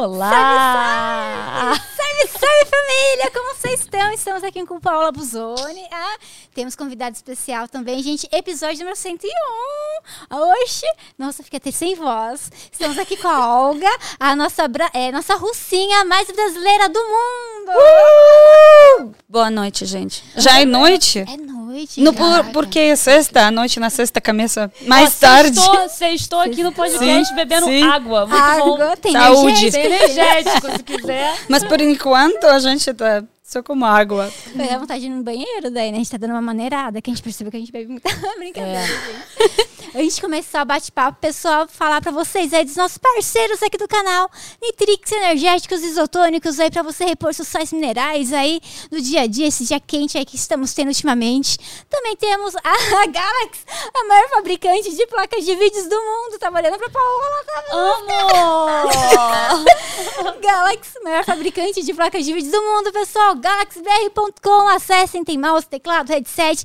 Olá! Salve, salve família! Como vocês estão? Estamos aqui com Paula Buzoni. Ah, temos convidado especial também, gente. Episódio número 101. Hoje, nossa, fica até sem voz. Estamos aqui com a Olga, a nossa, é, nossa russinha mais brasileira do mundo. Uh! Boa noite, gente. Já é noite? É noite. No, cara. por, porque é sexta, a noite na sexta começa mais Ó, tarde. Sextou, sextou aqui no podcast Sim, bebendo sim. água. Muito bom. Água, tem Saúde. Tem energético. energético, se quiser. Mas por enquanto a gente tá só com água. Foi a vontade de ir no banheiro daí, né? A gente tá dando uma maneirada, que a gente percebeu que a gente bebe muita brincadeira. É. gente. Antes de começar o bate-papo, pessoal, falar pra vocês aí dos nossos parceiros aqui do canal, Nitrix Energéticos Isotônicos aí pra você repor seus sais minerais aí no dia a dia, esse dia quente aí que estamos tendo ultimamente. Também temos a Galax, a maior fabricante de placas de vídeos do mundo. Tá olhando pra Paola, tá Amo! Galax, maior fabricante de placas de vídeo do mundo, pessoal. GalaxBR.com, acessem, tem mouse, teclado, headset,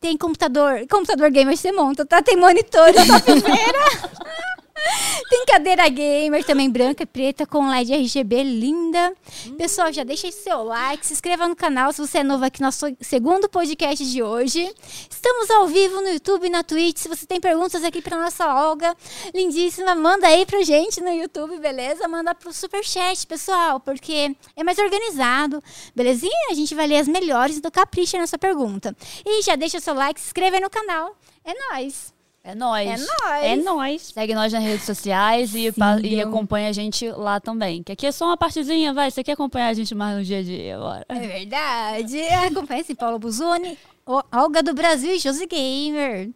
tem computador, computador gamer você monta, tá? Tem monitor, topzera. Tem cadeira gamer também branca e preta com LED RGB linda. Pessoal, já deixa seu like, se inscreva no canal se você é novo aqui no nosso segundo podcast de hoje. Estamos ao vivo no YouTube e na Twitch. Se você tem perguntas aqui para nossa Olga, lindíssima, manda aí pra gente no YouTube, beleza? Manda pro Superchat, pessoal, porque é mais organizado, belezinha? A gente vai ler as melhores do Capricha nessa pergunta. E já deixa seu like, se inscreva aí no canal. É nóis! É nóis. É nóis! É nóis. Segue nós nas redes sociais e, e acompanha a gente lá também. Que aqui é só uma partezinha, vai. Você quer acompanhar a gente mais no dia a dia agora? É verdade. Acompanhe esse Paulo Buzoni, Olga do Brasil e Josi Gamer.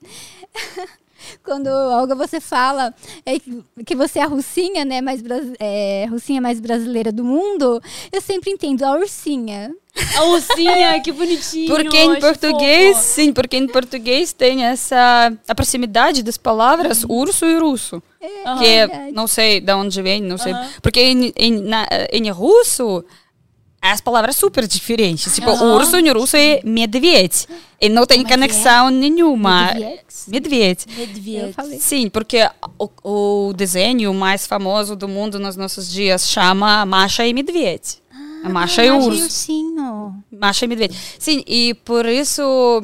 Quando, Olga, você fala é, que- você é a russinha, né, mais, é, russinha mais brasileira do mundo, eu sempre entendo a ursinha. A ursinha, que bonitinho. Porque em português, fofo. sim, porque em português tem essa a proximidade das palavras urso e russo. Aham. que é, não sei de onde vem, não sei. Aham. Porque em, em, na- em russo, as palavras super diferentes. Tipo, urso em russo é medved. E não tem Como é é? conexão nenhuma. Medved? Medved. Medved. Eu falei. Sim, porque o, o desenho mais famoso do mundo nos nossos dias chama Masha e Medved. a Masha e urso. ursinho. Masha e Medved. Sim, e por isso...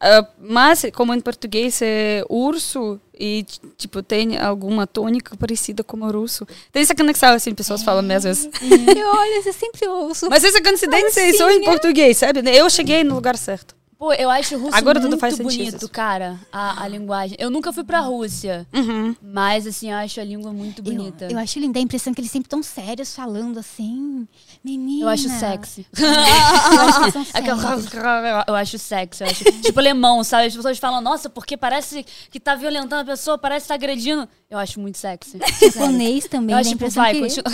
ah, mas, como em português é urso e, tipo, tem alguma tônica parecida com o russo. Tem essa conexão, assim, pessoas falam mesmo isso. Eu, olha, eu sempre ouço. Mas essa coincidência é só em Ursinha. português, sabe? Eu cheguei no lugar certo. Pô, eu acho o russo Agora tudo muito faz sentido. bonito, cara, a, a linguagem. Eu nunca fui pra Rússia, Uhum. mas, assim, eu acho a língua muito bonita. Eu, eu acho linda a impressão que eles sempre tão sérios falando assim. Menina. Eu acho sexy. Eu acho Aquela- sérios. Eu acho sexy, eu acho. tipo alemão, sabe? As pessoas falam, nossa, porque parece que tá violentando a pessoa, parece que tá agredindo. Eu acho muito sexy. Japonês também, Eu acho a tipo, vai, que... continua.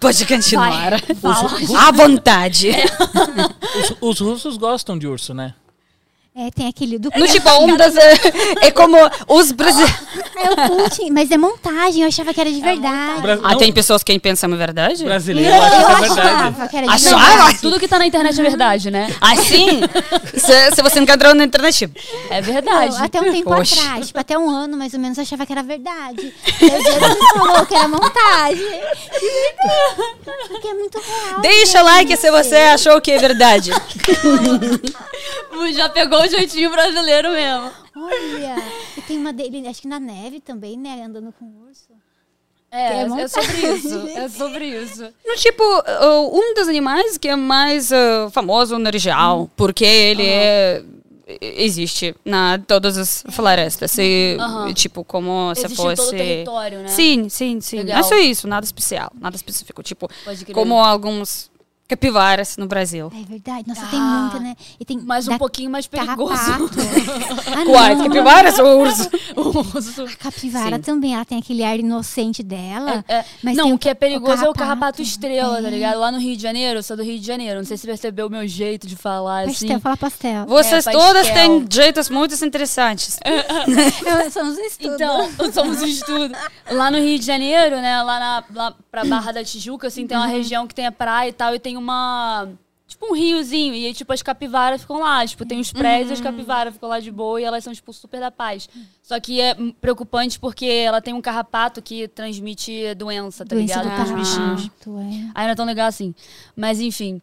Pode continuar. Vai, fala. À vontade. Os, os russos gostam de urso, né? É, tem aquele do No tipo, um das... É, é como os brasileiros... É o Putin, mas é montagem, eu achava que era de verdade. Bra- Ah, não, tem pessoas que pensam é verdade? brasileiro eu acha que é achava verdade. que era de Achava? verdade. Tudo que tá na internet é verdade, né? Assim? se, se você encontrou na internet... É verdade. Eu, até um tempo Poxa. atrás, tipo, até um ano mais ou menos, eu achava que era verdade. Aí Deus me falou que era montagem. Porque é muito real. Deixa like se você achou que é verdade. Já pegou o jeitinho brasileiro mesmo. Olha, e tem uma dele, acho que na neve também, né? Andando com o urso. É, É é, sobre isso. É sobre isso. No tipo, uh, um dos animais que é mais uh, famoso na região, porque ele é existe na todas as florestas, e, Aham. tipo como se Existe em fosse todo o território, né? Sim, sim, sim. Legal. É só isso, nada especial, nada específico, tipo como alguns capivaras no Brasil. É verdade. Nossa, tem Ah, muita, né? E tem Mas um pouquinho mais perigoso. ah, Quais? Capivaras ou urso? O urso. A capivara Sim. também, ela tem aquele ar inocente dela. É, é. Mas não, tem o que é perigoso é o carrapato É. estrela, tá ligado? Lá no Rio de Janeiro, eu sou do Rio de Janeiro. Não sei se você percebeu o meu jeito de falar, assim. Pastel, fala pastel. Vocês É, todas pastel. têm jeitos muito interessantes. Eu, somos um estudo. Então, somos um estudo. Lá no Rio de Janeiro, né? Lá, na, lá pra Barra da Tijuca, assim, tem uma região que tem a praia e tal, e tem uma. tipo um riozinho. E aí, tipo, as capivaras ficam lá. Tipo, tem os prédios e as capivaras ficam lá de boa e elas são, tipo, super da paz. Só que é preocupante porque ela tem um carrapato que transmite doença, tá Doença ligado? do Com os bichinhos. é. Aí não é tão legal assim. Mas enfim.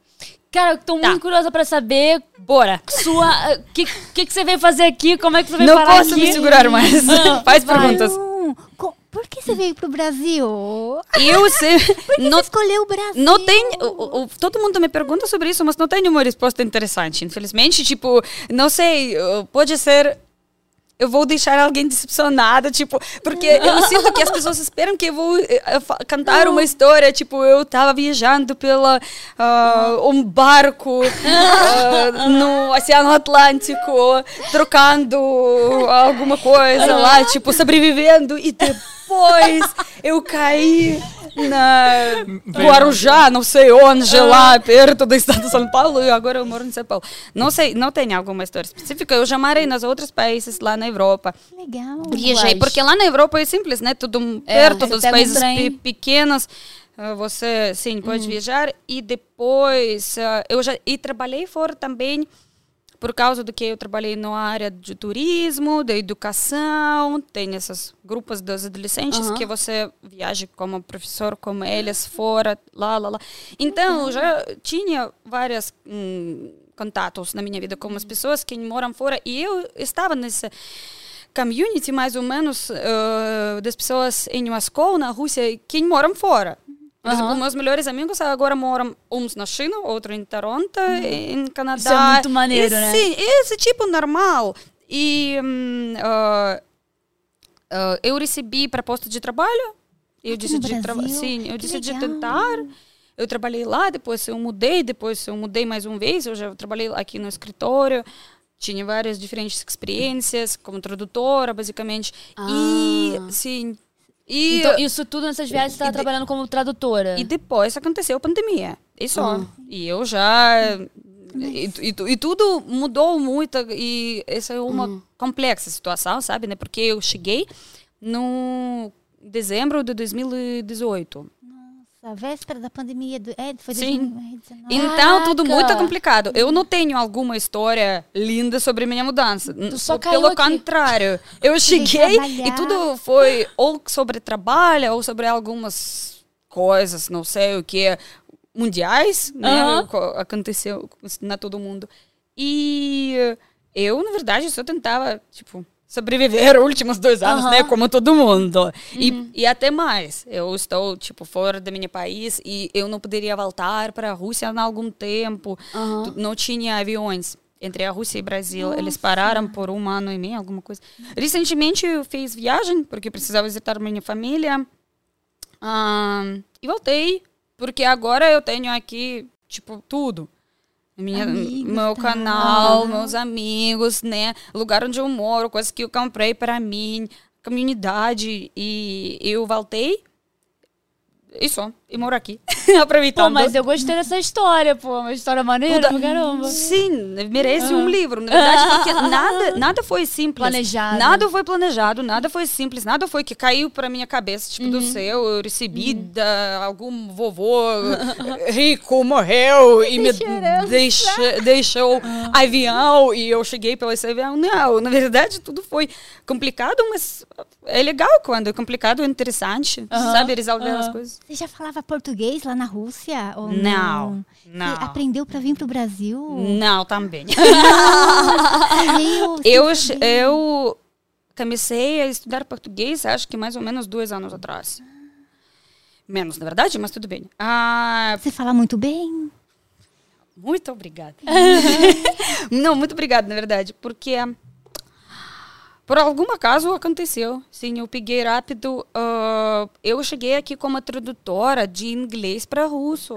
Cara, eu tô Tá. muito curiosa pra saber Bora. sua. O que, que, que você veio fazer aqui? Como é que você veio Não parar posso aqui? me segurar mais. Faz vai. perguntas. Por que você veio pro Brasil? Eu sei. Não Não, escolheu o Brasil. não tem. o- o- todo mundo me pergunta sobre isso, mas não tem uma resposta interessante. Infelizmente, tipo, não sei. uh, Pode ser. Eu vou deixar alguém decepcionado, tipo, porque eu sinto que as pessoas esperam que eu vou eh, cantar uma história, tipo, eu tava viajando pela ah, um barco ah, no Oceano Atlântico, trocando alguma coisa lá, tipo, sobrevivendo e depois eu caí na Guarujá, não sei onde, lá perto do estado de São Paulo, e agora eu moro em São Paulo. Não sei, não tem alguma história específica. Eu já morei nos outros países lá na Europa. Legal. Viajei, porque lá na Europa é simples, né? Tudo É, perto você dos um países pe- pequenos. ah, Você, sim, pode viajar. E depois, ah, eu já e trabalhei fora também, por causa do que eu trabalhei na área de turismo, da educação. Tem esses grupos dos adolescentes Aham. que você viaja como professor, como eles fora, lá, lá, lá. Então, eu já tinha vários contatos na minha vida com as pessoas que moram fora. E eu estava nesse community, mais ou menos, eh, das pessoas em Moscou, na Rússia, que moram fora. Por exemplo, meus melhores amigos agora moram uns na China, outro em Toronto, em Canadá. Isso é muito maneiro, Esse- né? Sim, esse tipo normal. E hum, ah, ah, eu recebi proposta de trabalho. Eu Aqui decidi? Sim, eu decidi legal. tentar. Eu trabalhei lá, depois eu mudei, depois eu mudei mais uma vez. Eu já trabalhei aqui no escritório. Tinha várias diferentes experiências como tradutora, basicamente. E, sim. E, Então, isso tudo nessas viagens você tava e de- trabalhando como tradutora. e depois aconteceu a pandemia. E só. Ah. E eu já. E, e e tudo mudou muito. E essa é uma Uhum. complexa situação, sabe? Né? Porque eu cheguei no dezembro de 2018. Nossa, véspera da pandemia. Do, é, foi Sim. 2019. Então, tudo muito complicado. Eu não tenho alguma história linda sobre minha mudança. Pelo aqui. contrário. Eu cheguei e tudo foi ou sobre trabalho ou sobre algumas coisas, não sei o que, mundiais, né? Aham. Co- Aconteceu na todo mundo. E eu, na verdade, só tentava, tipo, sobreviver os últimos dois anos, né? Como todo mundo. E, e até mais. Eu estou, tipo, fora do meu país e eu não poderia voltar para a Rússia há algum tempo. Não tinha aviões entre a Rússia e Brasil. Eles pararam por um ano e meio, alguma coisa. Recentemente eu fiz viagem, porque precisava visitar minha família. E voltei, porque agora eu tenho aqui, tipo, tudo. Minha, meu tá. canal, meus amigos, né? Lugar onde eu moro, coisas que eu comprei para mim, comunidade. E eu voltei. Isso, e moro aqui. Aproveitando. Pô, mas eu gostei dessa história, pô. Uma história maneira pra caramba. Sim, merece um livro. Na verdade, porque nada, nada foi simples. Planejado. Nada foi planejado, nada foi simples, nada foi que caiu pra minha cabeça, tipo, Uhum. do céu. Eu recebi da algum vovô rico morreu e me deixa, deixou Ah. avião e eu cheguei pelo esse avião. Não, na verdade, tudo foi complicado, mas é legal quando é complicado, é interessante, sabe, resolver as coisas. Você já falava português lá na Rússia? Ou Não, Você não. aprendeu pra vir pro Brasil? Não, também. Eu, eu comecei a estudar português, acho que mais ou menos dois anos atrás. Menos, na verdade, mas tudo bem. Ah, Você fala muito bem. muito obrigada. Não, muito obrigada, na verdade, porque por algum acaso aconteceu. Sim, eu peguei rápido. ah, eu cheguei aqui como tradutora de inglês para russo.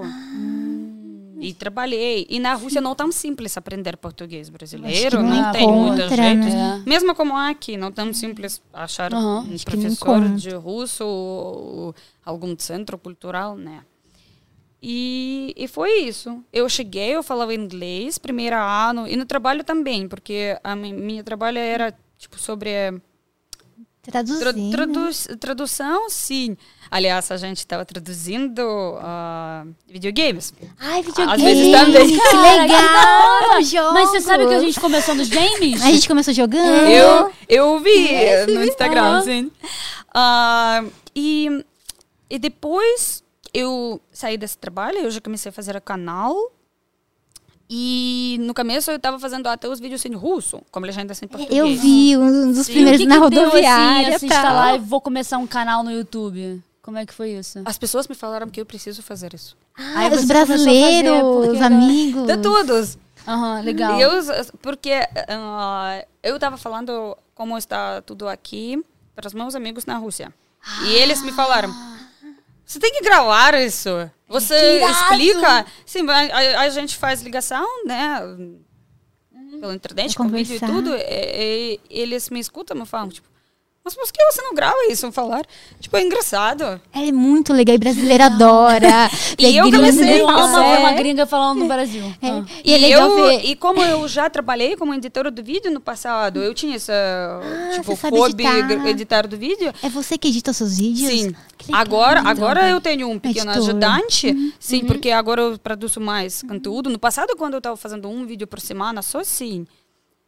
E trabalhei. E na Rússia não é tão simples aprender português brasileiro. não Não, tem muitos jeitos. né? Mesmo como aqui, não é tão simples achar Aham. um professor de russo ou algum centro cultural, né? E, e foi isso. Eu cheguei, eu falava inglês, primeiro ano, e no trabalho também, porque a mi- minha trabalho era tipo sobre Tra- Traduzindo. tradu- tradução, sim. Aliás, a gente estava traduzindo ah, videogames. Ai, videogame. Às vezes também. Que legal, jogos. Mas você sabe que a gente começou nos games? A gente começou jogando. Eu, eu vi É, no Instagram, sim. Ah, e, e depois eu saí desse trabalho, eu já comecei a fazer o canal. E no começo eu estava fazendo até os vídeos em russo, como legenda em português. Eu vi um dos Sim, primeiros o que na que deu, rodoviária. assim, tal. instalar e vou começar um canal no YouTube? Como é que foi isso? As pessoas me falaram que eu preciso fazer isso. Ah, Aí os brasileiros, os amigos. De todos. Aham, legal. E eu, porque ah, eu estava falando como está tudo aqui para os meus amigos na Rússia. E eles me falaram: você tem que gravar isso. Você explica. Sim, a, a- gente faz ligação, né? Pela internet, Pra com vídeo e tudo. E, e eles me escutam e falam, tipo, mas por que você não grava isso? Falar. Tipo, é engraçado. É muito legal. E brasileiro adora. E é eu comecei a uma é. gringa falando no Brasil. É. Ah. E é legal eu, e como eu já trabalhei como editora do vídeo no passado, eu tinha essa, tipo, Ah, sabe hobby editar. editar do vídeo. É você que edita seus vídeos? Sim. Agora, agora eu tenho um pequeno Editora. ajudante, sim, porque agora eu produzo mais conteúdo. No passado, quando eu estava fazendo um vídeo por semana, só sim.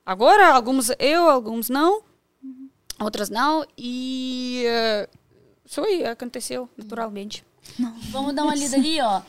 Agora, alguns eu, alguns não, outras não, e eh, isso aí aconteceu naturalmente. Vamos dar uma lida ali, ó.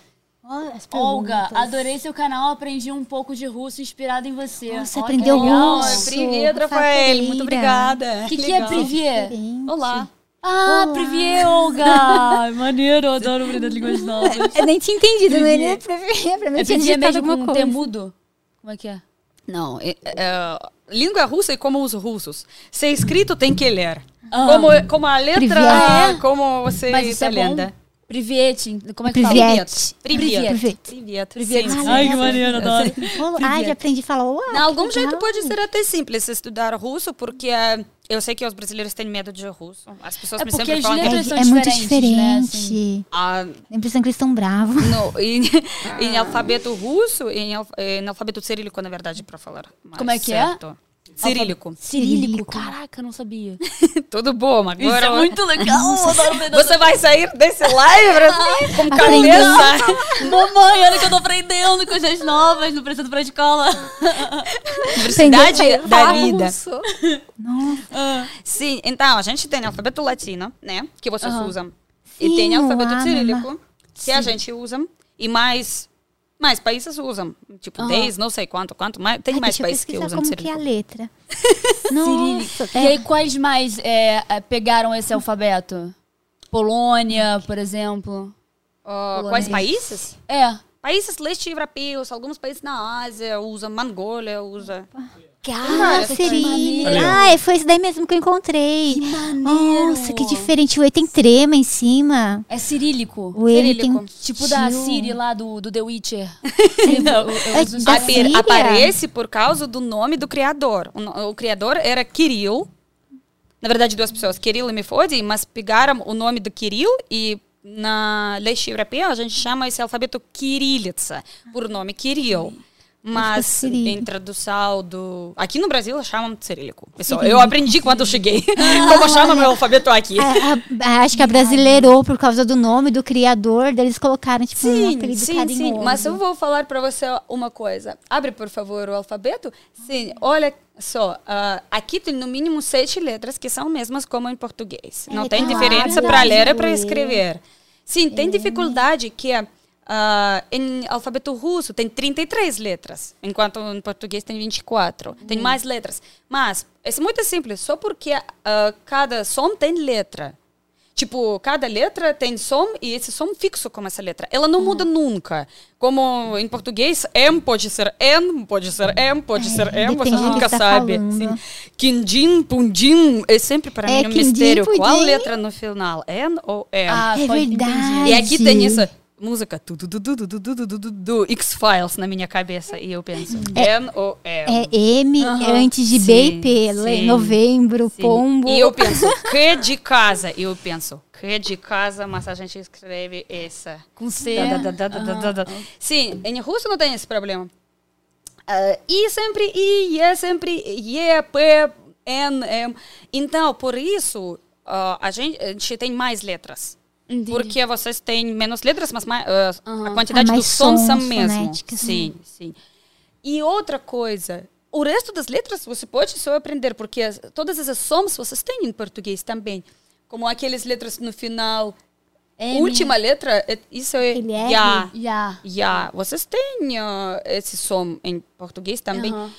Olha Olga, adorei seu canal, aprendi um pouco de russo inspirado em você. Que aprendeu russo. Privier, Rafael muito obrigada. O que, que é. Privier? Olá. Ah, Privier, Olga! Maneiro, eu adoro aprender línguas novas. Eu nem tinha entendido, né? Ele pra mim, É tinha Privier digitado mesmo alguma com coisa. T mudo? Como é que é? Não, é, é, língua russa é como os russos. Se é escrito, tem que ler. Ah. Como, como a letra, Privier. é como você Mas isso está é. Priviet, como é que fala? Priviet. Priviet. Priviet. Priviet. Priviet. sim. Ai, que maneiro, adoro. Ah, já aprendi a falar olá. De algum jeito pode ser até simples estudar russo, porque eu sei que os brasileiros têm medo de russo. As pessoas É me sempre falam que É, são é muito né, diferente. ah, A impressão que eles estão bravos. no, em, em alfabeto russo, em, em alfabeto cirílico, na verdade, para falar mais Como é que é? certo. Cirílico. Cirílico. Cirílico. Caraca, não sabia. Tudo bom, agora... Isso é muito legal. Você vai sair desse live assim, com cabeça. Mamãe, olha que eu tô aprendendo coisas novas, não preciso pra escola. Universidade da vida. Nossa. Sim, então, a gente tem alfabeto latino, né? Que vocês usam. e tem alfabeto cirílico, que a gente usa. E mais, mais países usam. Tipo, Aham. 10, não sei quanto, quanto. Mas tem Ai, mais países que usam como que é a letra. Cirílico. Nossa, E aí, é. quais mais é, é, pegaram esse alfabeto? Polônia, por exemplo. Polonês. quais países? É. Países leste europeus, alguns países na Ásia usam, Mongólia usa. Ah, Maneiro. Ah, foi esse daí mesmo que eu encontrei. maneiro. Nossa, que diferente. O E tem trema em cima. É cirílico. O N tem. Tipo da tio. Siri lá do, do The Witcher. Não. Eu, eu Da isso. Síria? aparece por causa do nome do criador. O, o criador era Kirill. Na verdade, duas pessoas, Kirill e Mefodi, mas pegaram o nome do Kirill e na leste europeia a gente chama esse alfabeto Kirillitsa, por nome Kirill. Mas cirílico. em tradução do. Aqui no Brasil chamam de cirílico. Pessoal, eu aprendi quando eu cheguei. Como chama meu alfabeto aqui. A- a- acho que a brasileirou por causa do nome do criador. Daí eles colocaram, tipo, um Sim, apelido sim, carinhoso. sim. Mas eu vou falar para você uma coisa. Abre, por favor, o alfabeto. Sim, olha só. ah, aqui tem no mínimo sete letras que são mesmas como em português. Não É, tem claro. diferença para ler e para É. escrever. Sim, tem dificuldade que ah, em alfabeto russo tem 33 letras, enquanto em português tem 24. Tem mais letras. Mas é muito simples, só porque ah, cada som tem letra. Tipo, cada letra tem som e esse som fixo como essa letra. Ela não muda nunca. Como em português, M pode ser N, pode ser M, pode ser M, você nunca tá sabe. falando. Quindim, pundim, é sempre para É, mim um quindim, mistério. Qual pudim. letra no final? N ou M? Ah, É verdade. E aqui tem essa música du, du, du, du, du, du, du, du, du, du, X-Files na minha cabeça. E eu penso, N ou M? É M antes de B Sim, e P. sim, Novembro, Sim. pombo. E eu penso, que de casa? E eu penso, que de casa, mas a gente escreve essa. Com C. Da, da, da. Sim, em russo não tem esse problema. Ah, I sempre I, E sempre E, P, N, M. Então, por isso, ah, a, gente, a gente tem mais letras. Entendi. Porque vocês têm menos letras, mas mais, ah, Aham. a quantidade Ah, dos sons são mesmo. né? Sim, sim. E outra coisa, o resto das letras você pode só aprender, porque as- todas essas sons vocês têm em português também. Como aquelas letras no final. M. Última letra, é- isso é ya. Ya. Ya. Vocês têm ah, esse som em português também. Aham.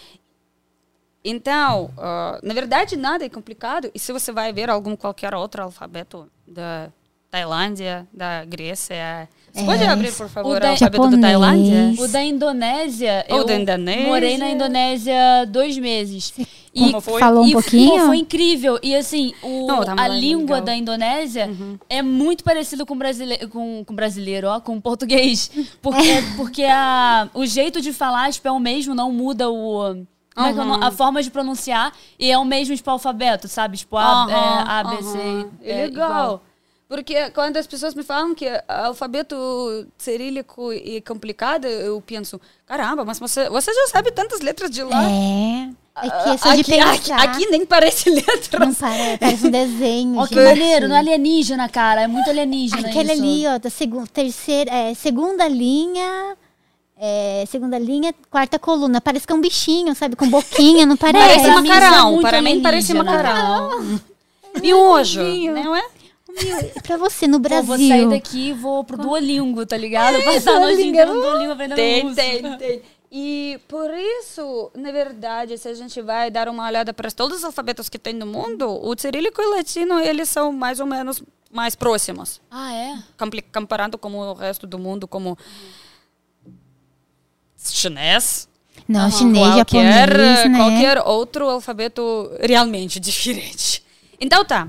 Então, ah, na verdade, nada é complicado. E se você vai ver algum qualquer outro alfabeto da Tailândia, da Grécia, você É, pode abrir, por favor, o o da- alfabeto da. Tailândia? O da Indonésia. Ou eu da Indonésia. Morei na Indonésia dois meses. E, Como foi? Falou um e, pouquinho? pô, foi incrível. E assim, o- Não, tá a língua legal. da Indonésia é muito parecida com brasileiro, com, com brasileiro, ó, com português. Porque, porque a, o jeito de falar tipo, é o mesmo, não muda o. Como é que é o nome? a forma de pronunciar e é o mesmo tipo alfabeto, sabe? Tipo A, é, a B, C. É, é legal. igual. Porque quando as pessoas me falam que alfabeto cirílico é complicado, eu penso, caramba, mas você, você já sabe tantas letras de lá. É. É que é só de aqui, aqui, pensar. aqui nem parece letra. Não parece, parece um desenho. Ó, que maneiro, não é alienígena, cara. É muito alienígena Aquele isso. ali, ó, da segunda, terceira, é, segunda linha, é, segunda linha, quarta coluna. Parece que é um bichinho, sabe? Com boquinha, não parece? Parece isso é Para mim parece alienígena. macarrão. Miojo, Miojo. não é? Pra você, no Pô, Brasil. vou sair daqui e vou pro Duolingo, tá ligado? Passar a noite Duolingo. inteira no Duolingo aprendendo Tem, russo. tem, tem. E por isso, na verdade, se a gente vai dar uma olhada para todos os alfabetos que tem no mundo, o cirílico e o latino, eles são mais ou menos mais próximos. Ah, é? Comparando com o resto do mundo, como chinês, Não, chinês, qualquer, japonês, né? qualquer outro alfabeto realmente diferente. Então tá.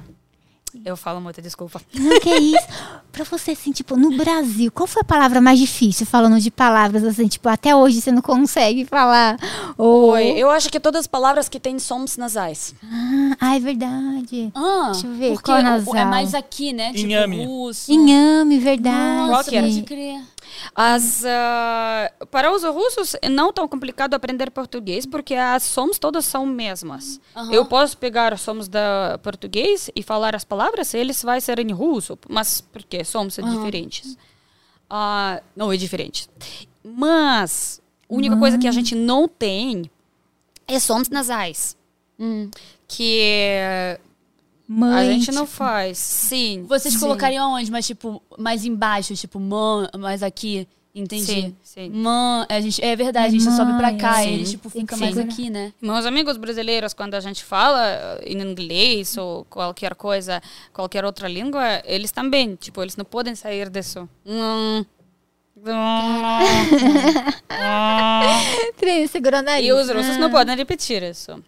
Eu falo muito, desculpa. Não, que isso. Pra você, assim, tipo, no Brasil, qual foi a palavra mais difícil, falando de palavras, assim, tipo, até hoje você não consegue falar? Ou... Oi, eu acho que todas as palavras que têm sons nasais. Ah, ah, é verdade. Ah, Deixa eu ver, porque qual o- nasal? é mais aqui, né? Tipo, Inhame. russo. Inhame, verdade. Nossa, pode crer. As, ah, para os russos é não tão complicado aprender português porque as sons todas são mesmas. Aham. Eu posso pegar os sons da português e falar as palavras, eles vai ser em russo, mas porque sons são diferentes. Ah, não é diferente. Mas a única coisa que a gente não tem é sons nasais, Hum. que Mãe, a gente tipo, não faz. Sim. Vocês sim. colocariam aonde? Mas, tipo, mais embaixo, tipo, man, mais aqui. Entendi. Sim, sim. Man, a gente, é verdade, a gente sobe pra cá Sim. e ele, tipo, fica mais aqui, né? Meus amigos brasileiros, quando a gente fala em inglês ou qualquer coisa, qualquer outra língua, eles também, tipo, eles não podem sair disso. Hum. Trem, segurou o nariz. E os russos não podem repetir isso.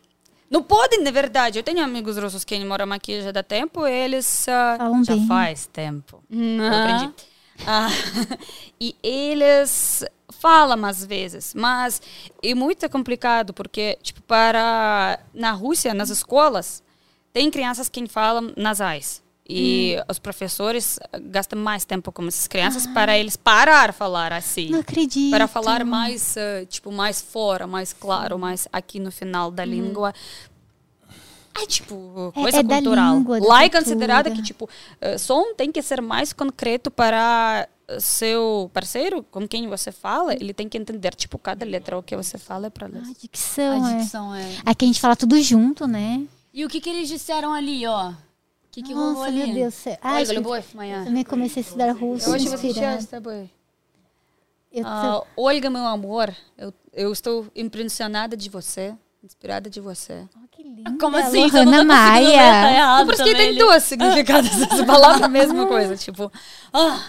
Não podem, na verdade. Eu tenho amigos russos que moram aqui já dá tempo, eles Falam já bem. faz tempo. Eu Ah. aprendi. Ah, e eles falam às vezes, mas é muito complicado porque, tipo, para na Rússia, nas escolas, tem crianças que falam nasais. E Hum. os professores gastam mais tempo com essas crianças para eles parar falar assim. Ah. Não acredito. Para falar mais, eh, tipo, mais fora, mais claro, mais aqui no final da língua. É tipo, É- coisa é da cultural. língua, da Lá é considerada que, tipo, eh, som tem que ser mais concreto para eh, seu parceiro, com quem você fala, ele tem que entender, tipo, cada letra, o que você fala é para A eles. dicção, A é. dicção é. Aqui a gente fala tudo junto, né? E o que que eles disseram ali, ó? O que que rolou Nossa, ali? meu Deus. do céu. Ai, Ольга, gente, любовь моя. também comecei a estudar russo Eu acho que você inspirada. с тобой. Eu tô- Ah, Olga, meu amor, eu, eu estou impressionada de você, inspirada de você. Oh, que linda. Como assim? Você Lohana não tá conseguindo ler, tá Maia. errado Porque também, tem ele- duas significados dessa palavra, a mesma coisa, tipo... Ah,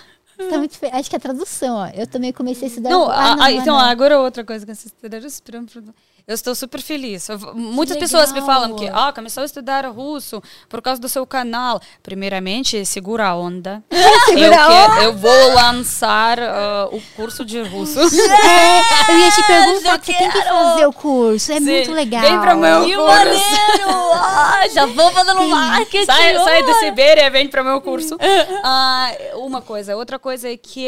Tá muito fe- Acho que é a tradução, ó. Eu também comecei a estudar Não, Ah, a- não, a- não é então não. agora outra coisa que vocês estudaram, esperando pra- Eu estou super feliz. Eu- muitas legal. pessoas me falam que ah, começou a estudar russo por causa do seu canal. Primeiramente, segura a onda. Segura eu, a que- eu vou lançar ah, o curso de russo. É, eu ia te perguntar que você tem que fazer o curso. É muito Sim. legal. Vem pro meu Que curso. maneiro! Ah, já vou fazendo marketing. Sai, sai da Sibéria, vem para o meu curso. Ah, uma coisa. Outra coisa é que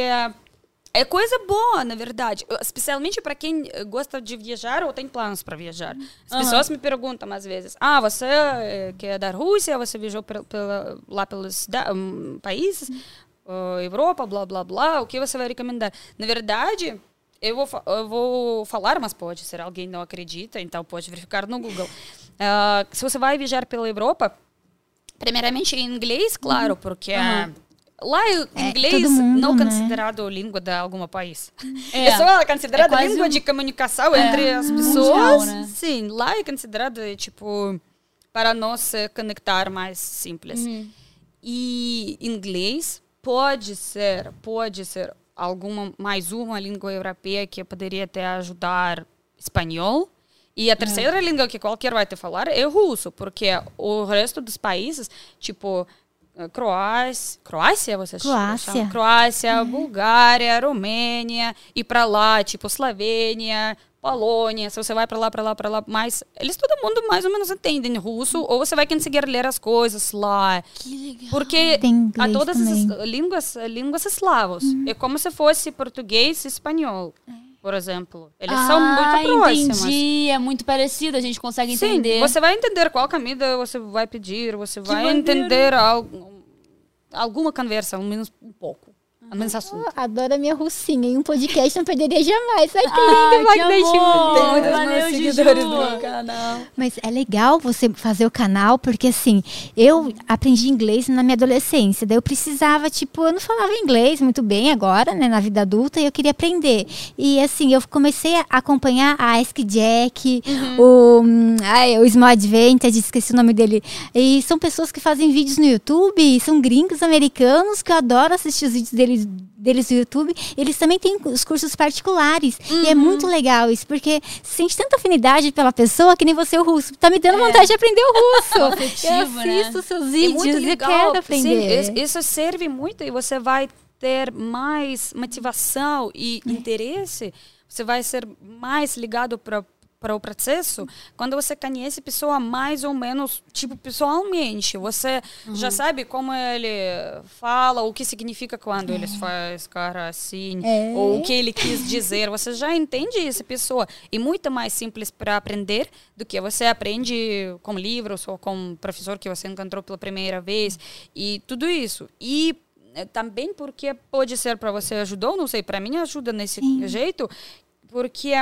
é, coisa boa, na verdade. Especialmente para quem eh, gosta de viajar ou tem planos para viajar. As Aham. pessoas me perguntam às vezes: Ah, você eh, que é da Rússia, você viajou pel- pela- lá pelos hum, países, ah, Europa, blá blá blá, o que você vai recomendar? Na verdade. Eu vou, eu vou falar, mas pode ser alguém não acredita, então pode verificar no Google. Ah, se você vai viajar pela Europa, primeiramente em inglês, claro, porque Aham. Lá o É, inglês todo mundo, não né? considerado língua de algum país. É. É, só considerada É língua um- de comunicação É, entre as mundial, pessoas. né? Sim, lá é considerado tipo para nós conectar mais simples. Uhum. E inglês pode ser, pode ser alguma mais uma língua europeia que poderia até ajudar espanhol. E a terceira língua que qualquer vai te falar é russo, porque o resto dos países, tipo Croácia, Croácia você Croácia. chama? Croácia, Bulgária, Romênia e para lá, tipo Eslovênia, Polônia, se você vai para lá, para lá, para lá, mas eles todo mundo mais ou menos entendem russo ou você vai conseguir ler as coisas lá. Que legal. Porque a todas também. as línguas, línguas eslavos. É como se fosse português e espanhol, por exemplo. Eles são ah, muito próximos. entendi. É muito parecido, a gente consegue Sim, entender. você vai entender qual comida você vai pedir, você vai maneiro. entender al- alguma conversa, ao menos um pouco. Menos assunto. Adoro a minha russinha. E um podcast não perderia jamais. Ai, que lindo, Magda. Tem Valeu, Juju. canal. Mas é legal você fazer o canal, porque assim, eu aprendi inglês na minha adolescência. Daí eu precisava, tipo, eu não falava inglês muito bem agora, né, na vida adulta, e eu queria aprender. E assim, eu comecei a acompanhar a Ask Jack, o, hum, ai, o Small Advantage, esqueci o nome dele. E são pessoas que fazem vídeos no YouTube, são gringos americanos que eu adoro assistir os vídeos deles, deles no YouTube. Eles também têm os cursos particulares. E é muito legal isso, porque você sente tanta afinidade pela pessoa que nem você o russo. Tá me dando vontade de aprender o russo. Afetivo, eu né? assisto seus É vídeos muito e quero Sim, aprender. isso- isso serve muito e você vai ter mais motivação e É. interesse. Você vai ser mais ligado para para o processo quando você conhece a pessoa mais ou menos tipo pessoalmente você Uhum. já sabe como ele fala o que significa quando ele faz cara assim É. ou o que ele quis dizer. Você já entende essa pessoa. E muito mais simples para aprender do que você aprende com livros ou com professor que você encontrou pela primeira vez. E tudo isso. E eh, também porque pode ser para você ajudou não sei para mim ajuda nesse jeito porque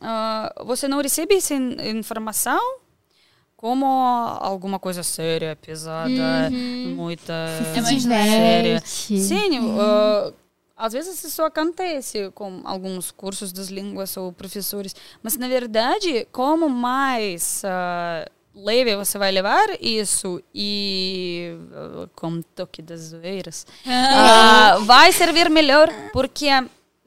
ah, você não recebe essa in- informação? Como alguma coisa séria, pesada, muita Se mais séria. Sim, ah, às vezes isso acontece com alguns cursos das línguas ou professores, mas na verdade, como mais ah, leve você vai levar isso e ah, com toque das zoeiras, ah, vai servir melhor porque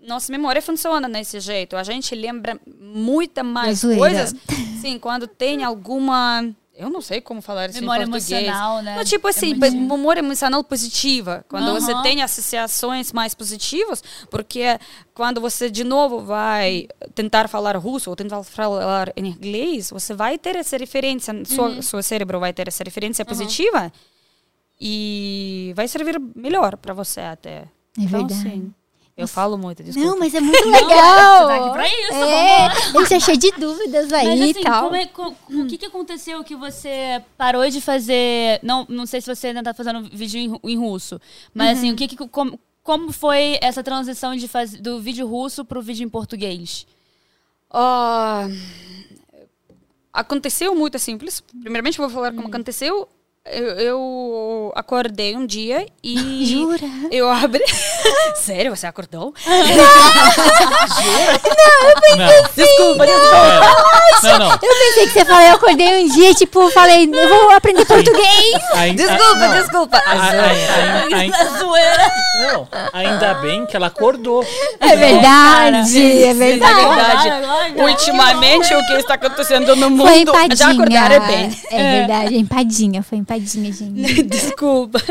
nossa memória funciona nesse jeito. A gente lembra muita mais coisas, sim, quando tem alguma eu não sei como falar isso Memória em português. emocional, né? Não, tipo assim, Emoji. memória emocional positiva. Quando você Aham. tem associações mais positivas, porque quando você de novo vai tentar falar russo ou tentar falar em inglês, você vai ter essa referência, sua, seu cérebro vai ter essa referência positiva e vai servir melhor para você até. É então, verdade. sim. Eu falo muito, desculpa. Não, mas é muito Não, legal. você tá aqui pra isso, é, a gente é cheio de dúvidas aí Mas e assim, tal. como é- co- o que, que aconteceu que você parou de fazer. Não, não sei se você ainda tá fazendo vídeo em, em russo, mas assim, o que, que como, como foi essa transição de faz, do vídeo russo pro vídeo em português? Ah, aconteceu muito simples. Primeiramente, eu vou falar como aconteceu. Eu, eu acordei um dia e. Jura? Eu abri. Sério, você acordou? Não, Desculpa, desculpa. não, não. Eu pensei que você falou, eu acordei um dia, tipo, falei, eu vou aprender português. Ainda, Desculpa, não. desculpa. A- a- a- a- zoeira! não, ainda bem que ela acordou. É verdade, é verdade. verdade, Agora, agora, ultimamente o que está acontecendo no mundo Foi empadinha. já acordaram bem. É verdade, é empadinha, foi empadinha, gente. Desculpa.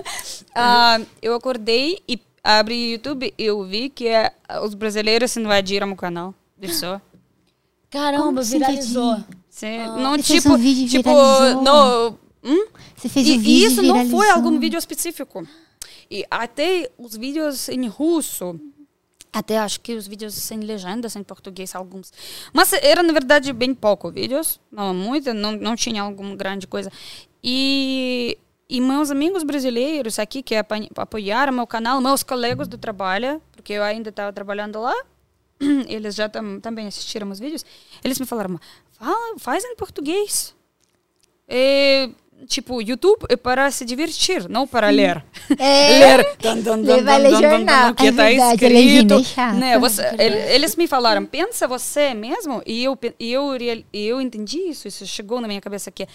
Ah, eu acordei e abri o YouTube e eu vi que eh, os brasileiros invadiram o canal. Isso. Caramba, Como se viralizou. invadiu? Sim. Não, Você fez tipo, um vídeo e tipo, viralizou? no, hum? Você fez E, um e vídeo isso e não foi viralizou. algum vídeo específico. E até os vídeos em russo, Até acho que os vídeos sem legendas em português, alguns. Mas era, na verdade, bem pouco vídeos. Não muito, não, não tinha alguma grande coisa. E, e meus amigos brasileiros aqui que apoiaram meu canal, meus colegas do trabalho, porque eu ainda estava trabalhando lá, eles já tam, também assistiram os vídeos, eles me falaram, Fala, faz em português. É, tipo, YouTube é para se divertir, não para ler. É. ler. Dan, jornal. que É está é escrito. Né, você, ele- eles me falaram, pensa você mesmo, e eu, e eu, e eu entendi isso, isso chegou na minha cabeça que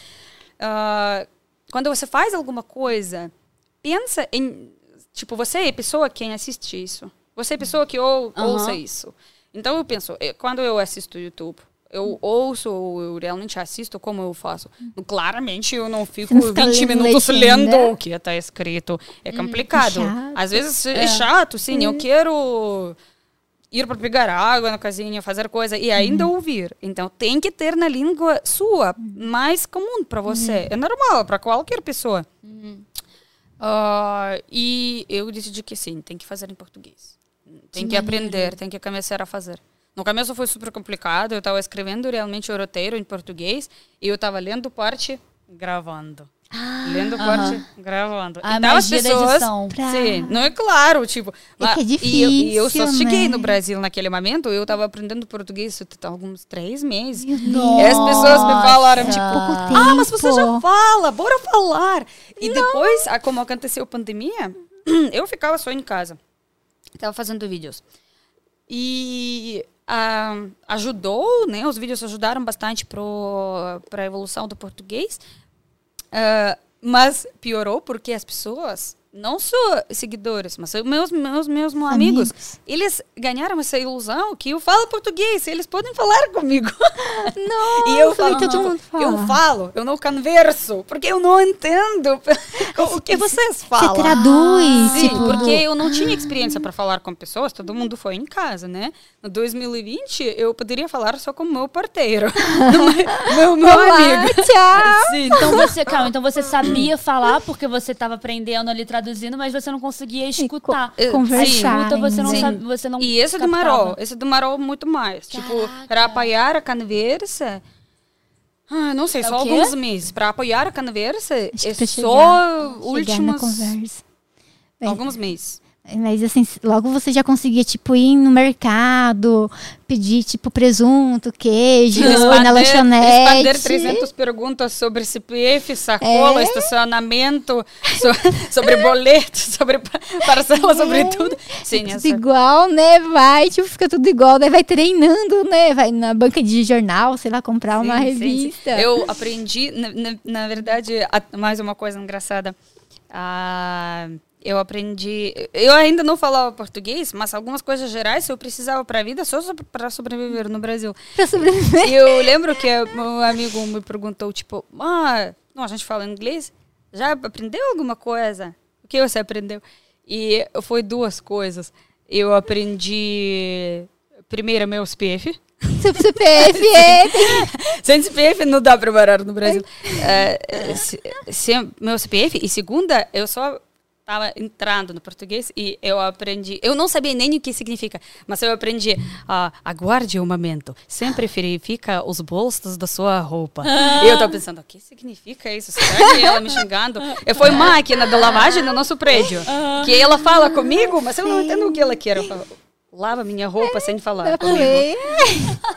ah, quando você faz alguma coisa, pensa em, tipo, você é pessoa quem assiste isso. Você é pessoa que ou, Aham. ouça isso. Então eu penso, eh, quando eu assisto YouTube, eu ouço ou eu realmente assisto, como eu faço? Claramente eu não fico não fica 20 lendo minutos lendo o que está escrito. É complicado. chato. Às vezes é, chato, sim. Eu quero ir para pegar água na casinha, fazer coisa e ainda ouvir. Então tem que ter na língua sua, mais comum para você. É normal para qualquer pessoa. Ah, e eu decidi que sim, tem que fazer em português. Tem que aprender, tem que começar a fazer. No começo foi super complicado, eu estava escrevendo realmente o roteiro em português e eu estava lendo parte, gravando. Lendo parte, gravando. A então as pessoas. Pra- sim, não é claro, tipo, É lá- que é e, eu, e eu só difícil, cheguei né? no Brasil naquele momento, eu estava aprendendo português há alguns três meses. Deus. E as pessoas me falaram, tipo, ah, mas você já fala, bora falar. E depois, ah, como aconteceu a pandemia, eu ficava só em casa. Estava fazendo vídeos. E ah, ajudou, né? Os vídeos ajudaram bastante para a evolução do português. Ah, mas piorou porque as pessoas, não só seguidores, mas meus, meus, meus amigos, Amigos. eles ganharam essa ilusão que eu falo português, eles podem falar comigo. Nossa, E eu falo, todo mundo fala. eu falo, eu não converso, porque eu não entendo o que vocês falam. Você traduz, Sim, tipo, porque eu não tinha experiência para falar com pessoas, todo mundo foi em casa, né? No 2020, eu poderia falar só com o meu parteiro, meu, meu, meu Olá, amigo. tchau. Sim, Então você, calma, então você sabia falar porque você estava aprendendo ali traduzindo, mas você não conseguia escutar. Eh, conversar, Escuta, você não Sim. sabe, você não E isso captava. demorou, isso demorou muito mais. Tipo, para apoiar a conversa. Ah, não sei, É só alguns meses. Para apoiar a conversa, Acho é só chegar- chegar na últimos conversa. Bem, alguns meses. Mas assim, logo você já conseguia, tipo, ir no mercado, pedir, tipo, presunto, queijo, ir na lanchonete. Responder 300 perguntas sobre CPF, sacola, É? estacionamento, so- sobre boleto, sobre pa- parcela, sobre É. tudo. Sim, tudo igual, né? Vai, tipo, fica tudo igual. Daí vai treinando, né? Vai na banca de jornal, sei lá, comprar uma Sim, sim, sim. revista. Eu aprendi, na, na, na verdade, a- mais uma coisa engraçada. Ah, eu aprendi. Eu ainda não falava português, mas algumas coisas gerais eu precisava para a vida só para sobreviver no Brasil. Pra sobreviver. Eu lembro que meu amigo me perguntou, tipo, ah, não, a gente fala inglês? Já aprendeu alguma coisa? O que você aprendeu? E foi duas coisas. Eu aprendi, primeiro, meu CPF. Seu CPF é. Sem CPF não dá para morar no Brasil. É, se- sem meu CPF. E segunda, eu só estava entrando no português e eu aprendi. Eu não sabia nem o que significa, mas eu aprendi. ah, aguarde um momento. Sempre verifica os bolsos da sua roupa. E eu estava pensando, o que significa isso? Será que ela me xingando? Eu fui máquina da lavagem no nosso prédio. Que ela fala comigo, mas eu não entendo o que ela quer. Eu falo, Lava minha roupa sem falar comigo. Foi.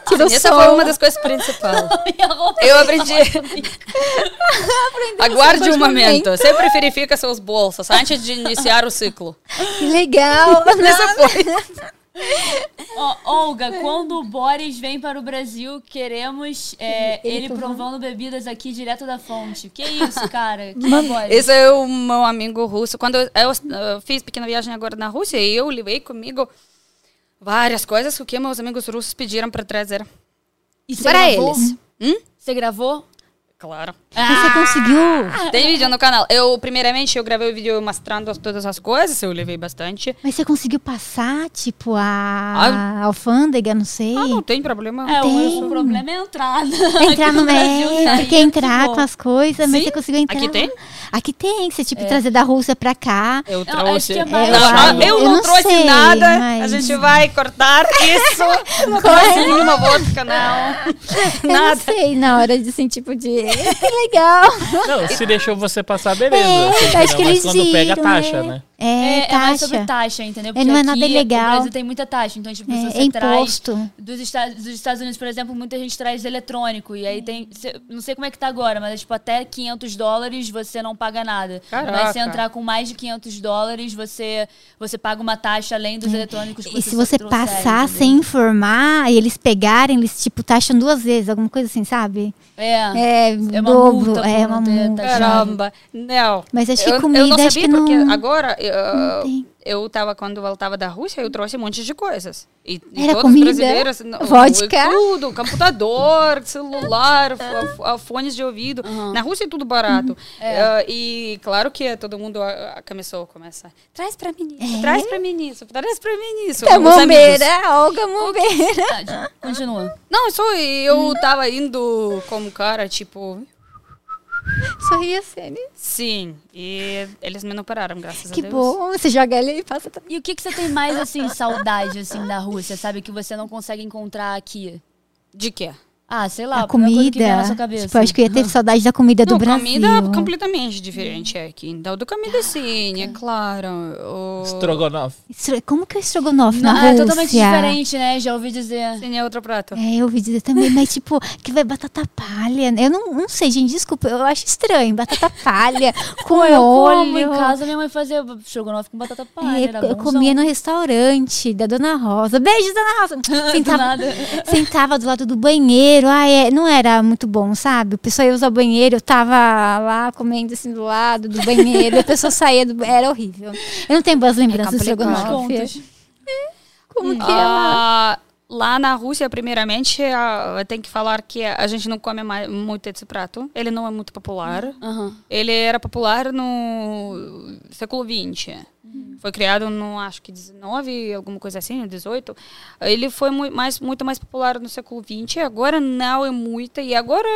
Tirou Essa foi uma das coisas principais. Minha roupa Eu aprendi. Aguarde um momento. Sempre verifica seus bolsos antes de iniciar o ciclo. Que legal. Essa foi. Ó, Olga, quando o Boris vem para o Brasil, queremos é, Ele ele, provando. bebidas aqui direto da fonte. Que isso, cara? Que Boris? Esse é o meu amigo russo. Quando eu, eu, uh, fiz pequena viagem agora na Rússia, e eu levei comigo várias coisas que meus amigos russos pediram para trazer. E você para gravou? eles. Hum? Você gravou? Claro. Você conseguiu? Tem vídeo no canal. Eu, primeiramente, eu gravei o vídeo mostrando todas as coisas, eu levei bastante. Mas você conseguiu passar, tipo, a alfândega, não sei? Ah, não tem problema. É, o Tem. único problema é a entrada. Entrar no médico, sair, quer entrar com as coisas, mas Sim, você conseguiu entrar. aqui tem? Aqui tem, você tipo trazer da Rússia pra cá. Eu trouxe. que é mais- Não, Eu- eu, eu não não trouxe sei, nada. A mas- gente vai cortar isso. não trouxe nenhuma vodka, não. Eu não Nada. sei, na hora de assim, tipo de. Que legal! Não, se deixou você passar, beleza. É, Assim, acho não, que mas eles quando pega, viram, taxa, é. né? É, É, é mais taxa. sobre taxa, entendeu? É, não é nada aqui. O Brasil tem muita taxa. Então, tipo, se É, você é traz imposto. dos Estados, dos Estados Unidos, por exemplo, muita gente traz eletrônico. E aí tem. cê- não sei como é que tá agora, mas é, tipo, até 500 dólares você não paga nada. Caraca. Mas se entrar com mais de 500 dólares, você, você paga uma taxa além dos eletrônicos que E se você trouxer, passar entendeu? sem informar e eles pegarem, eles tipo taxam duas vezes, alguma coisa assim, sabe? É. É, É uma dobro, multa é não uma multa. Caramba. Não. Mas acho que eu, comida, eu não acho sabia que não- porque agora eu, tem. Eu tava quando voltava da Rússia, eu trouxe um monte de coisas. E, e Era todos comida? os brasileiros, Vodka? tudo, computador, celular, fo- fones de ouvido. Na Rússia é tudo barato. Eh, e claro que todo mundo ah, começou a começar. Traz pra mim isso, É? traz pra mim isso, traz pra mim isso. Tá bombeira, Olga Bombeira. Verdade. Continua. Não, só eu tava indo como cara, tipo, Sorria, Sene. sim. E eles me não pararam, graças Que a Deus. bom, você joga ele e passa. E o que, que você tem mais, assim, saudade, assim, da Rússia, sabe? Que você não consegue encontrar aqui? De quê? Ah, sei lá, a primeira coisa que vem comida. na sua cabeça. Tipo, acho que eu ia ter saudade da comida do Não, Brasil. comida é completamente diferente aqui. Então, do comida sim, é claro. O... Strogonoff. Estro- Como que é estrogonofe Não, na é Rússia? totalmente diferente, né? Já ouvi dizer. Sim, é outro prato. É, eu ouvi dizer também, mas tipo, que vai batata palha. Eu não, não sei, gente, desculpa, eu acho estranho. Batata palha com eu molho. como em casa, minha mãe fazia estrogonofe com batata palha. É, era eu comia no restaurante da Dona Rosa. Beijo, Dona Rosa. Do Sentava, nada. sentava do lado do banheiro. Ah, é, não era muito bom, sabe? A pessoa ia usar o banheiro, eu tava lá comendo assim do lado do banheiro, e a pessoa saía do banheiro. Era horrível. Eu não tenho boas lembranças do complicado. estrogonofe. Contas. Como que é lá? Lá na Rússia, primeiramente, eu tenho que falar que a gente não come mais, muito esse prato. Ele não é muito popular. Ele era popular no século XX. Foi criado no, acho que 19, alguma coisa assim, 18. Ele foi mui- mais, muito mais popular no século XX. Agora não é muito. E agora,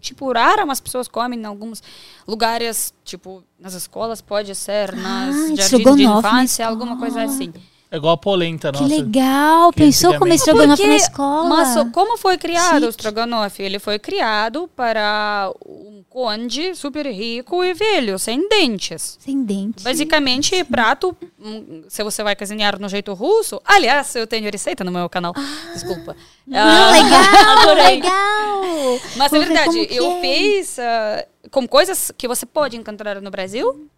tipo, raro as pessoas comem em alguns lugares, tipo, nas escolas, pode ser, nas jardins de infância, alguma coisa assim. É igual a polenta, Que nossa. legal. que Pensou comer antigamente- estrogonofe na escola? Mas como foi criado Chique. o estrogonofe? Ele foi criado para um conde super rico e velho, sem dentes. Sem dente. Basicamente, é prato, hum, se você vai cozinhar no jeito russo. Aliás, eu tenho receita no meu canal. Desculpa. Não, Ah, legal, adorei. legal. mas é Vou ver verdade, como eu é. fiz ah, com coisas que você pode encontrar no Brasil.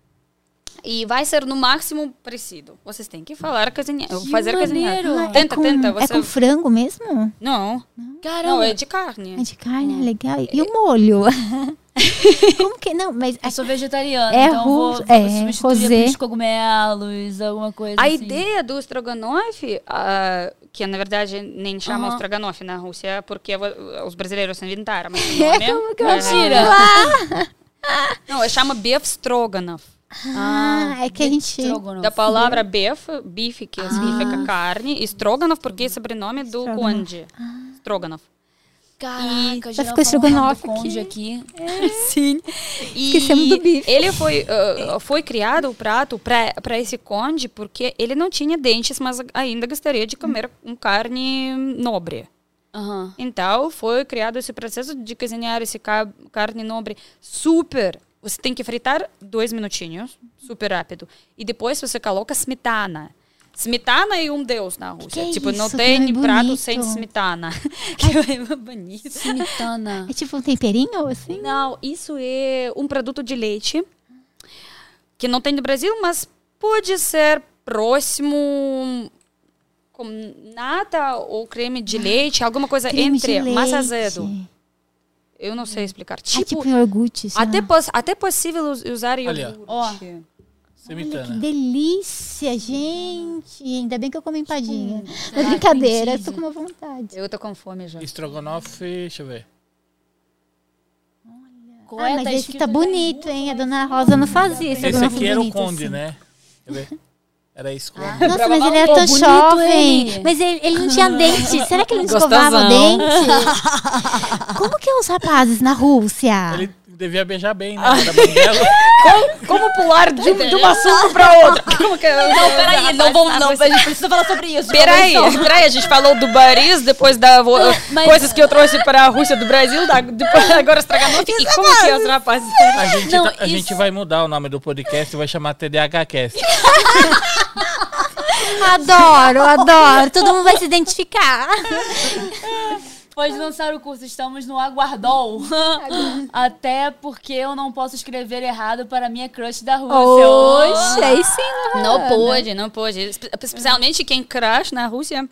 E vai ser no máximo parecido. Vocês têm que falar cozinhar, fazer cozinhar. maneiro. Ah, Tenta, é com, tenta. É Você... com frango mesmo? Não, Caramba. não, é de carne. É de carne, legal. E o molho? Como que não? Mas Eu sou vegetariana, É então vou, russo, vou é, substituir rosé. cogumelos, alguma coisa A assim. ideia do estrogonofe, ah, que na verdade nem chama Aham. estrogonofe na Rússia, porque os brasileiros inventaram. Mas o É, nome como que eu é- Mentira. Não, chama beef stroganoff. Ah, é que a gente. Estrogonofe. Da palavra beef, bife, que Ah. significa carne, e stroganoff, porque é sobrenome do Estrogonofe. conde. Stroganov. Caraca, Já já ficou estrogonofe conde aqui. aqui. Sim. E Esquecemos do bife. Ele foi, ah, foi criado o prato para esse conde porque ele não tinha dentes, mas ainda gostaria de comer um carne nobre. Aham. Então, foi criado esse processo de cozinhar esse ca- carne nobre super. Você tem que fritar dois minutinhos, super rápido. E depois você coloca smetana. Smetana é um deus na Rússia. Que tipo, não isso, tem que prato sem smetana. que é bonito. Smitana. É tipo um temperinho assim? Não, isso é um produto de leite que não tem no Brasil, mas pode ser próximo com nata ou creme de leite, alguma coisa Creme entre mais leite. azedo. Eu não sei explicar. Ah, Tipo, tipo iogurte. até, pos, até possível us- usar Olha, iogurte. ó. Olha que Semitana. delícia, gente. Ainda bem que eu comi empadinha. Não Será é que brincadeira, tem tô com uma vontade. Eu tô com fome já. Estrogonofe, deixa eu ver. Qual Ah, mas Tá esse tá bonito, hein? A dona Rosa não fazia esse Esse aqui era o Conde, assim. né? Quer ver? Era isso. que eu- Nossa, mas ele era Pô, tão bonito jovem. ele. Mas ele, ele não tinha dente. Será que ele não escovava o dente? Como que é os rapazes na Rússia? Ele devia beijar bem, né? Era banguelo. Como pular de, de um assunto pra outro? Como que Não, peraí, não vamos. Não, a gente precisa falar sobre isso. Peraí, peraí, a gente falou do Baris, depois da vo- mas- coisas que eu trouxe para a Rússia do Brasil, da, depois agora Stroganoff. E como que é os rapazes? A gente, Não, tá- a isso- gente vai mudar o nome do podcast e vai chamar TDAHcast. Adoro, adoro. Todo mundo vai se identificar. Pode lançar o curso, estamos no Aguardol. Até porque eu não posso escrever errado para minha crush da Rússia. Oxe, aí sim. Não pode, não pode. Espe- Especialmente quem crash na Rússia.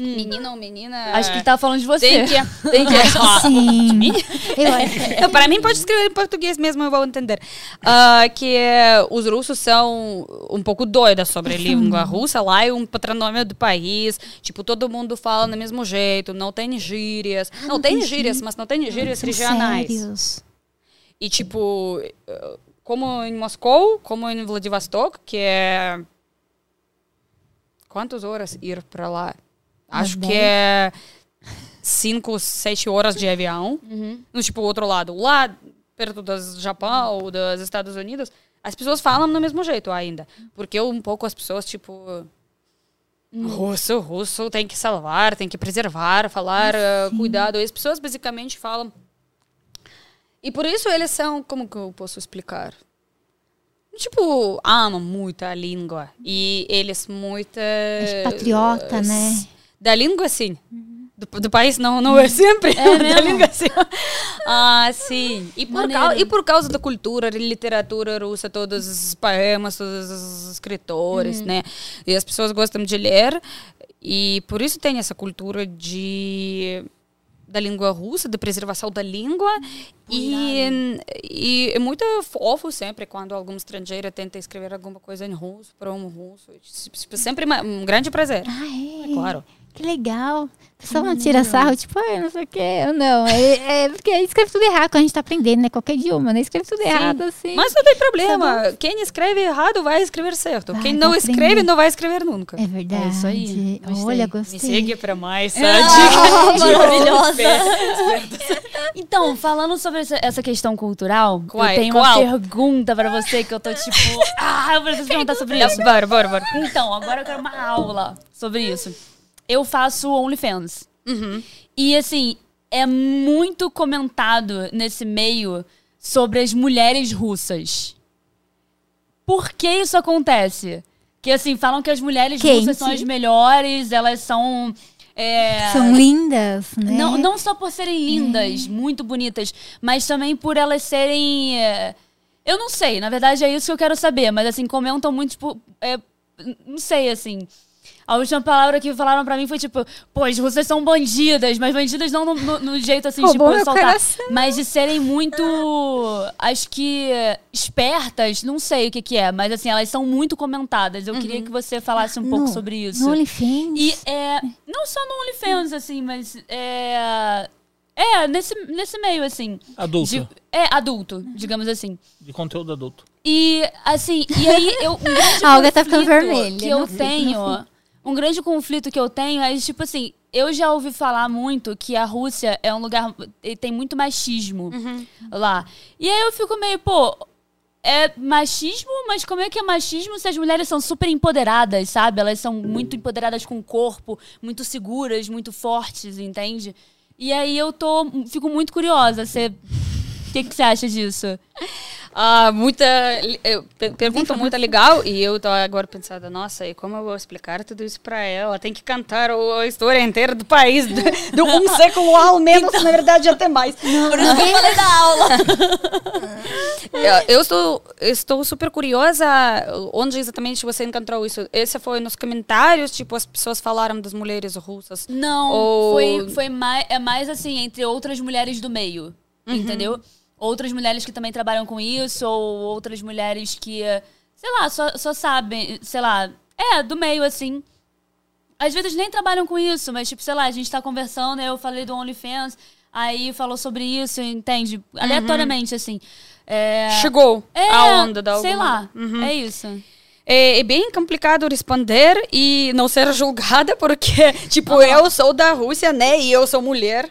Menino ou menina. Acho que tá falando de você. Tem que. Tem que Sim. Eu, Não, para mim pode escrever em português mesmo, eu vou entender. Ah, que os russos são um pouco doidos sobre a língua russa. Lá é um patronômio do país. Tipo, todo mundo fala do mesmo jeito, não tem gírias. não, tem gírias, mas não tem gírias são regionais. sérios. E tipo, como em Moscou, como em Vladivostok, que é. Quantas horas ir para lá? Acho que é cinco, sete horas de avião. No tipo, outro lado. Lá, perto do Japão ou dos Estados Unidos, as pessoas falam do mesmo jeito ainda. Porque um pouco as pessoas, tipo. Russo, russo tem que salvar, tem que preservar, falar, eh, cuidado. E as pessoas basicamente falam. E por isso eles são, como que eu posso explicar? Tipo, amam muito a língua. E eles muito. Acho patriota, né? Da língua, sim. Do, do país não, não é sempre. da mesmo? língua, sim. ah, sim. E por, causa, e por causa da cultura, da literatura russa, todos os poemas, todos os escritores, né? E as pessoas gostam de ler. E por isso tem essa cultura de da língua russa, de preservação da língua. E, e é muito fofo sempre quando algum estrangeiro tenta escrever alguma coisa em russo para um russo. Tipo, Sempre um grande prazer. Ah, é? Claro. Que legal. O pessoal não tira sarro, tipo, ah, não sei o quê. Eu não. É, é porque escreve tudo errado quando a gente tá aprendendo, né? Qualquer idioma, né? Escreve tudo errado, assim. Mas não tem problema. Quem escreve errado vai escrever certo. Vai, Quem não aprender. escreve não vai escrever nunca. É verdade. É isso aí. Gostei. Olha, Me gostei. segue para mais Ah, dica. maravilhosa. então, falando sobre essa, essa questão cultural, Qual? eu tenho Qual? uma pergunta pra você que eu tô tipo. ah, eu preciso perguntar sobre isso. Bora, bora, bora. Então, agora eu quero uma aula sobre isso. Eu faço OnlyFans. Uhum. E assim, é muito comentado nesse meio sobre as mulheres russas. Por que isso acontece? Que assim, falam que as mulheres Quente. russas são as melhores, elas são. é, São lindas, né? não, não só por serem lindas, muito bonitas, mas também por elas serem. é, Eu não sei, na verdade é isso que eu quero saber, mas assim, comentam muito, tipo. é, não sei, assim. A última palavra que falaram pra mim foi tipo, pô, as russas são bandidas, mas bandidas não no, no- no jeito assim, Roubou tipo, soltar. coração. Mas de serem muito. Acho que. espertas, não sei o que, que é, mas assim, elas são muito comentadas. Eu queria que você falasse um pouco No- sobre isso. No OnlyFans. E é. Não só no OnlyFans, assim, mas é. É, nesse, nesse meio, assim. Adulto. De- é, adulto, digamos assim. De conteúdo adulto. E, assim, e aí eu. Um A Olga tá ficando vermelha, Que eu tenho. Um grande conflito que eu tenho é, tipo assim, eu já ouvi falar muito que a Rússia é um lugar. e tem muito machismo lá. E aí eu fico meio, pô. É machismo, mas como é que é machismo se as mulheres são super empoderadas, sabe? Elas são muito empoderadas com o corpo, muito seguras, muito fortes, entende? E aí eu tô. Fico muito curiosa. Você. O que, que você acha disso? Ah, muita eu, pe- pergunta muito legal e eu tô agora pensando, nossa, e como eu vou explicar tudo isso para ela? Tem que cantar o- a história inteira do país, do, do um século ao menos, na verdade até mais. Por isso que eu falei da aula. Eu, estou, estou super curiosa onde exatamente você encontrou isso. Esse foi nos comentários, tipo, as pessoas falaram das mulheres russas. Não, Ou- foi, foi mais, é mais assim, entre outras mulheres do meio, entendeu? Outras mulheres que também trabalham com isso, ou outras mulheres que, sei lá, só, só sabem, sei lá, é, do meio, assim. Às vezes nem trabalham com isso, mas, tipo, sei lá, a gente tá conversando, eu falei do OnlyFans, Aí falou sobre isso, entende? Aleatoriamente, assim. É, Chegou é, a onda da Sei lá. Uhum. É isso. É, é bem complicado responder e não ser julgada, porque, tipo, eu sou da Rússia, né? E eu sou mulher.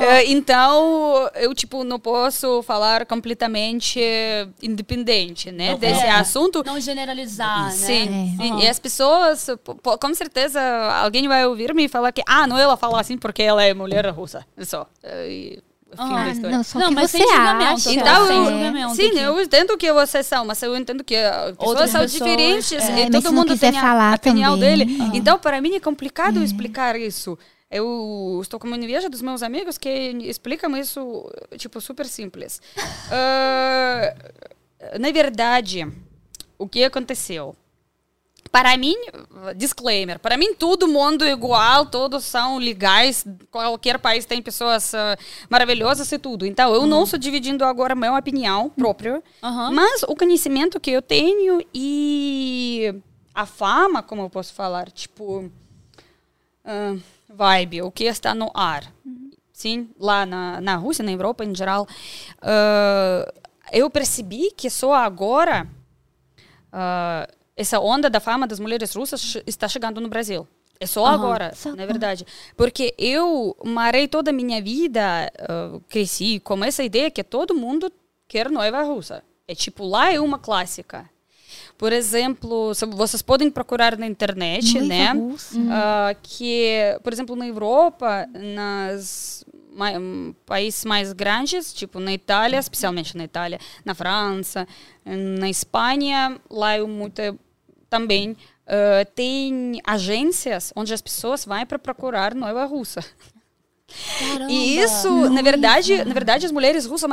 É, então, eu, tipo, não posso falar completamente independente, né? Desse É, assunto. Não generalizar, né? Sim, sim. Aham. E as pessoas, com certeza, alguém vai ouvir me falar que, ah, não, ela fala assim porque ela é mulher russa. É Só. É, E, fim Aham. da história. Não, só Não, mas você acha. Então, eu- sim, eu entendo que vocês são, mas eu entendo que ah, pessoas Outras são pessoas, diferentes é. e É, todo mundo tem a falar opinião também, dele. é. Então, para mim é complicado explicar isso. Eu estou com uma inveja dos meus amigos que explicam isso, tipo, super simples. Ah, na verdade, o que aconteceu? Para mim, disclaimer, para mim todo mundo é igual, todos são legais, qualquer país tem pessoas ah, maravilhosas e tudo. Então, eu não estou dividindo agora minha opinião própria, Aham. mas o conhecimento que eu tenho e a fama, como eu posso falar, tipo, ah, vibe, o que está no ar. Sim, lá na, na Rússia, na Europa em geral, ah, eu percebi que só agora ah, essa onda da fama das mulheres russas está chegando no Brasil. É só Aham. agora, Só na verdade. Porque eu marei toda a minha vida, ah, cresci com essa ideia que todo mundo quer noiva russa. É tipo, lá é uma clássica. Por exemplo, vocês podem procurar na internet, Noiva né? Ah, que, por exemplo, na Europa, nas ma- hum, países mais grandes, tipo na Itália, especialmente na Itália, na França, na Espanha, lá é muito também ah, tem agências onde as pessoas vão para procurar noiva russa. Caramba. E isso, na verdade, na verdade, as mulheres russas,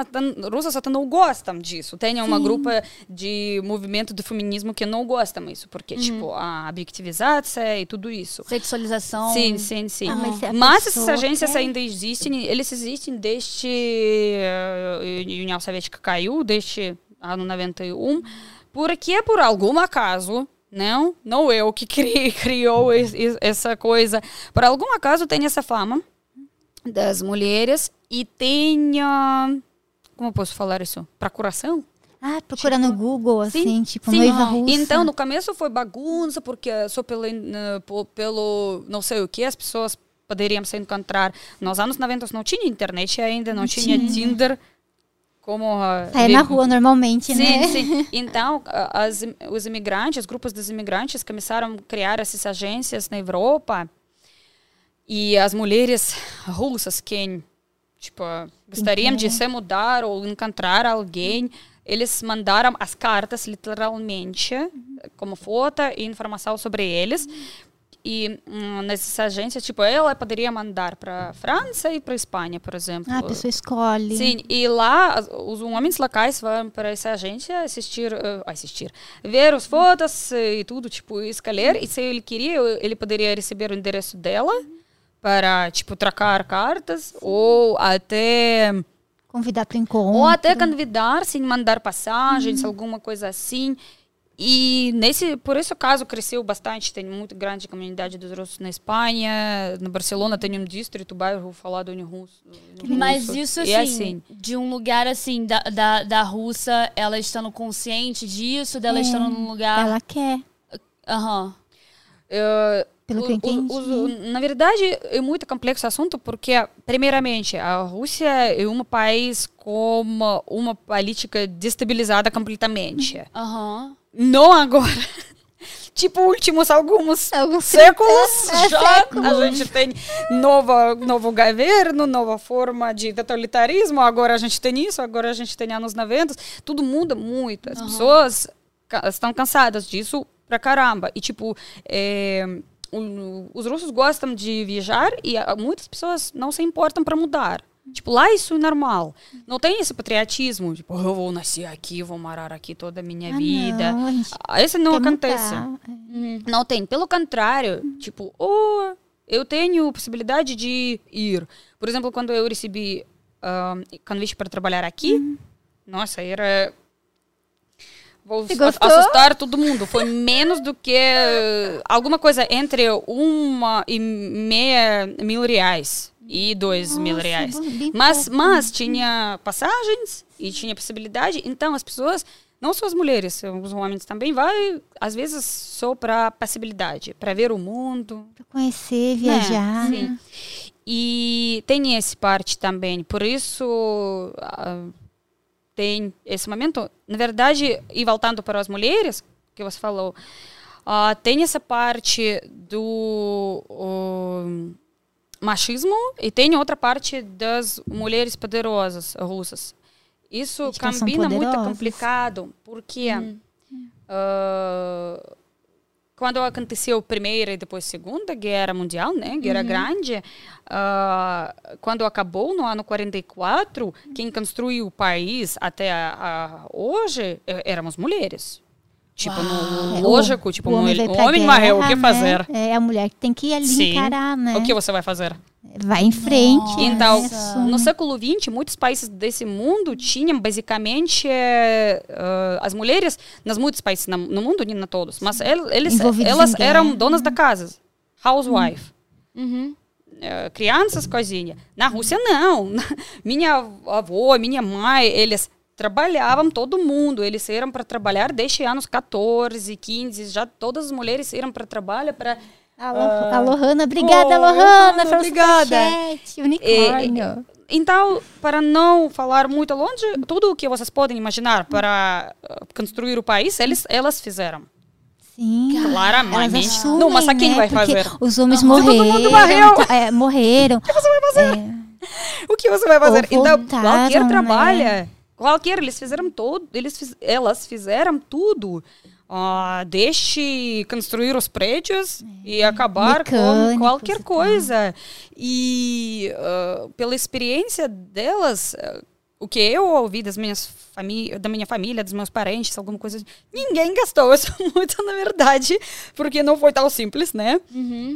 russas até não gostam disso. Tem uma grupo de movimento do feminismo que não gostam disso, porque, tipo, a objetivização e tudo isso. Sexualização. Sim, sim, sim. Ah, mas essas agências quer- ainda existem, eles existem desde eh, a União Soviética caiu, desde ano 91, porque por algum acaso, não, não eu que cri, criou es- es- essa coisa, por algum acaso tem essa fama das mulheres e ah, como posso falar isso? Procuração? Ah, procura no Google, assim, Sim, tipo, sim. noiva russa. Então, no começo foi bagunça, porque só pelo, eh, pelo não sei o que as pessoas poderiam se encontrar. Nos anos 90 não tinha internet ainda, não, tinha, Tinder. Como ah, Sai na rua normalmente, Sim, né? sim. Então, as, os imigrantes, grupos dos imigrantes começaram a criar essas agências na Europa. E as mulheres russas que tipo, gostariam de se mudar ou encontrar alguém, eles mandaram as cartas, literalmente, como foto e informação sobre eles. E hum, nessas agências, tipo, ela poderia mandar para França e para Espanha, por exemplo. Ah, a pessoa escolhe. Sim, e lá os homens locais vão para essa agência assistir, eh, assistir, ver as fotos e tudo, tipo, escolher. E se ele queria, ele poderia receber o endereço dela para, tipo, trocar cartas ou até Convidar para encontro. ou até convidar, sim, mandar passagens, alguma coisa assim. E nesse, por esse caso cresceu bastante, tem muito grande comunidade dos russos na Espanha, no Barcelona tem um distrito, bairro falado em russo. Mas russo. isso, E assim, de um lugar, assim, da, da, da Russa, ela estando consciente disso, dela estando num lugar... Ela quer, Aham. Eh, pelo o- que eu o- entendi. na verdade, é muito complexo o assunto, porque, primeiramente, a Rússia é um país com uma, política destabilizada completamente. Aham. Não agora. tipo, últimos alguns Alguns séculos é, já a gente tem nova, novo governo, nova forma de totalitarismo, agora a gente tem isso, agora a gente tem anos 90, tudo muda muito. As pessoas ca- estão cansadas disso pra caramba. E, tipo, é, os russos gostam de viajar e ah, muitas pessoas não se importam para mudar. Tipo, lá isso é normal. Não tem esse patriotismo, tipo, eu vou nascer aqui, vou morar aqui toda a minha Ah, vida. Não, gente Ah, Isso não acontece. mudar. Não tem. Pelo contrário, tipo, oh, eu tenho possibilidade de ir. Por exemplo, quando eu recebi ah, convite para trabalhar aqui, nossa, era. Vou assustar todo mundo. Foi menos do que eh, alguma coisa entre uma e meia mil reais. e dois mil Nossa, reais. bom, bem Mas, pouco. mas tinha passagens e tinha possibilidade. Então as pessoas, não só as mulheres, os homens também, vai às vezes só para possibilidade, para ver o mundo, Pra conhecer, viajar. né? Sim. E tem esse parte também. Por isso ah, tem esse momento. Na verdade, e voltando para as mulheres, que você falou, ah, tem essa parte do o, machismo e tem outra parte das mulheres poderosas russas. Isso combina muito complicado, porque ah, quando aconteceu a primeira e depois a segunda guerra mundial, né, guerra grande, ah, quando acabou no ano 44, quem construiu o país até a- a hoje eh, éramos mulheres. Tipo, no, É, lógico, tipo, o homem, o pra homem morreu, o que guerra, fazer? né? É a mulher que tem que ir ali Sim. encarar, né? O que você vai fazer? Vai em frente. Então, né? no século XX, muitos países desse mundo tinham basicamente eh, as mulheres, nas muitos países na- no mundo, não todos, mas el- eles, elas eram guerra. donas da casa, housewife. Uhum. Eh, crianças, coisinha. Na Rússia, não. Minha avó, minha mãe, eles trabalhavam todo mundo. Eles iam para trabalhar desde anos 14, 15. Já todas as mulheres iam para trabalho para Alô, alô, Hanna. Obrigada, Oh, alô, pelo obrigada. Unicórnio. Então, para não falar muito longe, tudo o que vocês podem imaginar para eh, construir o país, eles, elas fizeram. Sim. Claramente. assumem, Não, mas a quem né? vai Porque fazer? Os homens Se todo morreram. mundo morreu. é, morreram. O que você vai fazer? O que você vai fazer? Ou então, voltaram, qualquer né? Qualquer, eles fizeram todo, eles fiz- elas fizeram tudo. Ah, desde construir os prédios e acabar com qualquer coisa. E ah, pela experiência delas, o que eu ouvi das minhas famí da minha família, dos meus parentes, alguma coisa, ninguém gastou isso muito, na verdade, porque não foi tão simples, né?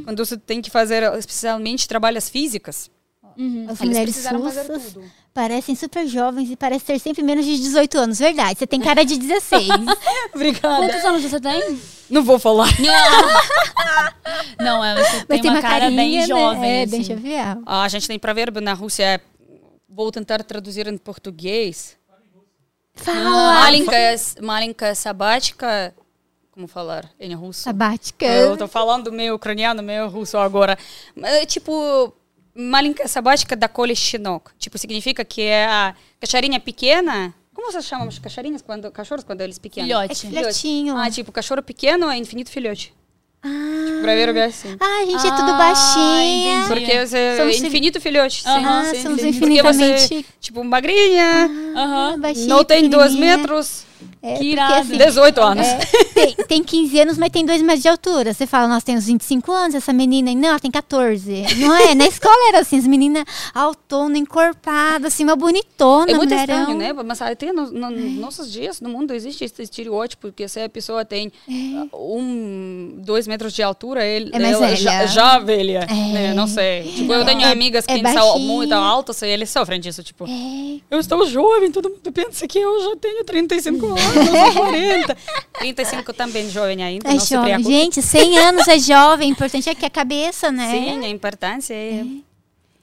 Quando você tem que fazer, especialmente, trabalhos físicos. As Eles mulheres precisaram fazer russas tudo. parecem super jovens e parecem ter sempre menos de 18 anos. Verdade, você tem cara de 16. Obrigada. Quantos anos você tem? Não vou falar. Não, é, você Mas tem, tem uma, uma cara carinha, bem né? jovem. É, assim. bem jovial. Ah, a gente tem provérbio na Rússia, é- vou tentar traduzir em português. Fala. Маленькая, маленькая sabática, como falar em russo? Sabática. Eu tô falando meio ucraniano, meio russo agora. É, tipo, маленькая sabática da Коли щенок. Tipo, significa que é a cachorrinha pequena. Como vocês chamam os cachorrinhos quando, cachorros quando eles pequenos? Filhote. É filhotinho. Ah, tipo, cachorro pequeno é infinito filhote. Ah, Tipo, provérbio é assim. ah, a gente é tudo Ah, baixinha. entendi. Porque você Somos é infinito filhote. Sim, Aham, sim, somos sim. Porque você, infinitamente- tipo, magrinha, Aham. baixinha, não tem dois pequenininha. metros, É, Que porque, irado. assim, 18 anos. é, tem, tem 15 anos, mas tem 2 metros de altura. Você fala, nossa, tem uns 25 anos, essa menina. Não, ela tem 14. Não é? Na escola era assim, as meninas autona, encorpada, assim, uma bonitona. É muito mulherão. estranho, né? Mas até no, no, nos nossos dias, no mundo, existe esse estereótipo que se a pessoa tem ah, um, dois metros de altura, ele, É mais ela já, velha. já velha. É. né? Não sei. Tipo, eu tenho É- amigas que é são baixinha. muito altas e eles sofrem disso. Tipo, É. eu estou jovem, todo mundo pensa que eu já tenho 35 anos, eu sou 40. 35 também jovem ainda, É jovem. Gente, 100 anos é jovem. Importante é que a cabeça, né? Sim, a importância é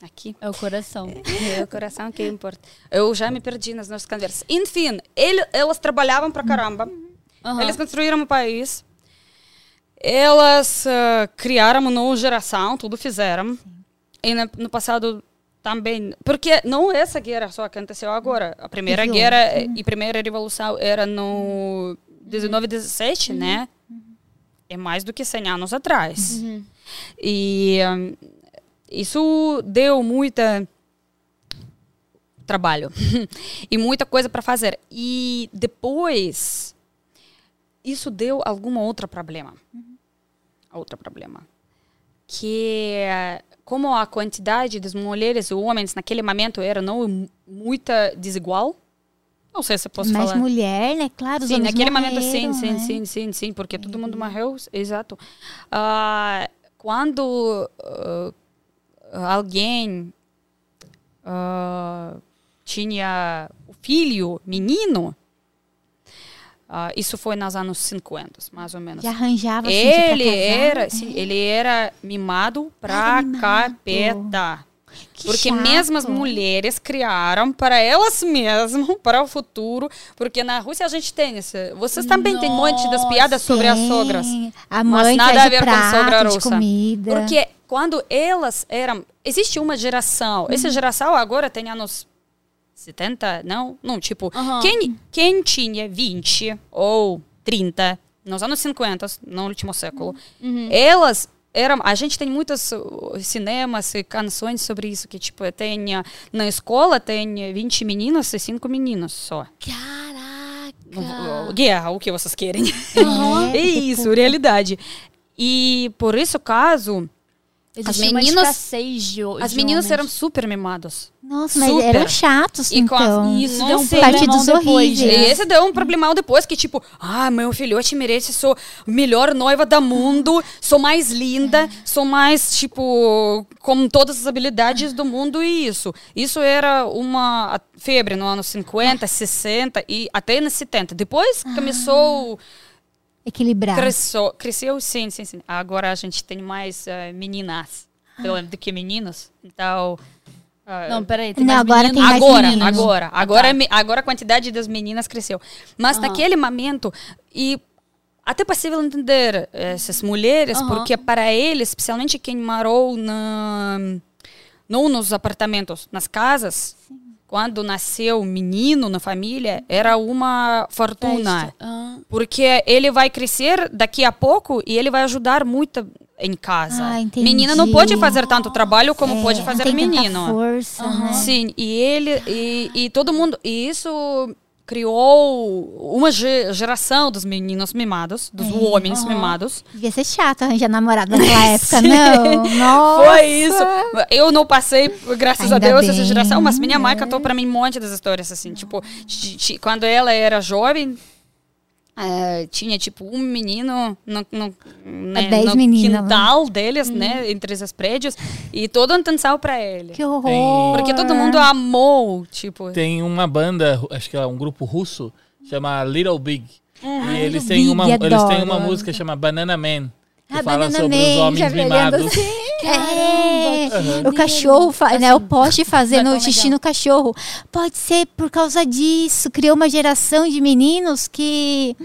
aqui. É o coração. É o coração que importa. Eu já me perdi nas nossas conversas. Enfim, ele, elas trabalhavam pra caramba. Aham. Eles construíram o país. Elas ah, criaram uma nova geração, tudo fizeram. E no, no passado também. Porque não essa guerra só aconteceu agora. A primeira guerra eh, e primeira revolução era no 19, 17, né? É mais do que 100 anos atrás. E hum, isso deu muita trabalho e muita coisa para fazer. E depois isso deu algum outro problema. Outro problema. Que como a quantidade das mulheres e homens naquele momento era não mu- muita desigual. Não sei se eu posso Mais falar. mulher, né? Claro, Sim, naquele momento sim, sim, né? sim, sim, sim, porque todo mundo morreu, exato. Ah, quando ah, alguém ah, tinha o filho menino, ah, isso foi nos anos 50, mais ou menos. Já arranjava assim, Ele era, né? sim, ele era mimado pra mimado. capeta. Que porque chato. mesmo as mulheres criaram para elas mesmas, para o futuro, porque na Rússia a gente tem isso. Vocês também têm um monte das piadas sobre as sogras. A Mas mãe nada traz a ver com prato sogra de russa. comida. Porque quando elas eram. Existe uma geração. Essa Uhum. geração agora tem anos 70, não? Não, tipo, Aham. quem, quem tinha 20 ou 30 nos anos 50, no último século, Uhum. elas eram. A gente tem muitos uh, cinemas e canções sobre isso, que, tipo, tem. Na escola tem 20 meninos e 5 meninos só. Caraca. Guerra, o que vocês querem? É, É isso, realidade. E por esse caso, As uma meninas- de, as de meninas homens. eram super mimados. Nossa, mas Super. eram chatos, E com as- então. e Isso Não deu um Partidos depois, E horríveis. né? esse deu um problemão depois, que tipo, ah, meu filhote merece, sou melhor noiva do mundo, sou mais linda, sou mais, tipo, com todas as habilidades do mundo e isso. Isso era uma febre no ano 50, 60 e até nos 70. Depois começou, Equilibrar. cresceu, cresceu sim, sim, sim. Agora a gente tem mais eh, meninas pelo- do que meninos, então... ah, Não, peraí. Tem Não, mais agora meninos. tem mais agora, meninos. agora, Ah, agora, tá. é agora a quantidade das meninas cresceu. Mas Aham. naquele momento e até possível entender essas mulheres, Aham. porque para eles, especialmente quem morou na, não nos apartamentos, nas casas, quando nasceu um menino na família, era uma fortuna. Ah. Porque ele vai crescer daqui a pouco e ele vai ajudar muito em casa. Ah. Menina não pode fazer tanto trabalho como É, pode fazer menino. força, né? Sim, e ele e, e todo mundo, e isso criou uma ge- geração dos meninos mimados, dos homens mimados. Devia ser chato arranjar namorado naquela época, não. Nossa. Foi isso. Eu não passei, graças a Ainda Deus, essa bem, geração, mas minha mãe né? contou pra mim um monte das histórias, assim, tipo, ti- ti- quando ela era jovem, eh, tinha, tipo, um menino no, no, né, dez no meninas, né? quintal deles, né, entre esses prédios, e toda atenção pra ele. Que horror. Porque todo mundo amou, tipo... Tem uma banda, acho que é um grupo russo, chama Little Big. e eles têm, Big, uma, eles têm uma música chama Banana Man. Que Ah, fala Banana sobre Man, os homens mimados. assim. Caramba, É, o cachorro, fa- né, o poste fazendo é xixi legal. no cachorro. Pode ser por causa disso. Criou uma geração de meninos que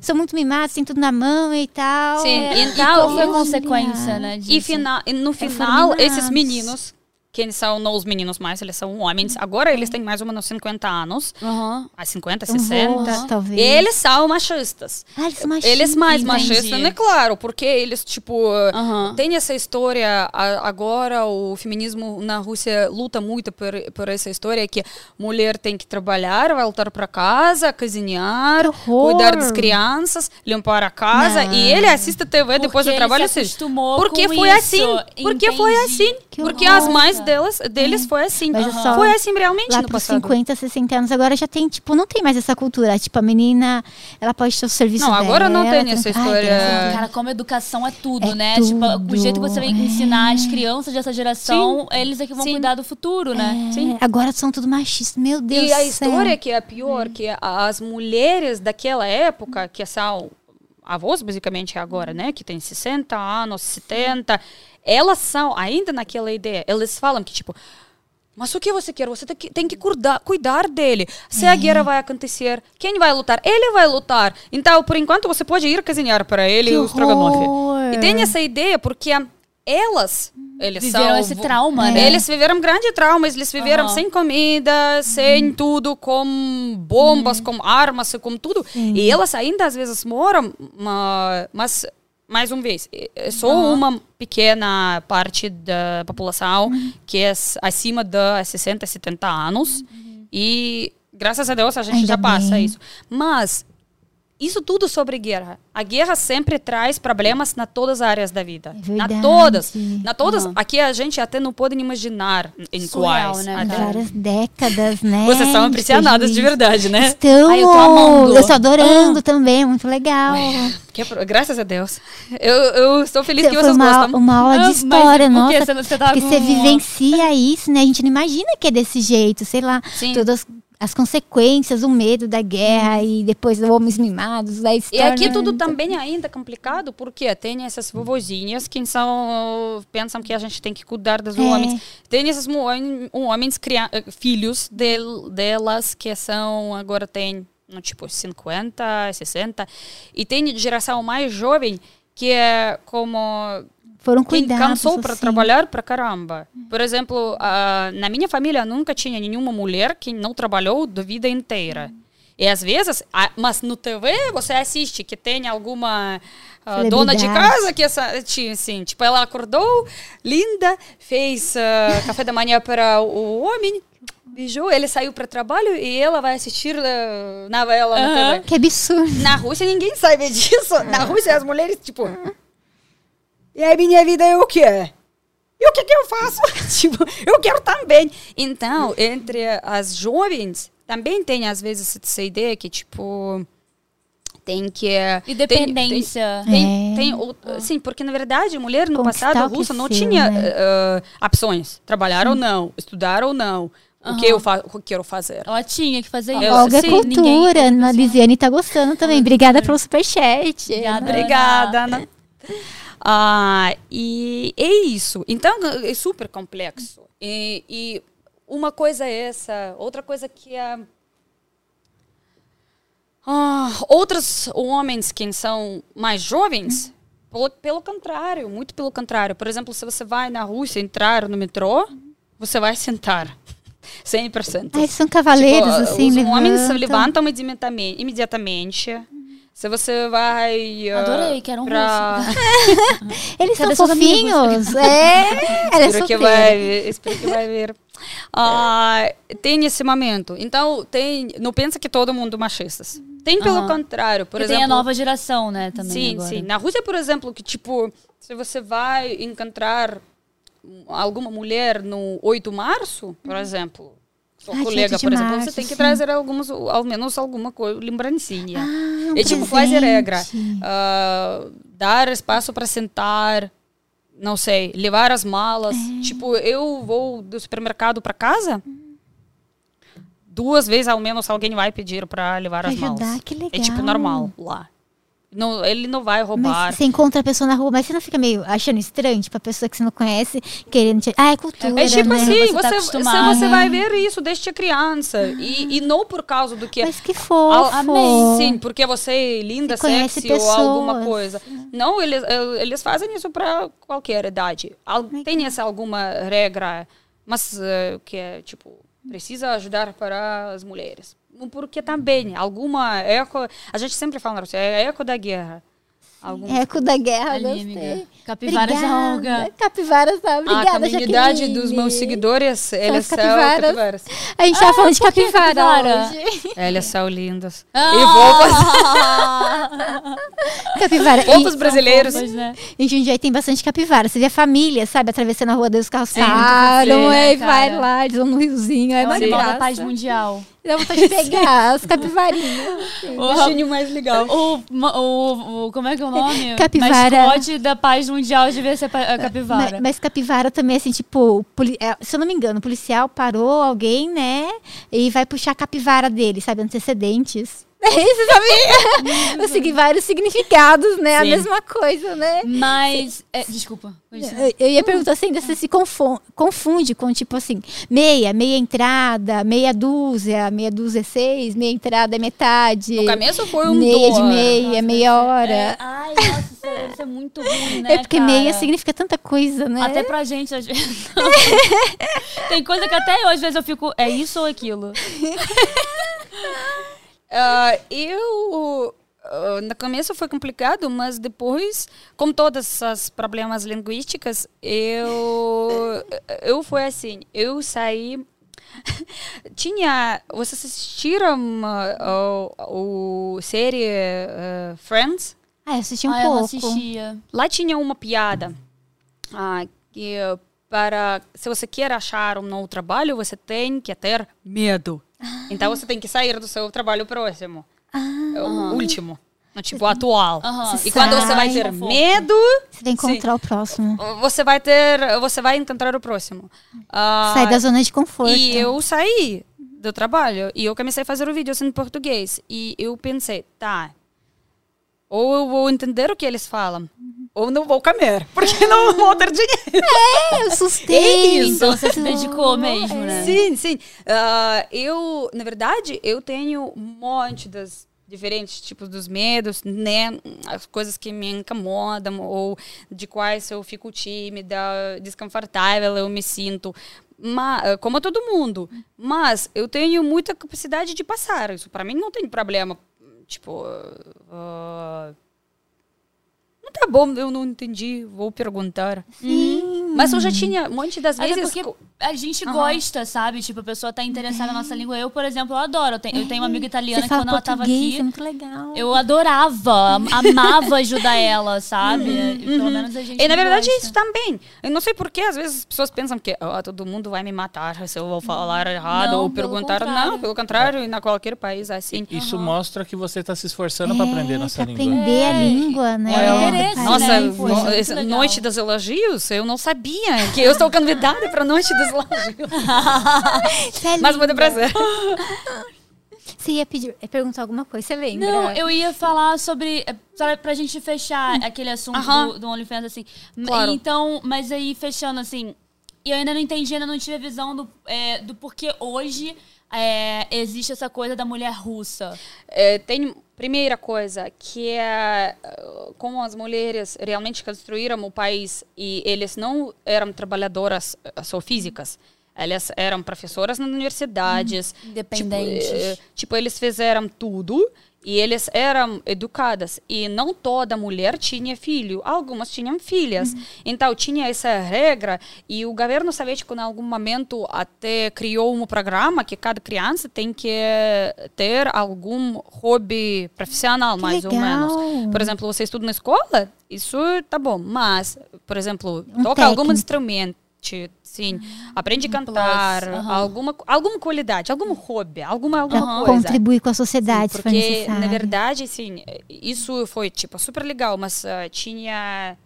são muito mimados, têm tudo na mão e tal. Sim, É, então- E qual foi a consequência, né? Disso? E, fina- e no final, esses meninos, que eles são não os meninos mais, eles são homens, agora eles têm mais ou menos 50 anos, Aham. a 50, Um 60. rosto, talvez. Eles são machistas. Ah, eles são machistas. Eles mais Entendi. machistas, né? Claro, porque eles, tipo, Aham. tem essa história, agora o feminismo na Rússia luta muito por, por essa história que mulher tem que trabalhar, voltar para casa, cozinhar, cuidar das crianças, limpar a casa, Não. e ele assiste TV depois Porque do ele trabalho. se ou seja, acostumou porque foi isso. assim, porque foi Entendi. assim, Que porque horror. as mães delas, deles foi assim, Mas é só foi assim realmente Lá no passado. 50, 60 anos, agora já tem, tipo, não tem mais essa cultura. Tipo, a menina, ela pode ter o serviço Não, agora não dela, tem essa tranquila. história. graças a Deus. Cara, como educação é tudo, É né? Tipo, o tudo, jeito que você vai é. ensinar as crianças dessa geração, eles é que vão Sim. cuidar do futuro, né? Sim. É, Agora são tudo machistas. Meu Deus E a história que é pior, que as mulheres daquela época, que são avós basicamente agora, né, que tem 60 anos, 70, elas são ainda naquela ideia. Eles falam que tipo, mas o que você quer? Você tem que, cuidar, cuidar dele. Se a guerra vai acontecer, quem vai lutar? Ele vai lutar. Então, por enquanto, você pode ir cozinhar para ele Que o estrogonofe. E tem essa ideia porque elas, eles Viveram são esse trauma, né? eles viveram grande trauma, eles viveram Aham. sem comida, sem tudo, com bombas, com armas, com tudo. E elas ainda às vezes moram, ma- mas, mais uma vez, é é só uma pequena parte da população que é acima de 60, 70 anos. E graças a Deus a gente Ainda já passa bem. isso. Mas isso tudo sobre guerra. A guerra sempre traz problemas na todas as áreas da vida. É na verdade. todas. Na todas. Aham. Aqui a gente até não pode nem imaginar em Surreal, quais. né? Várias décadas, né? Vocês são de impressionadas de verdade, né? Estamos. Ai, eu tô amando. Eu tô adorando também, muito legal. Que é- graças a Deus. Eu, eu estou feliz que Foi vocês uma, gostam. uma aula Ah, de mas história, quê? nossa. Você- você tava porque você vivencia isso, né? A gente não imagina que é desse jeito, sei lá. Sim. Todas as consequências, o medo da guerra e depois homens mimados. Aí se E aqui tudo também ainda complicado, porque tem essas vovozinhas que são, pensam que a gente tem que cuidar dos É. homens. Tem esses homens, cria- eh, filhos del- delas, que são, agora tem, no, tipo, 50, 60. E tem geração mais jovem, que é como foram quem cuidados. cansou para assim. trabalhar para caramba. Por exemplo, na minha família nunca tinha nenhuma mulher que não trabalhou da vida inteira. E às vezes, ah, mas no TV você assiste que tem alguma ah, dona de casa que essa, assim, tipo, ela acordou linda, fez ah, café da manhã para o homem, beijou, ele saiu para trabalho e ela vai assistir ah, novela na Aham. TV. Que absurdo. Na Rússia ninguém sabe disso. Na Rússia as mulheres, tipo. E a minha vida é o quê? E o que, que eu faço? tipo, eu quero também. Então, entre as jovens, também tem às vezes essa ideia que, tipo. Tem que. tem- Independência. Tem, É. tem, sim, porque na verdade, mulher no Conquistar passado russa não tinha né? eh, eh, opções. Trabalhar ou não, estudar ou não. O que eu fa o que quero fazer. Ela tinha que fazer isso. Olga é sim, Cultura. A Lisiane tá gostando também. Obrigada pelo superchat. Obrigada. Obrigada, Ana. Ah, e é isso. Então, é super complexo. E, e uma coisa é essa, outra coisa que é... Ah, outros homens que são mais jovens, pelo, pelo contrário, muito pelo contrário. Por exemplo, se você vai na Rússia entrar no metrô, você vai sentar. 100%. Ai, são cavaleiros, Tipo, assim, os homens se levantam. levantam imediatamente. imediatamente. Se você vai. ah, Adorei, quero um pra... Eles Cadê são fofinhos. É, ela é Espero que vai ver. Espero que vai ver. Ah, tem esse momento. Então, tem. Não pensa que todo mundo machistas. Tem pelo contrário. Por exemplo. tem a nova geração, né, também Sim, agora. sim. Na Rússia, por exemplo, que tipo, se você vai encontrar alguma mulher no 8 de março, por exemplo, Ai, colega, 8 de por exemplo, março, você tem que sim. trazer alguns, ao menos alguma coisa, lembrancinha. Ah, um é tipo, quase regra. Ah, dar espaço para sentar, não sei, levar as malas. É. Tipo, eu vou do supermercado para casa, duas vezes ao menos alguém vai pedir para levar Pra as malas. ajudar, que É tipo legal. normal lá. Não, ele não vai roubar. Mas você encontra a pessoa na rua, mas você não fica meio achando estranho, tipo, a pessoa que você não conhece, querendo te... Ah, é cultura, É tipo né? assim, Você tá você, acostumado. você vai ver isso desde criança. E, e não por causa do que. Mas que fofo. Al- Sim, porque você é linda, Você sexy ou alguma coisa. Não, eles, eles fazem isso para qualquer idade. Tem essa alguma regra, mas eh, que é tipo precisa ajudar para as mulheres. Porque também alguma eco, a gente sempre fala Rússia, é eco da guerra. Algum- Eco da guerra, Ali, gostei. amiga. Capivaras da Obrigada. Olga. Capivaras da a Obrigada, comunidade Jaqueline. dos meus seguidores, eles são capivaras. capivaras. A gente tava falando de capivara, capivara? hoje. Eles são lindos. Ah! E vou fazer. Capivara. E- brasileiros. Pois, né? Em Jundiaí tem bastante capivara. Você vê a família, sabe? Atravessando a rua, daí os carros É param, né, aí vai lá, eles vão no riozinho. É É uma da graça. paz mundial. Dá vontade de pegar as capivarinhas. O, Bichinho mais legal. o, o, o- como é que é o nome? Capivara. Mascote da paz mundial devia ser a capivara. Mas, mas capivara também, assim, tipo, é, se eu não me engano, o policial parou alguém, né? E vai puxar a capivara dele, sabe? Antecedentes. É isso, sabia? Eu segui vários significados, né? A Sim. mesma coisa, né? Mas. é, desculpa. Eu, ia perguntar assim, ainda você se confunde com, tipo assim, meia, meia entrada, meia dúzia, meia dúzia é seis, meia entrada é metade. No começo foi um meia de meia, meia hora. É, ai, nossa, isso, é- isso é muito ruim, né? É porque cara? meia significa tanta coisa, né? Até pra gente, às vezes. Tem coisa que até eu, às vezes, eu fico. É isso ou aquilo? Ah, eu ah, no começo foi complicado, mas depois, com todos os problemas linguísticos, eu eu foi assim, eu saí tinha vocês assistiram ah, o, o série ah, Friends? Ah, eu assisti um ah, eu pouco. assistia. Lá tinha uma piada ah, que para se você quer achar um novo trabalho, você tem que ter medo. Então você tem que sair do seu trabalho próximo, É o último, no tipo atual. Aham. E quando você vai ter medo, Você vai encontrar o próximo. você vai ter, você vai encontrar o próximo. Ah, Sai da zona de conforto. e eu saí do trabalho. E eu comecei a fazer vídeos em português. E eu pensei, tá, ou eu vou entender o que eles falam, ou não vou comer, porque não vou ter dinheiro. É, o sustento. Então você se dedicou mesmo, né? Sim, sim. Ah, eu, na verdade, eu tenho um monte das diferentes tipos dos medos, né? As coisas que me incomodam ou de quais eu fico tímida, desconfortável, eu me sinto. Ma- como todo mundo. Mas eu tenho muita capacidade de passar isso. Para mim não tem problema. Tipo, ah, não tá bom, eu não entendi, vou perguntar. Mas eu já tinha um monte das vezes. porque co- a gente gosta, sabe? Tipo, a pessoa tá interessada na nossa língua. Eu, por exemplo, eu adoro. Eu tenho, eu tenho uma amiga italiana Você que quando ela tava aqui, é muito legal. eu adorava, am- amava ajudar ela, sabe? E Pelo menos a gente E na verdade gosta. isso também. Eu não sei porquê, às vezes as pessoas pensam que ah, todo mundo vai me matar se eu vou falar errado Não, ou perguntar. contrário. Não, pelo contrário, em qualquer país é assim. Isso mostra que você está se esforçando para aprender nossa pra língua. aprender a língua, né? É o interesse, Vai- Nossa, né? no- legal. noite dos elogios, eu não sabia que eu estou convidada para a noite dos. Você é Mas muito prazer. Você ia pedir, perguntar alguma coisa, você lembra? Não, eu ia falar sobre. é, pra gente fechar aquele assunto Aham. do, do OnlyFans, assim. Claro. Então, mas aí fechando, assim. E eu ainda não entendi, ainda não tive a visão do, é, do porquê hoje é, existe essa coisa da mulher russa. É, tem primeira coisa que é como as mulheres realmente construíram o país e eles não eram trabalhadoras uh, só físicas elas eram professoras nas universidades Independentes. tipo, eh, tipo eles fizeram tudo e eles eram educadas. E não toda mulher tinha filho. Algumas tinham filhas. Então tinha essa regra. E o governo soviético em algum momento até criou um programa que cada criança tem que ter algum hobby profissional Que mais ou legal. menos. Por exemplo você estuda na escola? Isso tá bom. Mas por exemplo Um toca algum técnico. Instrumento sim aprende a cantar aham. alguma alguma qualidade algum hobby alguma alguma coisa contribuir com a sociedade, se for porque, necessário. na verdade, assim, isso foi, tipo, super legal, mas ah, tinha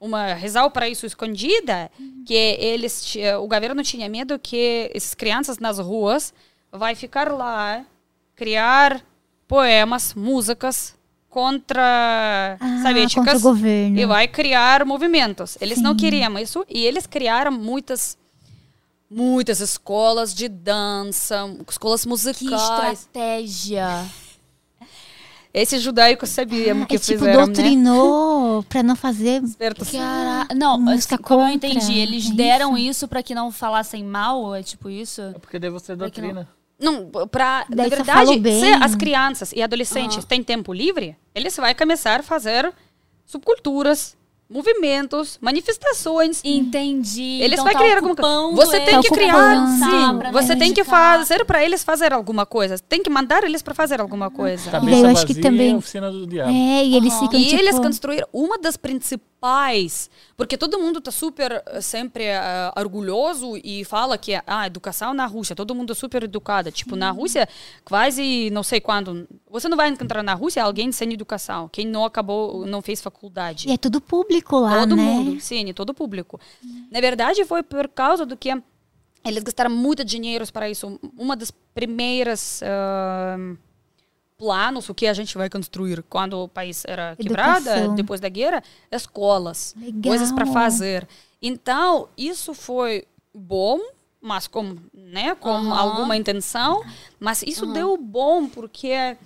uma razão para isso escondida, que eles, o governo tinha medo que essas crianças nas ruas vai ficar lá, criar poemas, músicas contra Ah, soviéticas contra o governo. e vai criar movimentos. Eles não Sim. queriam isso e eles criaram muitas muitas escolas de dança, escolas Que musicais. estratégia. Esse judaico sabia o que é tipo, fizeram, né? doutrinou pra não fazer. Cara, não, Música assim, como eu entendi, eles é deram isso? isso pra que não falassem mal, é tipo isso? É porque daí você que não- doutrina. Não, pra, na Daí verdade, se as crianças e adolescentes têm tempo livre, eles vão começar a fazer subculturas, movimentos, manifestações. Entendi. Eles então vão tá criar alguma coisa. Você eles tem que Tá criar, ocupando. sim. pra Você tem que fazer para eles fazer alguma coisa. Tem que mandar eles para fazer alguma coisa. Cabeça eu acho que vazia também- é oficina do diabo. É, e eles Aham. ficam E tipo. eles construíram uma das principais, porque todo mundo tá super eh, sempre eh, orgulhoso e fala que ah, educação na Rússia, todo mundo é super educado. Tipo, na Rússia, quase não sei quando. Você não vai encontrar na Rússia alguém sem educação, quem não acabou, não fez faculdade. E é tudo público lá, todo né? mundo, sim, todo público. Na verdade, foi por causa do que eles gastaram muito dinheiro para isso. Uma das primeiras ah, planos, o que a gente vai construir quando o país era quebrado, depois da guerra, escolas, Legal. coisas para fazer. Então, isso foi bom, mas com, né, com alguma intenção, mas isso deu bom porque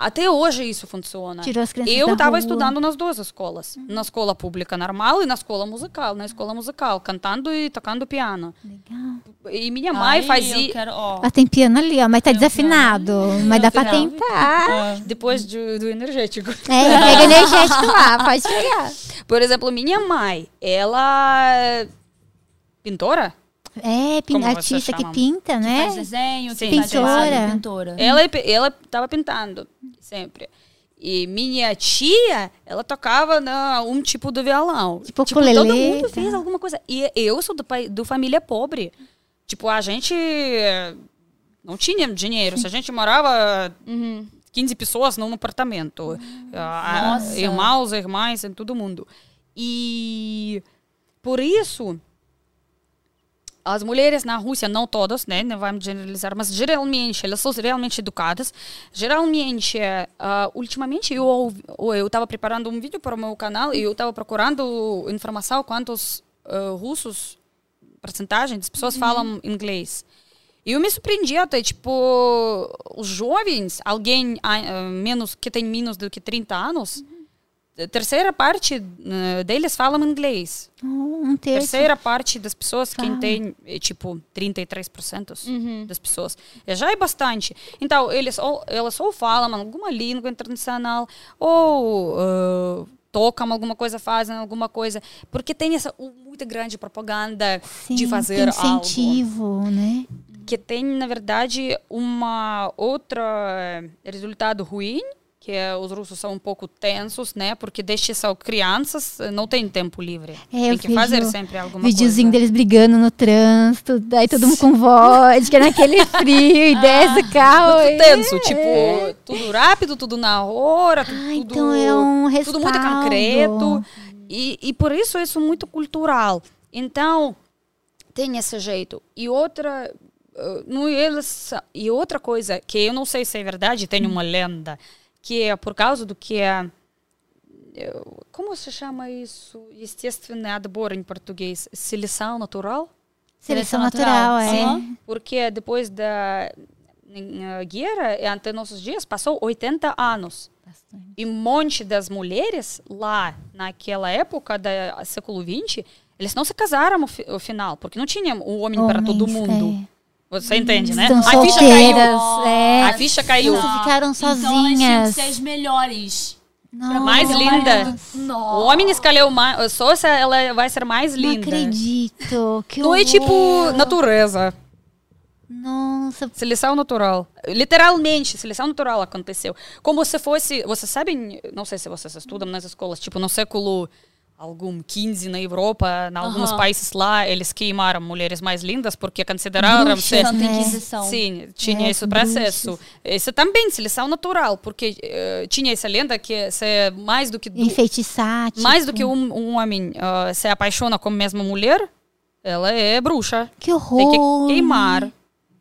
até hoje isso funciona. Tirou as crianças Eu estava estudando nas duas escolas, na escola pública normal e na escola musical, na escola musical, cantando e tocando piano. Legal. E minha mãe Ai, fazia quero, ó. Ah, tem piano ali, ó, mas tá Tem desafinado. Mas dá pra Não. tentar. depois do, do energético. É, pega energético lá, pode pegar. Por exemplo, minha mãe, ela pintora, É, pin- artista que pinta, Faz né? desenho, Sim. que faz Pintora. desenho, pintora. ela ela estava pintando sempre. E minha tia, ela tocava na, um tipo de violão. Tipo todo ukulele, mundo tá. fez alguma coisa. E eu sou do, pai- do família pobre. Tipo, a gente eh, não tinha dinheiro. Se a gente morava Uhum. 15 pessoas num apartamento. Ah, Nossa. Irmãos, irmãs, todo mundo. E por isso, as mulheres na Rússia, não todas, né, não vamos generalizar, mas geralmente elas são realmente educadas. Geralmente, uh, ultimamente eu eu estava preparando um vídeo para o meu canal e eu estava procurando informação quantos uh, russos, porcentagem das pessoas falam inglês. E eu me surpreendi até, tipo, os jovens, alguém ah, menos que tem menos do que 30 anos, terceira parte eh, deles falam inglês. Um terço. Terceira parte das pessoas, quem Fala. tem, é, tipo, 33% das pessoas. É, já é bastante. Então, eles ou, elas ou falam alguma língua internacional, ou ah, tocam alguma coisa, fazem alguma coisa. Porque tem essa uh, muito grande propaganda Sim, de fazer tem algo incentivo, né? que tem, na verdade, uma outra eh, resultado ruim, que é, os russos são um pouco tensos, né? Porque desde são crianças, não tem tempo livre. É, tem que fazer vejo sempre alguma Videozinho coisa. deles brigando no trânsito, daí todo mundo com vodka, naquele frio, e desce o carro. Muito tenso, tipo, tudo rápido, tudo na hora, Ah, tudo, então é um tudo muito concreto. E, e por isso isso é muito cultural. Então, tem esse jeito. E outra, eh, no eles, e outra coisa que eu não sei se é verdade, tem uma lenda, que é por causa do que é eh, como se chama isso? Естественный отбор em português. Seleção natural? Seleção Seleção natural, natural, é. sim. Porque depois da eh, guerra, e até nossos dias, passou 80 anos. E um monte das mulheres lá, naquela época do século XX, eles não se casaram no fi- no final, porque não tinha um homem para todo Homens, mundo. Você entende, né? Estão A ficha caiu. solteiras, é. A ficha caiu. Nossa, ficaram Então elas tinham sozinhas. que ser as melhores. Não, Mais linda. O homem escolheu mais, só se ela vai ser mais não linda. acredito. Que Não é tipo natureza. Nossa, Seleção natural. Literalmente, seleção natural aconteceu. Como se fosse. Vocês sabem, não sei se vocês estudam nas escolas, tipo, no século algum 15 na Europa, em alguns países lá, eles queimaram mulheres mais lindas porque consideraram Bruxas, ser. Santa né? Inquisição. Sim, tinha É, esse processo. Isso também, seleção natural, porque eh, tinha essa lenda que se é mais do que du- enfeitiçar. Tipo, mais do que um, um homem ah, se apaixona com a mesma mulher, ela é bruxa. Que horror. Tem que queimar.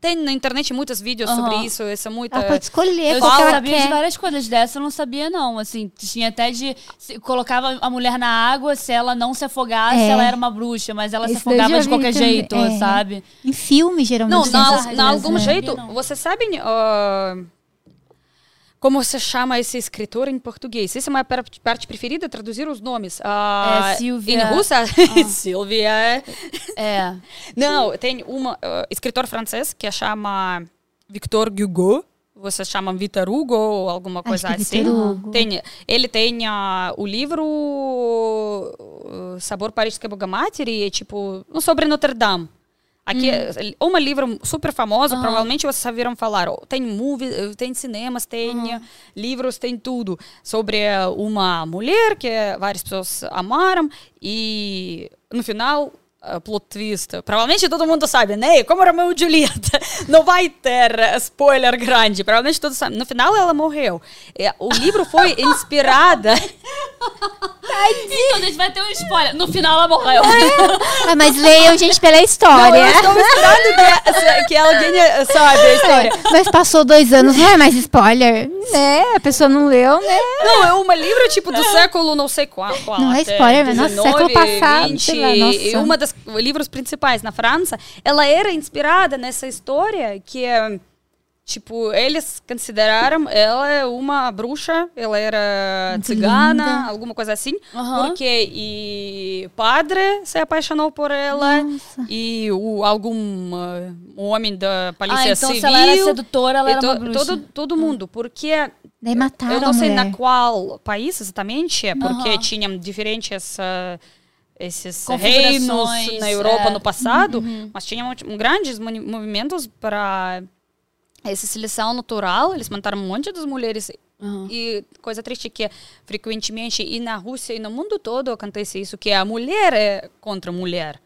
Tem na internet muitos vídeos sobre Aham. isso, isso é muito. Ela pode escolher Eu qual ela sabia de quer. várias coisas dessa, eu não sabia não, assim, tinha até de, se- colocava a mulher na água, se ela não se afogasse, É. ela era uma bruxa, mas ela se daí eu afogava de qualquer também, jeito, é. sabe? Em filme, geralmente. Não, na, essas na algum né? jeito, Não. vocês sabem ah, como se chama esse escritor em português? Essa é uma par- parte preferida, traduzir os nomes. Ah, É, Silvia- Em russa, Silvia. É. Não, tem um escritor francês que chama Victor Hugo. Vocês chamam Victor Hugo ou alguma Acho coisa que é assim. Hugo. Tem, ele tem ah, o livro uh, Sabor Parística Bogamateri, é tipo, um sobre Notre Dame. Aqui é um livro super famoso, provavelmente vocês já viram falar. Tem movies, eh, tem cinemas, tem eh, livros, tem tudo sobre eh, uma mulher que várias pessoas amaram e no final plot twist. Provavelmente todo mundo sabe, né? Como Romeo e Julieta. Não vai ter spoiler grande. Provavelmente todos sabem. No final ela morreu. O livro foi inspirada. Então, a gente vai ter um spoiler. No final ela morreu. Ah, mas leiam, gente, pela Não, história. eu estou esperando que, que alguém eh, sabe a história. Mas passou dois anos, não é mais spoiler? Né? A pessoa não leu, né? Não, é um livro tipo do século não sei qual. qual Não é spoiler, mas nossa, século passado, sei lá, nossa. E uma das livros principais na França, ela era inspirada nessa história que é tipo eles consideraram ela uma bruxa, ela era cigana, alguma coisa assim, Aham. porque e padre se apaixonou por ela Nossa. e o algum ah, homem da Ah, polícia então civil se ela era sedutora, ela era to- uma bruxa. todo todo mundo, porque Daí mataram eu não sei na qual país exatamente, é porque Aham. tinham diferentes ah, esses reinos na Europa é. no passado, mas tinham um- grandes movimentos para essa seleção natural. Eles mataram um monte das mulheres. Aham. E coisa triste que frequentemente e na Rússia e no mundo todo acontece isso, que a mulher é contra a mulher.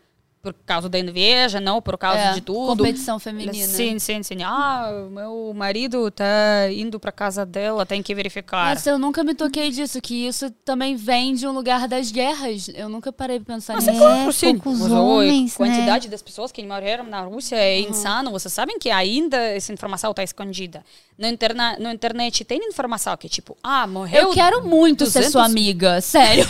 Por causa da inveja, não por causa É, de tudo. competição feminina. Sim, sim, sim. Ah, meu marido tá indo pra casa dela, tem que verificar. Nossa, eu nunca me toquei disso, que isso também vem de um lugar das guerras. Eu nunca parei pra pensar Mas nisso. é claro, É, sim. poucos Mas, homens, a quantidade né? das pessoas que moraram na Rússia é insano. Vocês sabem que ainda essa informação está escondida. No, interna no internet tem informação que tipo, ah, morreu. Eu quero muito ser 200 sua amiga, sério.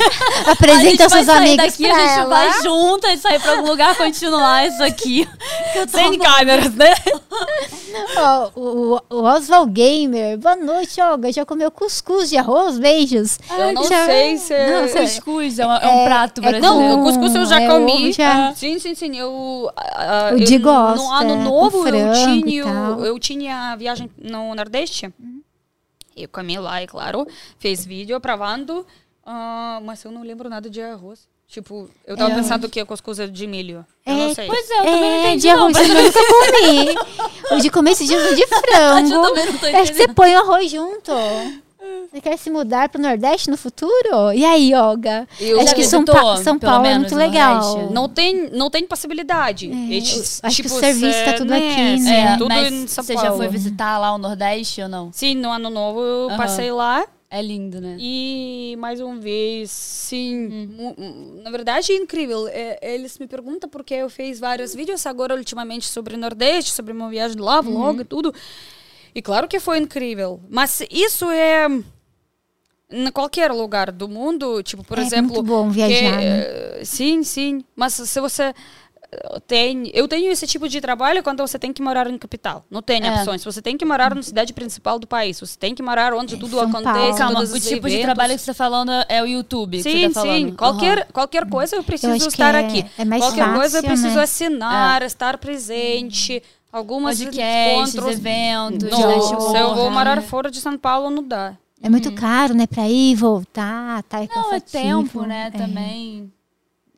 Apresenta a gente vai seus sair amigos daqui, pra a gente ela. vai juntas sair pra algum lugar continuar isso aqui. Eu Sem câmeras, né? Ó, o, o Oswald Gamer. Boa noite, Olga. Já comeu cuscuz de arroz? Beijos. Eu não Já- sei se é- Não, sei. Cuscuz é, um- é um prato é brasileiro. Não, o cuscuz eu já É, comi. eu já- Ah, Sim, sim, sim. Eu, ah, O eu- Di gosta, No ano novo eu tinha, eu tinha viagem no Nordeste. Eu comi lá, é claro. Fez vídeo provando. ah, mas eu não lembro nada de arroz. Tipo, eu tava É. pensando que é cuscuz é de milho. Eu não sei. Pois é, eu também não É, entendi. de não, arroz mas- eu nunca comi. O de comer esses dias foi de frango. Eu também não tô Acho que você põe o arroz junto. Você quer se mudar pro Nordeste no futuro? E aí, Olga? Eu acho que São, Pa- São Paulo é muito legal. Não tem, não tem possibilidade. É, Eles, acho que tipo, o serviço tá cê- tudo aqui, sim, né? É, tudo mas em São você Paulo. já foi visitar lá o Nordeste ou não? Sim, no ano novo eu Aham. passei lá. É lindo, né? E mais uma vez, sim, mu- na verdade é incrível. É, eles me perguntam porque eu fiz vários vídeos agora ultimamente sobre o Nordeste, sobre uma viagem lá, vlog e tudo. E claro que foi incrível. Mas isso é em qualquer lugar do mundo, tipo, por É exemplo, muito bom viajar, que, né? eh, Sim, sim. Mas se você tem, eu tenho esse tipo de trabalho quando você tem que morar em capital. Não tem É. opções. Você tem que morar na cidade principal do país. Você tem que morar onde tudo São acontece. Calma, o tipo de eventos. trabalho que você tá falando é o YouTube. que Sim, você tá sim. Qualquer, Aham. qualquer coisa eu preciso que estar é- aqui. é mais qualquer coisa eu fácil, preciso né? assinar, estar presente. Algumas Podcasts, encontros. eventos, Não, se eu vou morar né? fora de São Paulo, não dá. É muito caro, né? Pra ir, voltar, tá? É Não, é tempo, né? É. Também.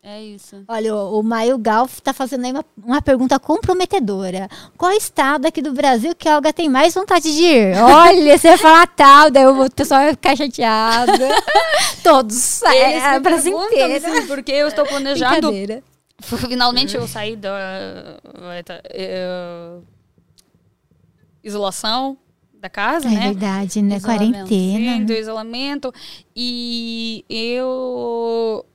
É isso. Olha, o, o Maio Galf tá fazendo aí uma, uma pergunta comprometedora. Qual estado aqui do Brasil que a Olga tem mais vontade de ir? Olha, você vai falar tal, daí o pessoal vai ficar chateado. Todos, é, Eles me Brasil perguntam, inteira. assim, porque eu estou planejando. Finalmente eu saí da eita, eh, isolação da casa, É né? verdade, né? Quarentena. Sim, né? do isolamento. E eu,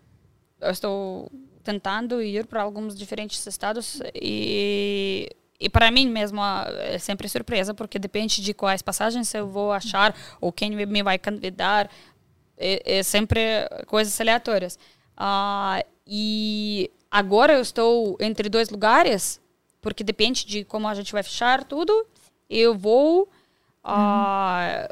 eu estou tentando ir para alguns diferentes estados e e para mim mesmo ah, é sempre surpresa porque depende de quais passagens eu vou achar ou quem me- vai convidar é, é sempre coisas aleatórias. Ah, e agora eu estou entre dois lugares porque depende de como a gente vai fechar tudo eu vou ah,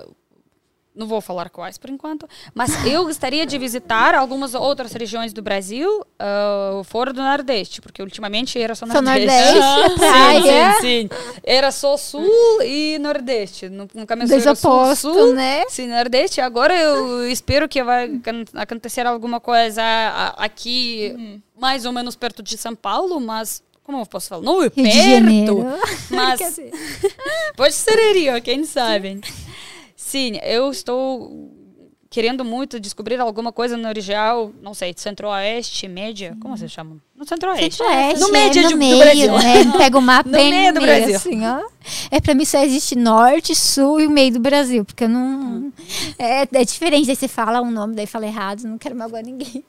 não vou falar quais por enquanto, mas eu gostaria de visitar algumas outras regiões do Brasil ah, fora do Nordeste, porque ultimamente era só Só Nordeste. Nordeste, praia. Sim, sim, sim. Era só Sul e Nordeste. Nu- Nunca me era Sul, Sul, né? Sim, Nordeste. Agora eu espero que vai acon- acontecer alguma coisa aqui, mais ou menos perto de São Paulo, mas como eu posso falar? Não é perto, mas pode ser Rio, quem sabe. Sim, eu estou querendo muito descobrir alguma coisa no região, não sei, centro-oeste, média, como você chama? No centro-oeste. Centro-Oeste, No é, média no de- do meio, Brasil. né? Pega o mapa No bem meio do Brasil. assim, ó. É, pra mim só existe norte, sul e o meio do Brasil, porque eu não... É, é diferente, aí você fala um nome, daí fala errado, não quero magoar ninguém.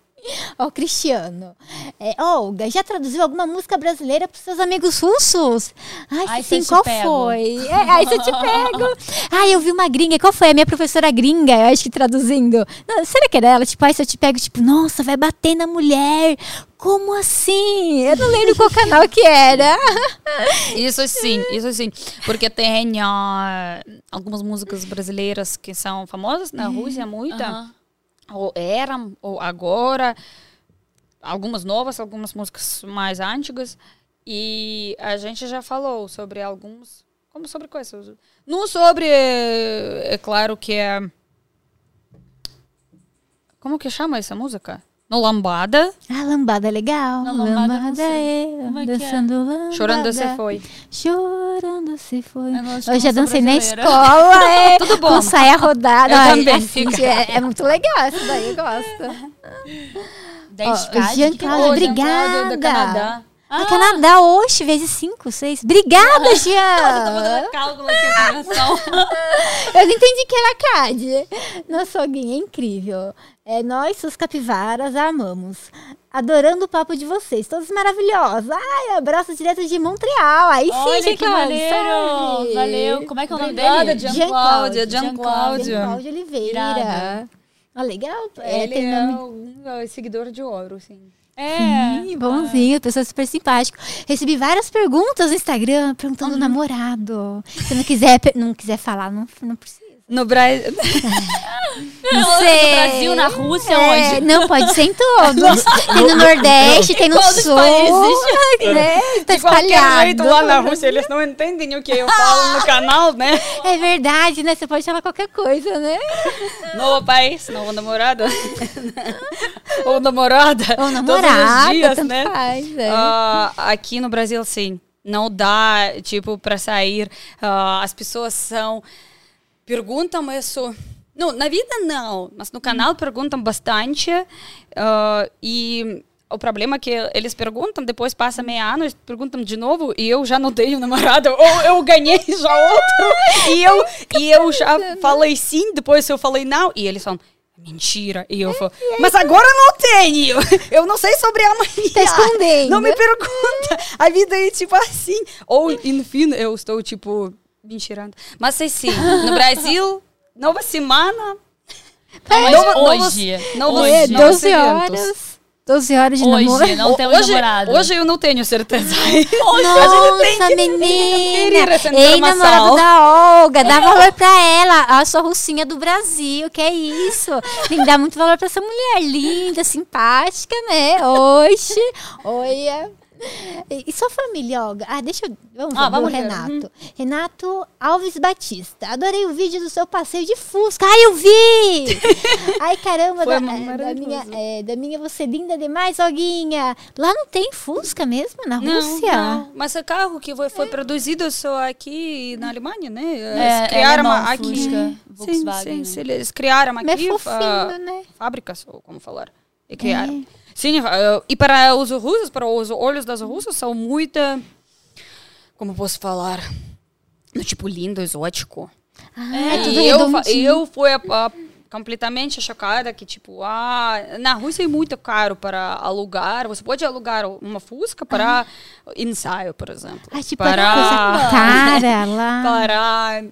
Ó, Cristiano. É, Olga, já traduziu alguma música brasileira pros seus amigos russos? Ai, Ai, sim, qual foi? É, se eu te pego. Ai, eu vi uma gringa. Qual foi? A minha professora gringa, eu acho que traduzindo. Não, será que era ela? Tipo, ai, se eu te pego, tipo, nossa, vai bater na mulher. Como assim? Eu não lembro qual canal que era. Isso sim, isso sim. Porque tem ah, algumas músicas brasileiras que são famosas na Rússia, muita. Aham. Ou eram, ou agora. Algumas novas, algumas músicas mais antigas. E a gente já falou sobre alguns. Como sobre coisas? Não sobre. É claro que é. Como que chama essa música? No Lambada. Ah, lambada é legal. Não, lambada eu lambada é, é é? dançando lambada. Chorando você foi. Chorando se foi. Eu de Eu já dancei na escola, é. Tudo bom. Com saia rodada. Eu Ai, também, assim, fica. É, é muito legal essa daí, eu gosto. 10 Ó, k Jean Cláudio, Ô, Jean Cláudio, obrigada. do Canadá. Ah, Canadá, oxe, vezes 5, 6. Obrigada, Jean! Cálculo aqui. Eu não entendi que era CAD. Nossa, alguém é incrível. É, nós, suas capivaras, a amamos. Adorando o papo de vocês, todos maravilhosos. Ai, abraço direto de Montreal. Aí sim, Olha que maneiro. sabe? Valeu. Como é que é o nome Obrigada, dele? Jean- Jean Cláudia, Cláudia. Jean Cláudia. Jean Cláudio Oliveira. Irada. Ah, legal. É, Ele tem é nome- um é, seguidor de ouro, sim. É. Sim, bonzinho, pessoa super simpática. Recebi várias perguntas no Instagram perguntando Uhum. namorado. Se não quiser, não quiser falar, não, não precisa. No Brasil. Não No Brasil, na Rússia, É, onde? Não, pode ser em todos. tem no Nordeste, tem no Sul. países? Né? Tá De qualquer espalhado. jeito, lá na Rússia, eles não entendem o que eu falo no canal, né? É verdade, né? Você pode falar qualquer coisa, né? Novo país, novo namorado. Ou namorada. Ou Todos namorada, os dias, tanto né? faz. É. Ah, aqui no Brasil, sim. Não dá, tipo, para sair. Ah, as pessoas são. Perguntam isso. Não, na vida não, mas no canal perguntam bastante. ah, e o problema é que eles perguntam, depois passa meia ano, eles perguntam de novo, e eu já não tenho namorado. Ou eu ganhei já outro, e eu, e eu já falei sim, depois eu falei não, e eles falam. Mentira. E eu falo, mas agora não tenho. Eu não sei sobre amanhã. Tá escondendo. Não me pergunta. A vida é tipo assim. Ou, enfim, eu estou, tipo, mentirando. Mas assim, no Brasil, nova semana. Mas Nova- hoje. novos- É, hoje. novos 12 eventos. horas. 12 horas de namoro. Hoje, não temos hoje, namorado. hoje eu não tenho certeza. Nossa, menina! essa Ei, namorado da Olga, dá valor pra ela. A sua russinha do Brasil, que é isso? Tem que dar muito valor pra essa mulher linda, simpática, né? Oxe, olha. E sua família, Olga? Ah, deixa eu. Vamos Ah, vamos. Renato. Renato Alves Batista. Adorei o vídeo do seu passeio de Fusca. Ai, eu vi! Ai, caramba, da, da, maravilhoso. minha, é, da minha você linda demais, Olguinha. Lá não tem Fusca mesmo, na Não, Rússia? não. Mas o carro que foi, foi produzido só aqui na Alemanha, né? Eles É, criaram alemão, aqui. Fusca, Sim, Volkswagen, sim, né? sim, eles criaram Mas é aqui fofinho, né? fábricas, ou como falar. E criaram. Sim, ah, e para os russos, para os olhos das russas, são muito, como posso falar, no tipo lindo, exótico. Ah, é tudo e eu, eu fui ah, completamente chocada que, tipo, ah, na Rússia é muito caro para alugar. Você pode alugar uma Fusca para ensaio, por exemplo. Ah, tipo, para, coisa cara lá. para,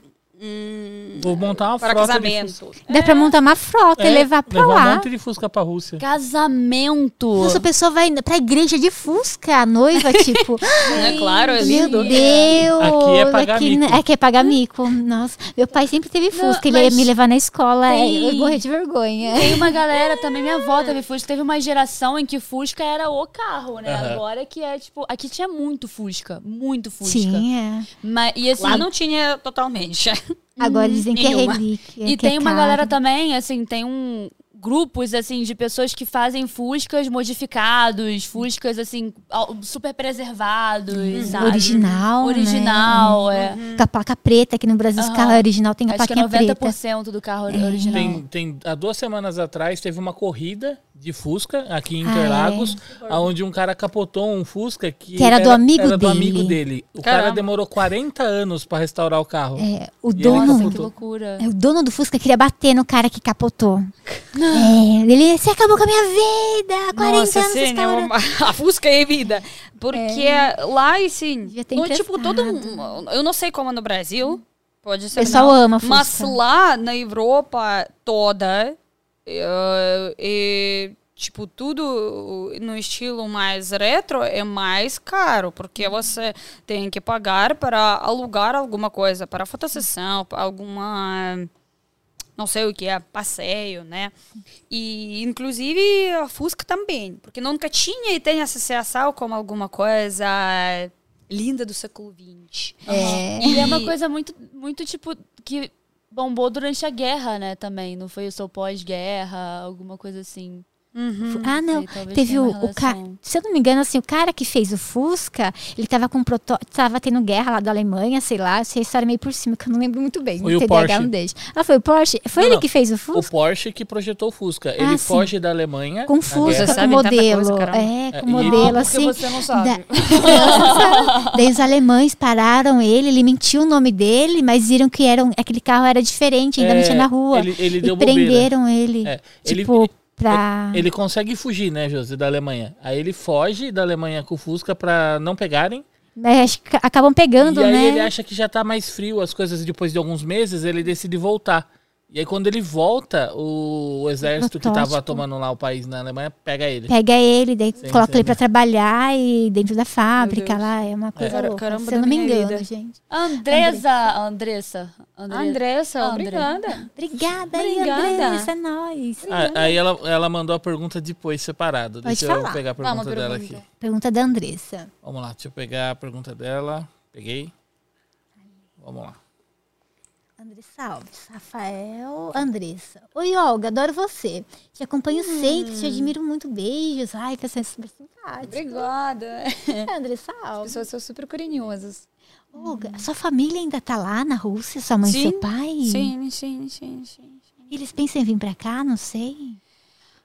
hum, Vou montar uma para frota de Fusca. casamento. Dá pra montar uma frota e É, levar pra levar um lá. monte de Fusca pra Rússia. Casamento. Nossa, a pessoa vai pra igreja de Fusca, a noiva, tipo. É claro, é Meu lindo. Deus! Aqui é pagar aqui, mico. Aqui é pagar mico. Nossa, meu pai sempre teve Fusca. ele ia me levar na escola. tem- Eu morri de vergonha. Tem uma galera também, minha avó teve Fusca. Teve uma geração em que Fusca era o carro, né? Agora que é, tipo... Aqui tinha muito Fusca. Muito Fusca. Tinha. Mas, e assim... Lá não tinha totalmente. Agora dizem que é nenhuma. relíquia. E que é tem uma caro. galera também, assim, tem um grupos assim de pessoas que fazem fuscas modificados, fuscas assim super preservados, sabe? Original, né? Original, é. Com a placa preta, aqui no Brasil os Aham. carros original tem a Acho que é plaquinha preta. 90% do carro original. Tem, tem, há duas semanas atrás teve uma corrida de Fusca aqui em Ah, Interlagos, onde um cara capotou um Fusca que, Que era do amigo era do dele. amigo dele. O cara Caramba. demorou 40 anos pra restaurar o carro. É, o E dono. Nossa, que loucura. É, O dono do Fusca queria bater no cara que capotou. É, ele, você acabou com a minha vida! 40 Nossa, anos sim, restaurando. a Fusca é vida. Porque lá, assim, no, tipo, todo. Eu não sei como é no Brasil, pode ser O pessoal não, ama Mas Fusca. lá na Europa toda, é, tipo, tudo no estilo mais retro é mais caro, porque você tem que pagar para alugar alguma coisa, para fotossessão, para alguma não sei o que é, passeio, né? E, inclusive, a Fusca também, porque nunca tinha e tem associação como alguma coisa linda do século XX. É. E é uma coisa muito, muito tipo, que bombou durante a guerra, né, também. Não foi o seu pós-guerra, alguma coisa assim. Uhum. Ah, não. sei, Teve o, o cara. Se eu não me engano, assim, o cara que fez o Fusca, ele tava com um proto... tava tendo guerra lá da Alemanha, sei lá, essa história meio por cima, que eu não lembro muito bem. Foi o TDAH Porsche. não deixa. Ah, foi o Porsche? Foi Não, ele não. que fez o O Fusca? Porsche que projetou o Fusca. Ele Ah, sim. foge da Alemanha. Com na Fusca, com modelo. coisa, é, É, com e- modelo, Ah, assim. você não sabe. Da- Daí os alemães pararam ele, ele mentiu o nome dele, mas viram que era um- aquele carro era diferente, ainda não É, tinha na rua. Ele, ele e deu bobeira. prenderam ele. É, ele- tipo, pra. Ele consegue fugir, né, José, da Alemanha. Aí ele foge da Alemanha com o Fusca pra não pegarem. É, acho que acabam pegando, e aí né? ele acha que já tá mais frio as coisas depois de alguns meses, ele decide voltar. E aí quando ele volta, o, exército que tava tomando lá o país na Alemanha pega ele. Pega ele, daí Sim, coloca sim. ele pra trabalhar e dentro da fábrica lá. É uma coisa Cara- louca. caramba Se eu não me engano, vida. gente. Andresa, Andressa. Andre- Andressa, André. obrigada. Obrigada, aí, Obrigada. Andressa, é nóis. Ah, aí ela, ela mandou a pergunta depois separado. Pode deixa falar. eu pegar a pergunta Vamos, dela pergunta. aqui. Pergunta da Andressa. Vamos lá, deixa eu pegar a pergunta dela. Peguei. Vamos lá. Andressa Alves, Rafael, Andressa. Oi, Olga, adoro você. Te acompanho sempre, te admiro muito. Beijos. Ai, você é super simpática. Obrigada. É, Andressa As Alves. pessoas são super carinhosas. Olga, sua família ainda tá lá na Rússia? Sua mãe e seu pai? Sim, sim, sim, sim. Eles pensam em vir pra cá? Não sei.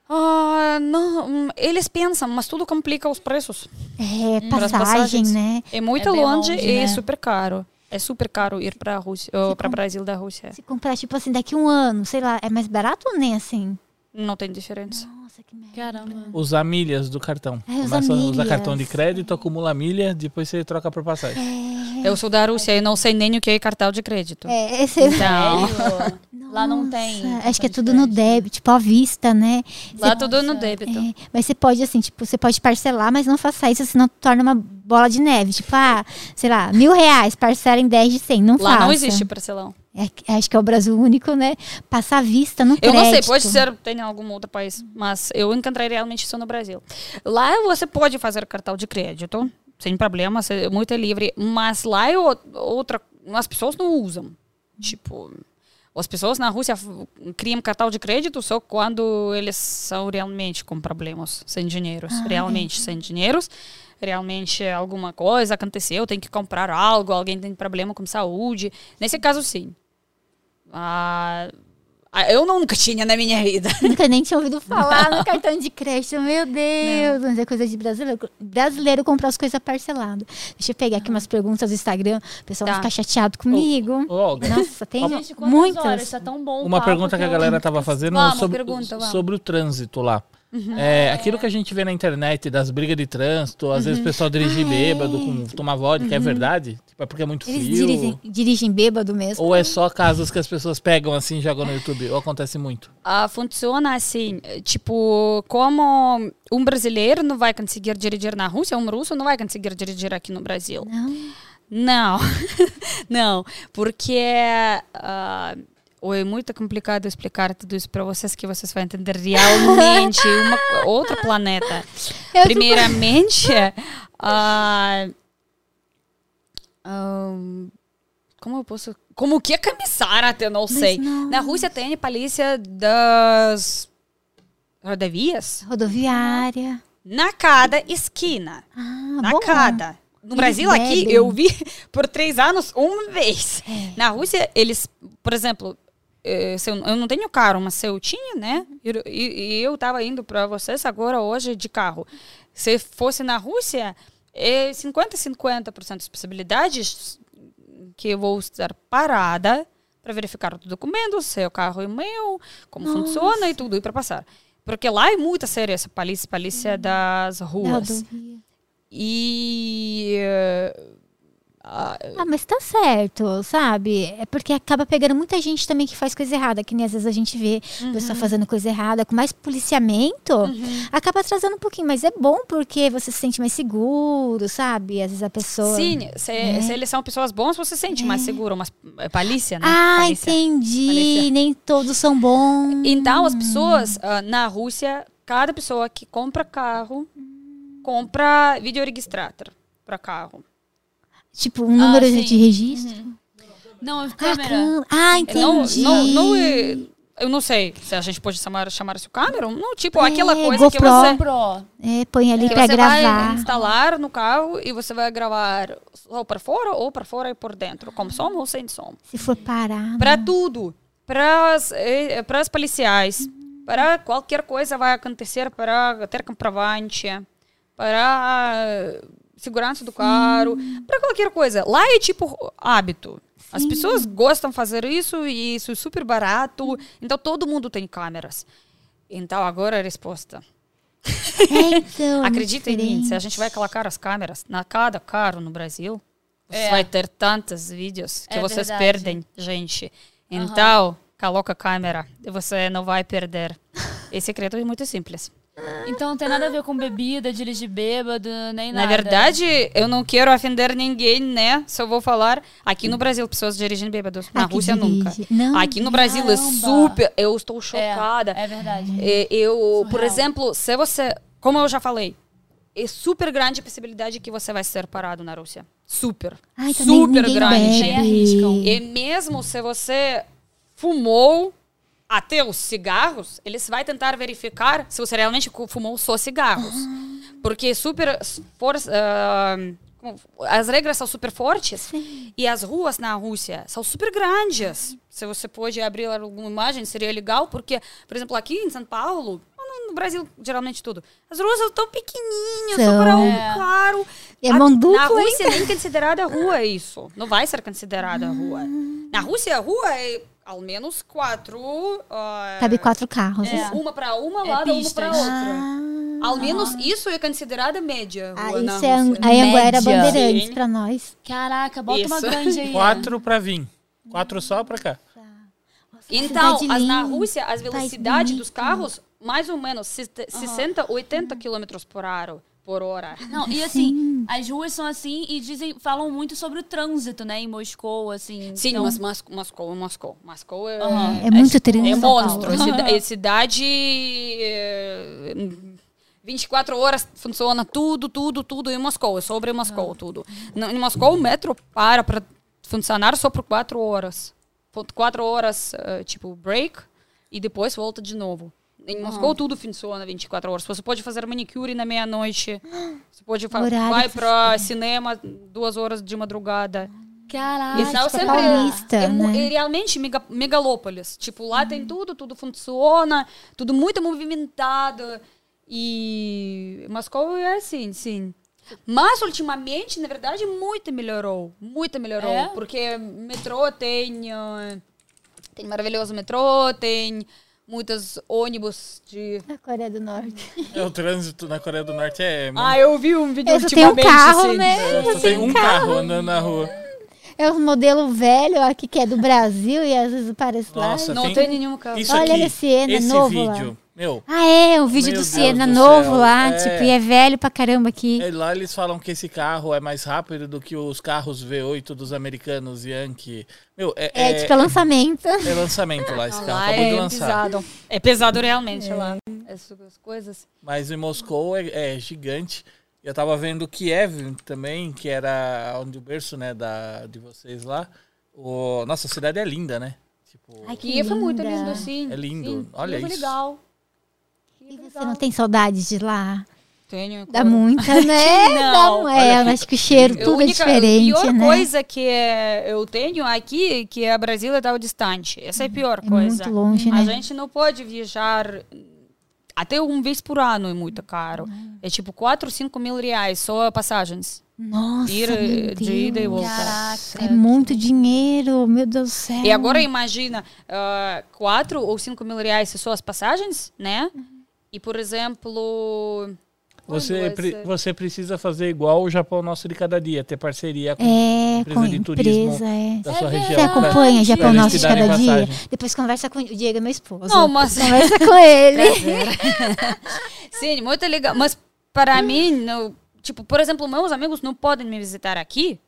Ah, não, hum, eles pensam, mas tudo complica os preços. É, Pras passagem, né? É muito É longe, longe, e né? super caro. É super caro ir para Rússia, ou para Brasil da Rússia. Se comprar, tipo assim, daqui um ano, sei lá, é mais barato ou nem assim? Não tem diferença. Nossa, que merda. Caramba. Usar milhas do cartão. É, usar Começa a usar cartão de crédito, acumula milha, depois você troca por passagem. Eu sou da Rússia e não sei nem o que é cartão de crédito. É, esse Então, Sério? Lá não tem. Acho que é tudo no crédito. débito, tipo, à vista, né? lá tudo no débito. É, mas você pode, assim, tipo, você pode parcelar, mas não faça isso, senão torna uma bola de neve. Tipo, ah, sei lá, mil reais, parcela em 10 de 100. Não Lá faça. não existe parcelão. É, acho que é o Brasil único, né? Passar à vista no Eu crédito. não sei, pode ser tem em algum outro país, mas eu encontrei realmente isso no Brasil. Lá você pode fazer cartão de crédito, sem problema, é muito livre, mas lá é outra, as pessoas não usam. Tipo, as pessoas na Rússia criam cartão de crédito só quando eles são realmente com problemas, sem dinheiro, realmente sem dinheiro. Realmente alguma coisa aconteceu, tem que comprar algo, alguém tem problema com saúde. Nesse caso, sim. Ah, ah, eu nunca tinha na minha vida. Nunca nem tinha ouvido falar no cartão de crédito. Meu Deus, mas é coisa de brasileiro. Brasileiro comprar as coisas parceladas. Deixa eu pegar aqui umas perguntas do Instagram. O pessoal Tá. vai ficar chateado comigo. Ô, Olga, Nossa, tem Gente, muitas. horas? Tá tão bom Uma papo pergunta que a eu- galera tava fazendo Vamos, sobre, pergunta, sobre o trânsito lá. É, aquilo que a gente vê na internet das brigas de trânsito, às vezes o pessoal dirige bêbado, com, tomar vodka, é verdade? Tipo, é porque é muito Eles frio? dirigem, dirigem bêbado mesmo. Ou é só casos que as pessoas pegam assim e jogam no YouTube? Ou acontece muito? Ah, funciona assim, tipo, como um brasileiro não vai conseguir dirigir na Rússia, um russo não vai conseguir dirigir aqui no Brasil. Não. Não, não, porque ah, ou é muito complicado explicar tudo isso para vocês que vocês vão entender realmente uma, outro planeta. Eu Primeiramente, ah, ahn, como eu posso, como que começar até não sei. não. Na Rússia tem a polícia das rodovias Rodoviária. na cada esquina. Ah, na cada. No Eles Brasil, aqui, eu vi por três anos uma vez. Na Rússia, eles, por exemplo, se eu, eu não tenho carro, mas se eu tinha, né? E, e- eu estava indo para vocês agora, hoje, de carro. Se fosse na Rússia, é 50-50% das possibilidades que eu vou estar parada para verificar os documentos, se o carro é meu, como funciona e tudo, e para passar. Porque lá é muito séria essa polícia, polícia das Da ruas. E. ah, Ah, mas tá certo, sabe? É porque acaba pegando muita gente também que faz coisa errada, que nem às vezes a gente vê Uhum. o pessoal fazendo coisa errada, com mais policiamento, acaba atrasando um pouquinho, mas é bom porque você se sente mais seguro, sabe? Às vezes a pessoa. sim, se, se eles são pessoas boas, você se sente mais seguro, mas é polícia, né? Ah, polícia. entendi. Polícia. Nem todos são bons. Então, as pessoas ah, na Rússia, cada pessoa que compra carro, compra vídeo para carro. Tipo, um número sim. de registro. Não, é Ah, câmera. Ah, Não, entendi. não, não é Eu não sei se a gente pode chamar, chamar isso câmera. Não, tipo, aquela É, coisa que GoPro. você, Pro. É, põe ali que pra você gravar. vai instalar no carro e você vai gravar ou para fora ou para fora e por dentro, com som ou sem som. Se for parar. Para tudo. Para as policiais. Para qualquer coisa vai acontecer, para ter comprovante, para segurança do carro, para qualquer coisa. Lá é tipo hábito. As pessoas gostam de fazer isso e isso é super barato. Então todo mundo tem câmeras. Então agora a resposta. É, então, é Acredita em mim, se a diferente. gente vai colocar as câmeras na cada carro no Brasil, você É. vai ter tantos vídeos que É vocês verdade. perdem, gente. Então, coloca a câmera e você não vai perder. Esse secreto é muito simples. Então não tem nada a ver com bebida, dirigir bêbado, nem Na nada. verdade, eu não quero ofender ninguém, né? Só vou falar, aqui no Brasil pessoas dirigem bêbados, na Aqui Rússia dirige. nunca. Não, aqui no Brasil é caramba. super, eu estou É, chocada. é verdade. É, Eu, por Surreal. exemplo, se você, como eu já falei, é super grande a possibilidade que você vai ser parado na Rússia. Super. Ai, super grande. bebe. arriscam. E mesmo se você fumou até os cigarros, eles vão tentar verificar se você realmente fumou só cigarros. Porque super for, ah, como- as regras são super fortes e as ruas na Rússia são super grandes. Se você pode abrir alguma imagem, seria legal, porque, por exemplo, aqui em São Paulo, no- Brasil, geralmente tudo, as ruas são tão pequenininhas, São. para um É. carro. É A- mão Na dupla, Rússia nem considerada rua isso. Não vai ser considerada rua. Na Rússia, a rua é ao menos quatro. ah, Cabe quatro carros. É. assim. Uma para uma, É lado uma para outra. Ah, Ao menos isso é considerada média. ah, isso é Rússia. a Anguera Média. Bandeirantes pra nós. Caraca, bota uma Isso. grande aí. Quatro pra vir. Quatro só pra cá. Então, as, na Rússia, as país velocidades dos carros, mais ou menos 60, 80 quilômetros por hora. Por hora. Não, e assim, as ruas são assim e dizem, falam muito sobre o trânsito, né, em Moscou, assim. Sim, então, mas Mas- Moscou é Moscou. Moscou é, Aham. É muito trânsito. É monstro. É, é cidade. é, 24 horas funciona tudo, tudo, tudo em Moscou. É sobre Moscou, tudo. No- Em Moscou, o metro para para funcionar só por 4 horas. 4 horas, eh, tipo, break, e depois volta de novo. Em Moscou, tudo funciona 24 horas. Você pode fazer manicure na meia-noite. Você pode fa- vai para cinema duas horas de madrugada. Caraca. Isso é tipo sempre paulista, é, né? é realmente mega, megalópolis. Tipo, lá tem tudo, tudo funciona, tudo muito movimentado. E Moscou é assim, sim. Mas ultimamente, na verdade, muito melhorou. Muito melhorou. É? Porque metrô tem. ah, tem maravilhoso metrô, tem muitos ônibus de. Na Coreia do Norte. É, o trânsito na Coreia do Norte é. muito- Ah, eu vi um vídeo Eu só tenho um ultimamente. carro, assim. né? É, só tem um carro andando na rua. É um modelo velho aqui que é do Brasil e às vezes parece lá. Nossa, Não tem, tem nenhum carro. Isso Olha aqui, ele, Siena, esse novo lá. Meu, Ah, é, o vídeo do Siena do novo céu, lá, é. tipo, e é velho pra caramba aqui. é, lá eles falam que esse carro é mais rápido do que os carros V8 dos americanos Yankee. Meu, é, É, é, tipo, é lançamento. é lançamento lá esse carro, Lá acabou de é lançar. pesado. É pesado realmente lá. Essas coisas. Mas em Moscou é, é gigante. Eu tava vendo Kiev também, que era onde o berço, né, da, de vocês lá. O, nossa, a cidade é linda, né? Tipo, Ai, que Kiev é muito lindo, sim. É lindo, Sim, olha Kiev é isso. legal. E você não tem saudade de lá? Tenho. Dá muita, né? Não. Dá, é, eu acho que o cheiro A tudo é única- diferente, A pior né? coisa que é, eu tenho aqui, que é Brasil é tão distante. Essa é a pior É coisa. muito longe, A né? gente não pode viajar até uma vez por ano é muito caro. É tipo 4, 5 mil reais só passagens. Nossa, Ir, meu de ida e volta. Caraca. É muito dinheiro, meu Deus do céu. E agora imagina, ah, 4 ou 5 mil reais só as passagens, né? E, por exemplo... você, pre- essa- você precisa fazer igual o Japão Nosso de Cada Dia, ter parceria com É, empresa com de turismo empresa, é. da É sua verdade. região. Você acompanha pra Japão Nosso de cada dia? passagem. Depois conversa com o Diego, é meu esposo. Não, mas... Conversa com ele. Sim, muito legal. Mas para mim, não- tipo, por exemplo, meus amigos não podem me visitar aqui.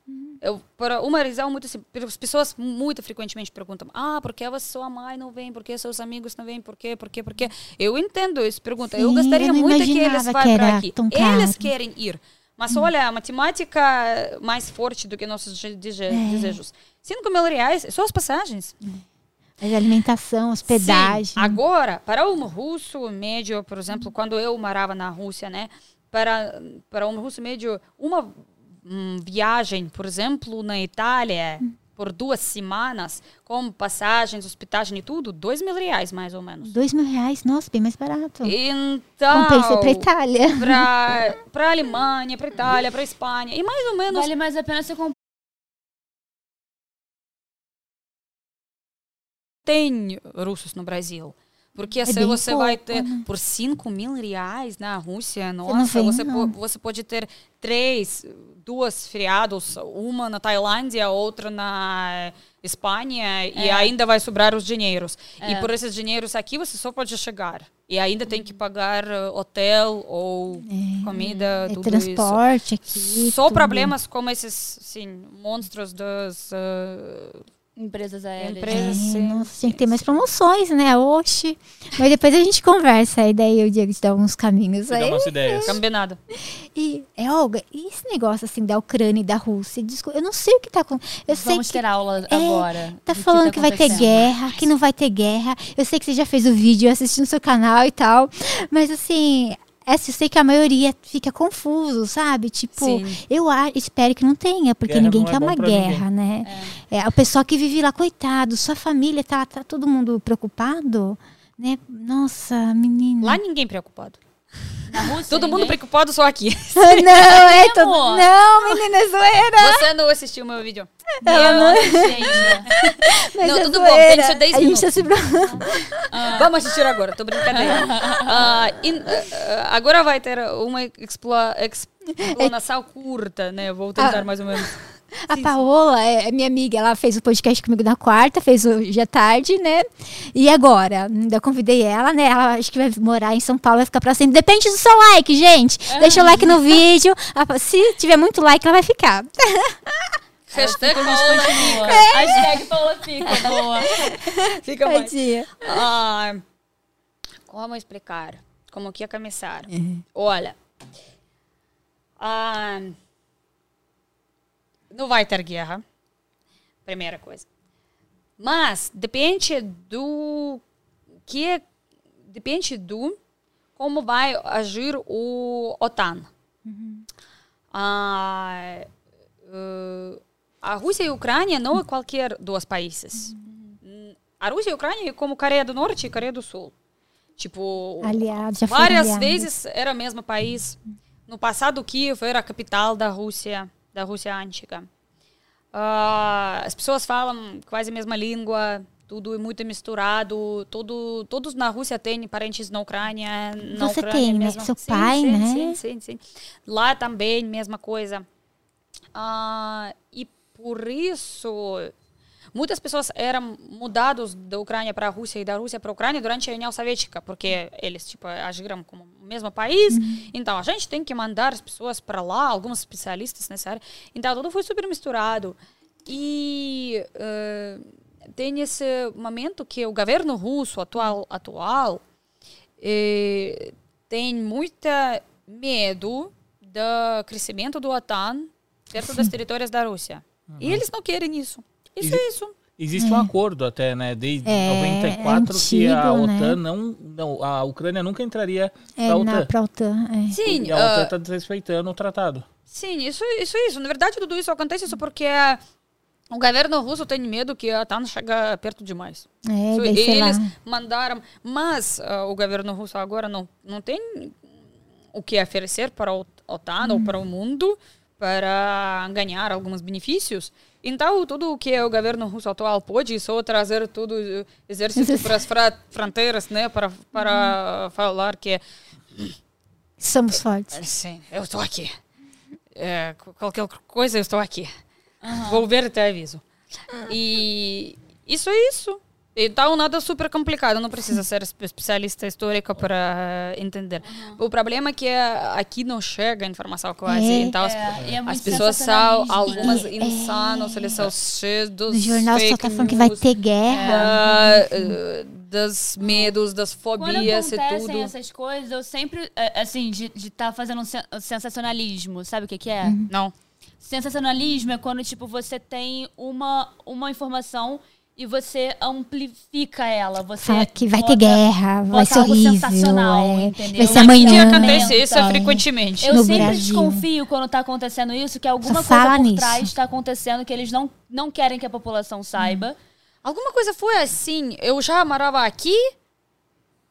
Eu, uma razão muito simples. As pessoas muito frequentemente perguntam: Ah, por que você, sua mãe não vem? Por que seus amigos não vêm? Por quê? Por quê? Por quê? Eu entendo essa pergunta. eu Sim, gostaria eu muito que eles vá para aqui. Eles querem ir. Mas olha, a matemática é mais forte do que nossos É. desejos. 5 mil reais, só as passagens. Mas alimentação, hospedagem. Sim. Agora, para um russo médio, por exemplo, quando eu morava na Rússia, né? Para, para um russo médio, uma hum, viagem, por exemplo, na Itália, por duas semanas, com passagens, hospedagem e tudo, dois mil reais, mais ou menos. Dois mil reais, nossa, bem mais barato. Então, Compensa pra Itália. para para Alemanha, para Itália, para Espanha, e mais ou menos Vale mais a pena você comprar. tem russos no Brasil. Porque É bem você vai pouco, ter né? por 5 mil reais na Rússia, nossa, vem, você, po- você pode ter três, duas feriados, uma na Tailândia, outra na Espanha, e ainda vai sobrar os dinheiros. E por esses dinheiros aqui você só pode chegar. E ainda tem que pagar eh, hotel ou comida, É tudo transporte aqui. isso. Só tudo. problemas como esses, assim, monstros das eh, Empresas aéreas. empresas. É, sim. nossa, tinha que ter mais promoções, né? Oxi. Mas depois a gente conversa aí, daí o Diego te dá alguns caminhos Você dá aí. umas ideias. Combinado. E, é, Olga, e esse negócio assim da Ucrânia e da Rússia? Desculpa, eu não sei o que tá acontecendo. Eu sei Vamos que ter aula é, agora. tá do falando que, vai ter guerra, que não vai ter guerra. Eu sei que você já fez o vídeo, eu assisti no seu canal e tal. Mas assim, essa, eu sei que a maioria fica confuso, sabe? Tipo, Sim. eu espero que não tenha, porque Guerra ninguém é quer bom uma guerra, né? É. o pessoal que vive lá, coitado, sua família, tá, tá todo mundo preocupado? Né? Nossa, menina. Lá ninguém preocupado. Na Rússia, Todo mundo ninguém- preocupado só aqui. não, é todo... Não, menina, é zoeira. Você não assistiu meu vídeo? Não, gente. Mas Não, é tudo bom, zoeira. tem só 10 A gente minutos. tá se preocupando. Vamos assistir agora, tô brincadeira. Ah, e, ah, agora vai ter uma expla- explanação curta, né? Vou tentar Ah. mais ou menos. A Paola é é minha amiga, ela fez o podcast comigo na quarta, fez hoje à tarde, né? E agora? Eu convidei ela, né? Ela acho que vai morar em São Paulo, vai ficar pra sempre. Depende do seu like, gente. Deixa o like no vídeo. A- Se tiver muito like, ela vai ficar. Hashtag A gente Paola continua. É. Hashtag Paula fica. Boa. fica mais. Ah, como explicar? Como que ia começar? Olha, ah, não vai ter guerra, primeira coisa. Mas depende do que depende do como vai agir o OTAN. Ah, eh, a Rússia e a Ucrânia não é qualquer dois países. A Rússia e a Ucrânia é como Coreia do Norte e Coreia do Sul. Tipo, Aliados, várias aliados. vezes era o mesmo país. No passado, Kiev era a capital da Rússia, da Rússia antiga. Ah, as pessoas falam quase a mesma língua, tudo é muito misturado. Tudo, todos na Rússia têm parentes na Ucrânia. Na Você Ucrânia, tem, né? mesma- Seu Sim, pai, sim, né? Sim, sim, sim. Lá também, mesma coisa. Ah, e por isso, muitas pessoas eram mudados da Ucrânia para a Rússia e da Rússia para a Ucrânia durante a União Soviética, porque eles tipo agiram como o mesmo país. Então a gente tem que mandar as pessoas para lá, alguns especialistas nessa área. Então tudo foi super misturado. E eh, tem esse momento que o governo russo atual atual eh, tem muita medo do crescimento do OTAN perto das territórios da Rússia. E eles não querem isso. Isso é isso. Existe um acordo até, né? Desde É, 94 que a antigo, né? OTAN não, não. A Ucrânia nunca entraria É, pra na, OTAN. pra OTAN. É. Sim, E a ah, OTAN está desrespeitando o tratado. sim, isso, isso, isso. Na verdade, tudo isso acontece isso porque o governo russo tem medo que a OTAN chega perto demais. É, daí, sei lá. eles mandaram, mas ah, o governo russo agora não, não tem o que oferecer para a OTAN ou para o mundo para ganhar alguns benefícios. Então, tudo o que o governo russo atual pode é só trazer todo o exército para as fronteiras, né, para, para falar que Somos fortes. Sim, eu estou aqui. É, qu- qualquer coisa, eu estou aqui. Vou ver e te aviso. E isso é isso. Então, nada super complicado. Não precisa ser espe- especialista histórico para entender. O problema é que aqui não chega a informação quase. É. Então, as, É, é as muito pessoas são algumas insanos, eles são cheios dos No jornal só tá falando que vai ter guerra. eh, das medos, das Quando fobias e acontecem tudo. essas coisas, eu sempre, é, assim, de estar fazendo um sen- sensacionalismo, sabe o que que é? Não. Sensacionalismo é quando, tipo, você tem uma, uma informação e você amplifica ela. Você Fala que vai bota- ter guerra, vai ser horrível. sensacional, é. entendeu? Vai ser amanhã. mídia acontece isso Então, frequentemente. Eu No sempre Brasil. desconfio quando tá acontecendo isso, que alguma Só coisa por nisso. trás está acontecendo que eles não, não querem que a população saiba. Alguma coisa foi assim. Eu já morava aqui.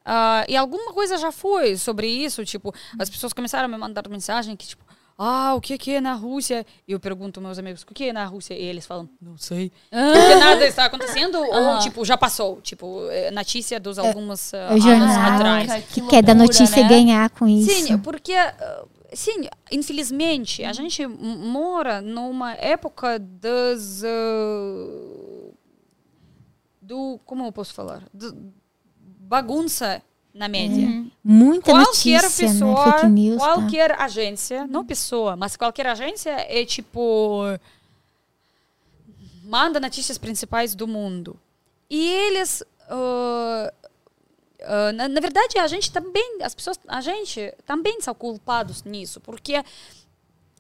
ah, e alguma coisa já foi sobre isso. Tipo, as pessoas começaram a me mandar mensagem que, tipo, ah, o que que é na Rússia? E eu pergunto aos meus amigos, o que é na Rússia? E eles falam, não sei. Porque nada está acontecendo. Ou, tipo, já passou. Tipo, é, notícia dos alguns ah, É o anos jornal atrás. Que, que quer loucura, notícia né? e ganhar com isso. Sim, porque, ah, sim, infelizmente, a gente mora numa época das. ah, do. Como eu posso falar? Do- bagunça na mídia. Muita Qualquer notícia, pessoa, né? Fake news. tá? qualquer agência, não pessoa, mas qualquer agência é tipo. manda notícias principais do mundo. E eles. ah, ah, na, na verdade, a gente também, as pessoas, a gente também são culpados nisso, porque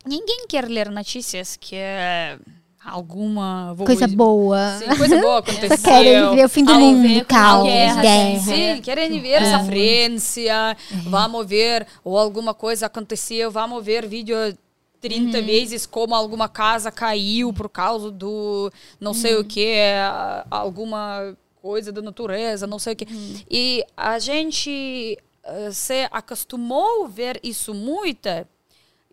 ninguém quer ler notícias que é alguma Coisa boa. Sim, coisa boa aconteceu. Só querem ver o fim do Querem mundo, caos, guerra, guerra. Sim, querem ver sofrência, vamos ver, ou alguma coisa aconteceu, vamos ver vídeo 30 vezes como alguma casa caiu por causa do não sei o que, alguma coisa da natureza, não sei o que. E a gente eh, se acostumou a ver isso muito.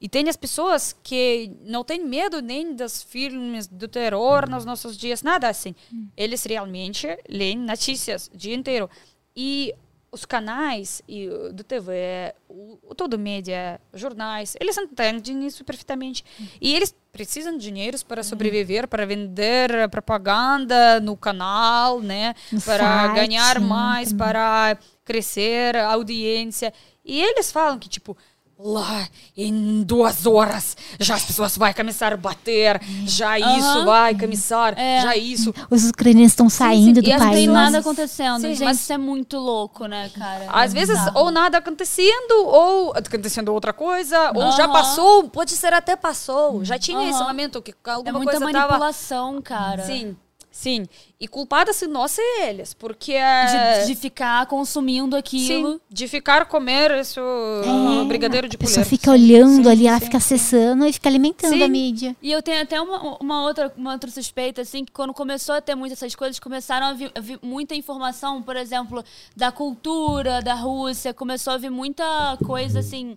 E tem as pessoas que não têm medo nem dos filmes do terror nos nossos dias, nada assim. Eles realmente leem notícias o dia inteiro. E os canais e, do TV, o, o todo mídia, jornais, eles entendem isso perfeitamente. E eles precisam de dinheiro para sobreviver, para vender propaganda no canal, né? No para site, ganhar mais, também. para crescer a audiência. E eles falam que, tipo, lá em duas horas já as pessoas vão começar a bater, já isso Aham. vai começar, É. já isso. Os ucranianos estão saindo sim, do e as Não tem país. nada acontecendo. Sim, Gente, mas- isso é muito louco, né, cara? Às É vezes, bizarro. ou nada acontecendo, ou acontecendo outra coisa, ou já Aham. passou, pode ser até passou. Já tinha esse Aham. momento que É alguma muita coisa tava... manipulação, cara. Sim, sim. E culpada se nós e eles, porque... é, De, de ficar consumindo aquilo. Sim, de ficar comer isso uh, brigadeiro de É, A pessoa colher. fica olhando sim, ali, ela sim, fica sim. acessando e fica alimentando Sim. a mídia. E eu tenho até uma, uma, outra, uma outra suspeita, assim, que quando começou a ter muitas essas coisas, começaram a vir, a vir muita informação, por exemplo, da cultura da Rússia, começou a vir muita coisa, assim.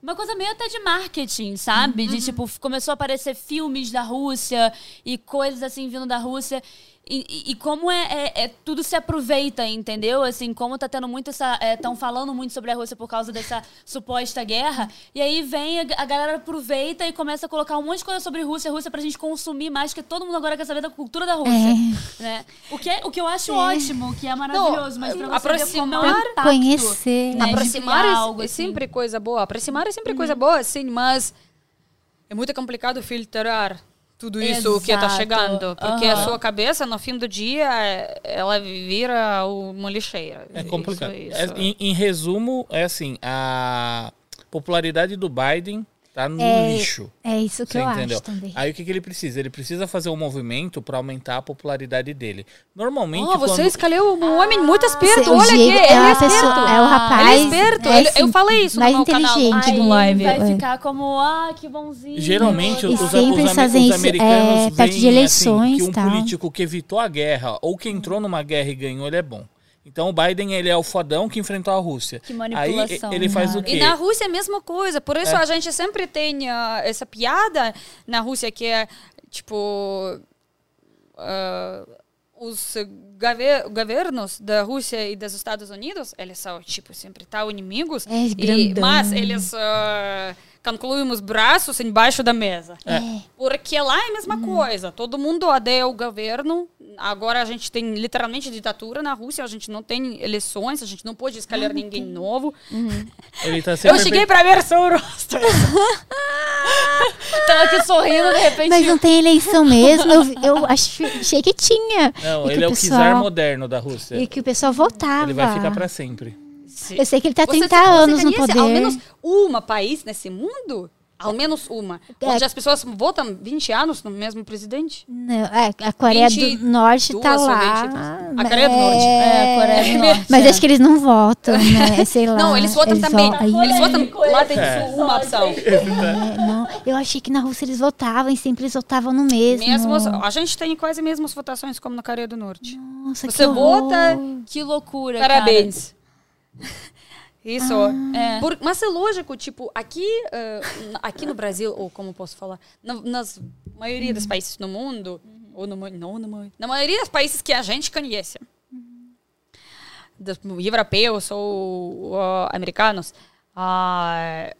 Uma coisa meio até de marketing, sabe? De tipo, f- começou a aparecer filmes da Rússia e coisas assim vindo da Rússia. E, e- como é, é- é- tudo se aproveita, entendeu? Assim, como tá tendo muito essa. Estão falando muito sobre a Rússia por causa dessa suposta guerra. E aí vem, a, a galera aproveita e começa a colocar um monte de coisa sobre Rússia, Rússia pra gente consumir mais, porque todo mundo agora quer saber da cultura da Rússia. Né? O, que é, o que eu acho ótimo, que é maravilhoso, mas pra você ver como é o aproximar- impacto, Conhecer. né, Aproximar é, algo é assim. sempre coisa boa. Aproximar é sempre coisa boa, sim, mas é muito complicado filtrar tudo isso que está Exato. chegando. Porque Aham. a sua cabeça, no fim do dia, é- ela vira uma lixeira. É Isso, complicado. isso. É, em, em resumo, é assim, a popularidade do Biden tá no É, lixo. É isso que Você eu entendeu? acho também. Aí o que, que ele precisa? Ele precisa fazer um movimento para aumentar a popularidade dele. Normalmente, Oh, você quando... escolheu um homem muito esperto. Olha aqui, Diego ele é é a esperto. é o rapaz. Ele é esperto. é, Ele- eu assim, falei isso no mais meu canal. inteligente Aí do live. vai é. ficar como, ah, que bonzinho. Geralmente, E os, sempre os, fazem os isso, americanos é, perto de veem, eleições, assim, que um tal. político que evitou a guerra ou que entrou numa guerra e ganhou, ele é bom. Então o Biden, ele é o fodão que enfrentou a Rússia. Que Aí manipulação, ele faz o cara. quê? E na Rússia é a mesma coisa. Por isso É. a gente sempre tem ah, essa piada na Rússia que é, tipo... ah, os gave- governos da Rússia e dos Estados Unidos, eles são, tipo, sempre tão inimigos. É, e, mas eles ah, concluem os braços embaixo da mesa. É. Porque lá é a mesma coisa. Todo mundo odeia o governo. Agora a gente tem literalmente ditadura na Rússia. A gente não tem eleições. A gente não pode escolher ninguém novo. Ele tá Eu cheguei pra ver seu rosto. Tava aqui sorrindo, de repente. Mas não tem eleição mesmo. Eu, eu ach- achei que tinha. Não, E que ele é o pessoal- czar moderno da Rússia. E que o pessoal votava. Ele vai ficar pra sempre. Eu sei que ele tá há Você- 30 você anos no poder. ao menos uma país nesse mundo Ao menos uma. É. Onde as pessoas votam 20 anos no mesmo presidente. Não, é, a Coreia 22 do Norte tá ou lá. 23. A Coreia do Norte. É, a Coreia do Norte. Mas é. acho que eles não votam, né? Sei lá. Não, eles votam também. vo- Aí- Eles votam. Lá tem É. uma opção. É, não, eu achei que na Rússia eles votavam e sempre eles votavam no mesmo. Mesmos, a gente tem quase mesmas votações como na Coreia do Norte. Nossa, que Você horror. vota, Que loucura, parabéns. Isso. É. Por- mas é lógico, tipo, aqui, n- aqui no Brasil, ou como posso falar, na, nas maioria dos países no mundo, ou no, não, na, ma- na maioria dos países que a gente conhece, dos europeus ou ah, americanos, ah,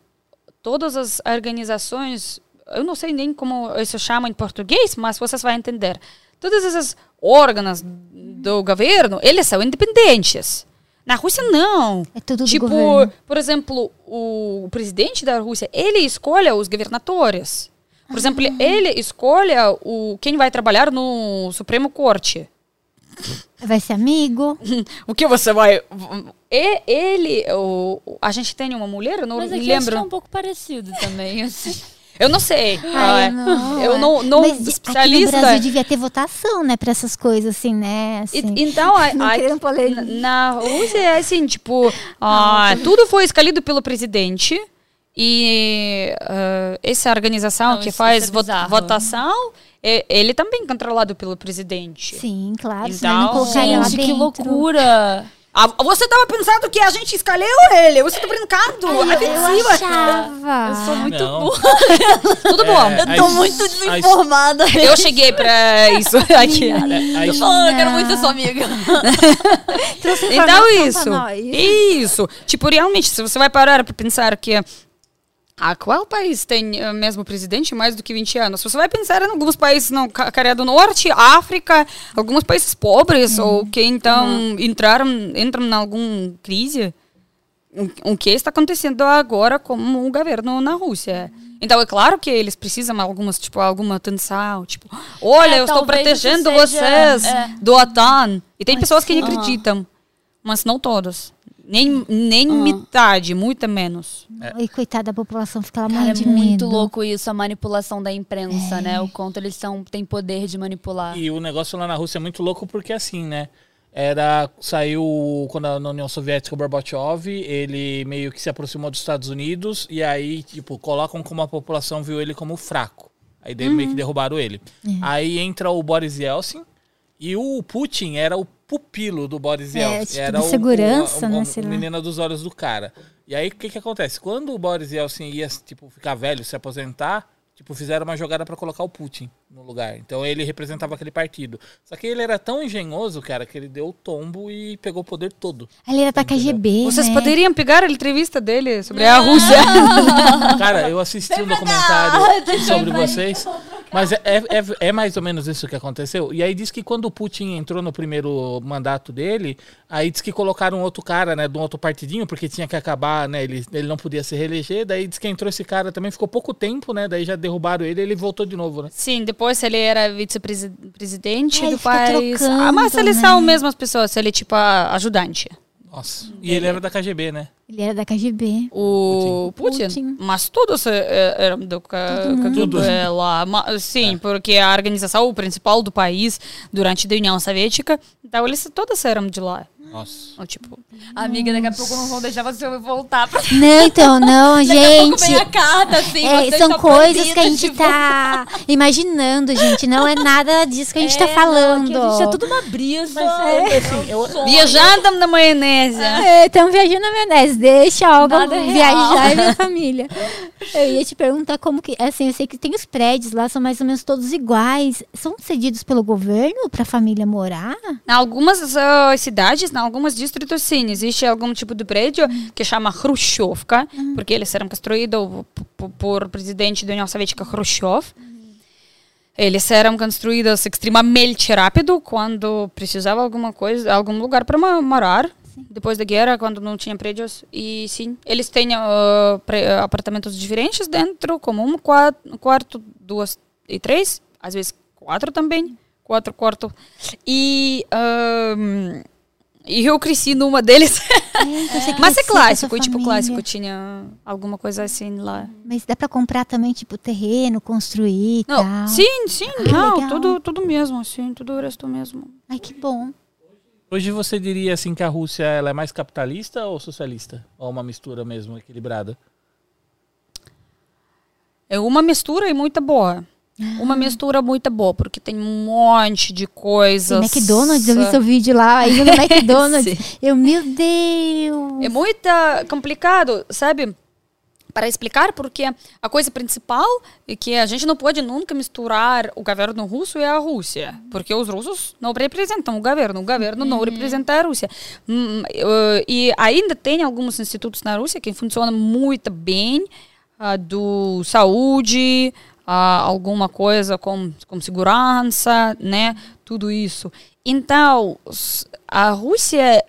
todas as organizações, eu não sei nem como isso chama em português, mas vocês vão entender. Todos esses órgãos do governo, eles são independentes. Na Rússia, não. É tudo do tipo, governo. por exemplo, o presidente da Rússia, ele escolhe os governadores. Por exemplo, Ah. ele escolhe o, quem vai trabalhar no Supremo Corte. Vai ser amigo. O que você vai... E- Ele, o, a gente tem uma mulher, eu não Mas me aqui lembro. que é um pouco parecido também, assim. Eu não sei. Ai, Ah, não, eu é. não, não Mas especialista. Aqui no Brasil devia ter votação, né? Pra essas coisas, assim, né? E- Assim. Então, a, Não a- querendo polêmica. na, Rússia é assim, tipo, ah, tudo foi escolhido pelo presidente e ah, essa organização Não, que faz é vo- votação, é, ele também é controlado pelo presidente. Sim, claro. não Então, lá Gente, que loucura! Você tava pensando que a gente escolheu ele? Você tá brincando? Eu Ofensiva. achava. Eu sou muito Não. burra. Tudo bom. É, Eu tô muito desinformada. Eu cheguei pra isso aqui. É, Tô falando, eu quero muito ser sua amiga. Trouxe Então isso, pra isso. Tipo, realmente, se você vai parar para pensar que a qual país tem o mesmo presidente mais do que 20 anos? Você vai pensar em alguns países na Coreia do Norte, África, alguns países pobres ou que então entraram entram em alguma crise. O- O que está acontecendo agora com o governo na Rússia? Então é claro que eles precisam de algumas tipo alguma atenção, tipo, olha, É, eu estou protegendo seja- vocês é. do OTAN. E tem Mas pessoas que não acreditam, mas não todos. Nem, nem metade, muito menos. E coitada da população fica lá Cara, é muito medo. louco isso, a manipulação da imprensa, né? O quanto eles são, têm poder de manipular. E o negócio lá na Rússia é muito louco porque assim, né? Era. Saiu quando a- na União Soviética o Gorbachev, ele meio que se aproximou dos Estados Unidos e aí, tipo, colocam como a população viu ele como fraco. Aí de- meio que derrubaram ele. Aí entra o Boris Yeltsin e o Putin era o pupilo do Boris É, Yeltsin. tipo, era de segurança, o, o, né, o, sei lá. menina dos olhos do cara. E aí o que que acontece? Quando o Boris Yeltsin ia, tipo, ficar velho, se aposentar, tipo, fizeram uma jogada pra colocar o Putin no lugar. Então ele representava aquele partido. Só que ele era tão engenhoso, cara, que ele deu o tombo e pegou o poder todo. Ele era da KGB, Vocês né? poderiam pegar a entrevista dele sobre a Rússia? Cara, eu assisti um documentário sobre vocês. Mas é, é, é- mais ou menos isso que aconteceu. E aí diz que quando o Putin entrou no primeiro mandato dele, aí diz que colocaram outro cara, né, de um outro partidinho, porque tinha que acabar, né, ele, ele não podia se reeleger. Daí diz que entrou esse cara também, ficou pouco tempo, né, daí já derrubaram ele e ele voltou de novo, né. Sim, depois ele era vice-presidente do país. trocando, ah, mas eles né? são mesmas pessoas, ele é tipo a- ajudante. Nossa. E ele era da KGB, né. Ele era da KGB. O Putin. Putin. Mas todos eram do Tudo. KGB lá. Sim, porque a organização principal do país durante a União Soviética, então eles todos eram de lá. Nossa. Ou, tipo, Amiga, daqui a pouco não vão deixar você voltar pra. Não, então, não, Daqui a pouco gente. vem a carta, assim. É, você são coisas que a gente tá imaginando, gente. Não é nada disso que a gente É, tá não, falando. aqui a gente é tudo uma brisa. Assim, eu, viajando na maionese. Estamos viajando na maionese. Deixa a Olga é viajar e minha família. Eu ia te perguntar como que. Assim, eu sei que tem os prédios lá, são mais ou menos todos iguais. São cedidos pelo governo para a família morar? Em algumas ah, cidades, em alguns distritos, sim, existe algum tipo de prédio que chama Khrushchevka, porque eles eram construídos p- p- por presidente da União Soviética Khrushchev. Eles eram construídos extremamente rápido quando precisava alguma coisa, algum lugar para morar. Depois da guerra, quando não tinha prédios. E sim, eles têm ah, apartamentos diferentes dentro, como um quarto, quarto, duas e três, às vezes quatro também, quatro quartos. E E eu cresci numa deles. Você Mas é clássico, tipo, família. clássico. Tinha alguma coisa assim lá. Mas dá pra comprar também, tipo, terreno, construir e Não, tal. sim, sim, Ah, não, legal. tudo, tudo mesmo, assim, tudo o resto mesmo. Ai, que bom. Hoje você diria assim que a Rússia ela é mais capitalista ou socialista? Ou uma mistura mesmo, equilibrada? É uma mistura e muito boa. Uma mistura muito boa, porque tem um monte de Tem coisas. McDonald's, eu vi seu vídeo lá, aí no McDonald's. Eu, meu Deus. É muito complicado, sabe? Para explicar, porque a coisa principal é que a gente não pode nunca misturar o governo russo e a Rússia, porque os russos não representam o governo, o governo não representa a Rússia. Hum, E ainda tem alguns institutos na Rússia que funcionam muito bem, do saúde, ah, alguma coisa com, com segurança, né? Tudo isso. Então, a Rússia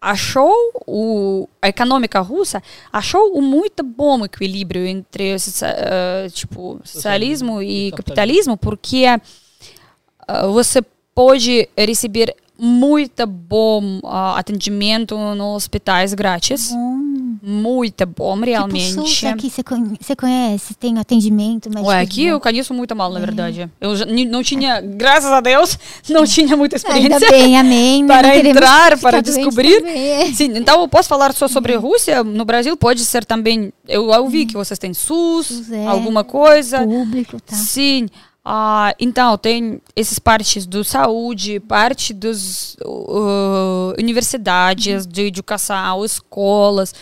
achou o a econômica russa achou um muito bom equilíbrio entre eh, tipo socialismo e capitalismo porque ah, você pode receber muito bom ah, atendimento nos hospitais grátis Hum, muito bom tipo, realmente SUS aqui, você conhe- você conhece? Tem atendimento, médico Ué, aqui eu conheço muito mal, na verdade. Eu não tinha, graças a Deus, não tinha muita Ainda experiência. bem, amém. Para entrar, para descobrir. é. Sim, então eu posso falar só sobre a Rússia. No Brasil pode ser também. Eu ouvi que vocês têm SUS, SUS, é. alguma coisa. Público, tá? Sim. Ah, então, tem essas partes do saúde, parte das uh, universidades, de educação, escolas.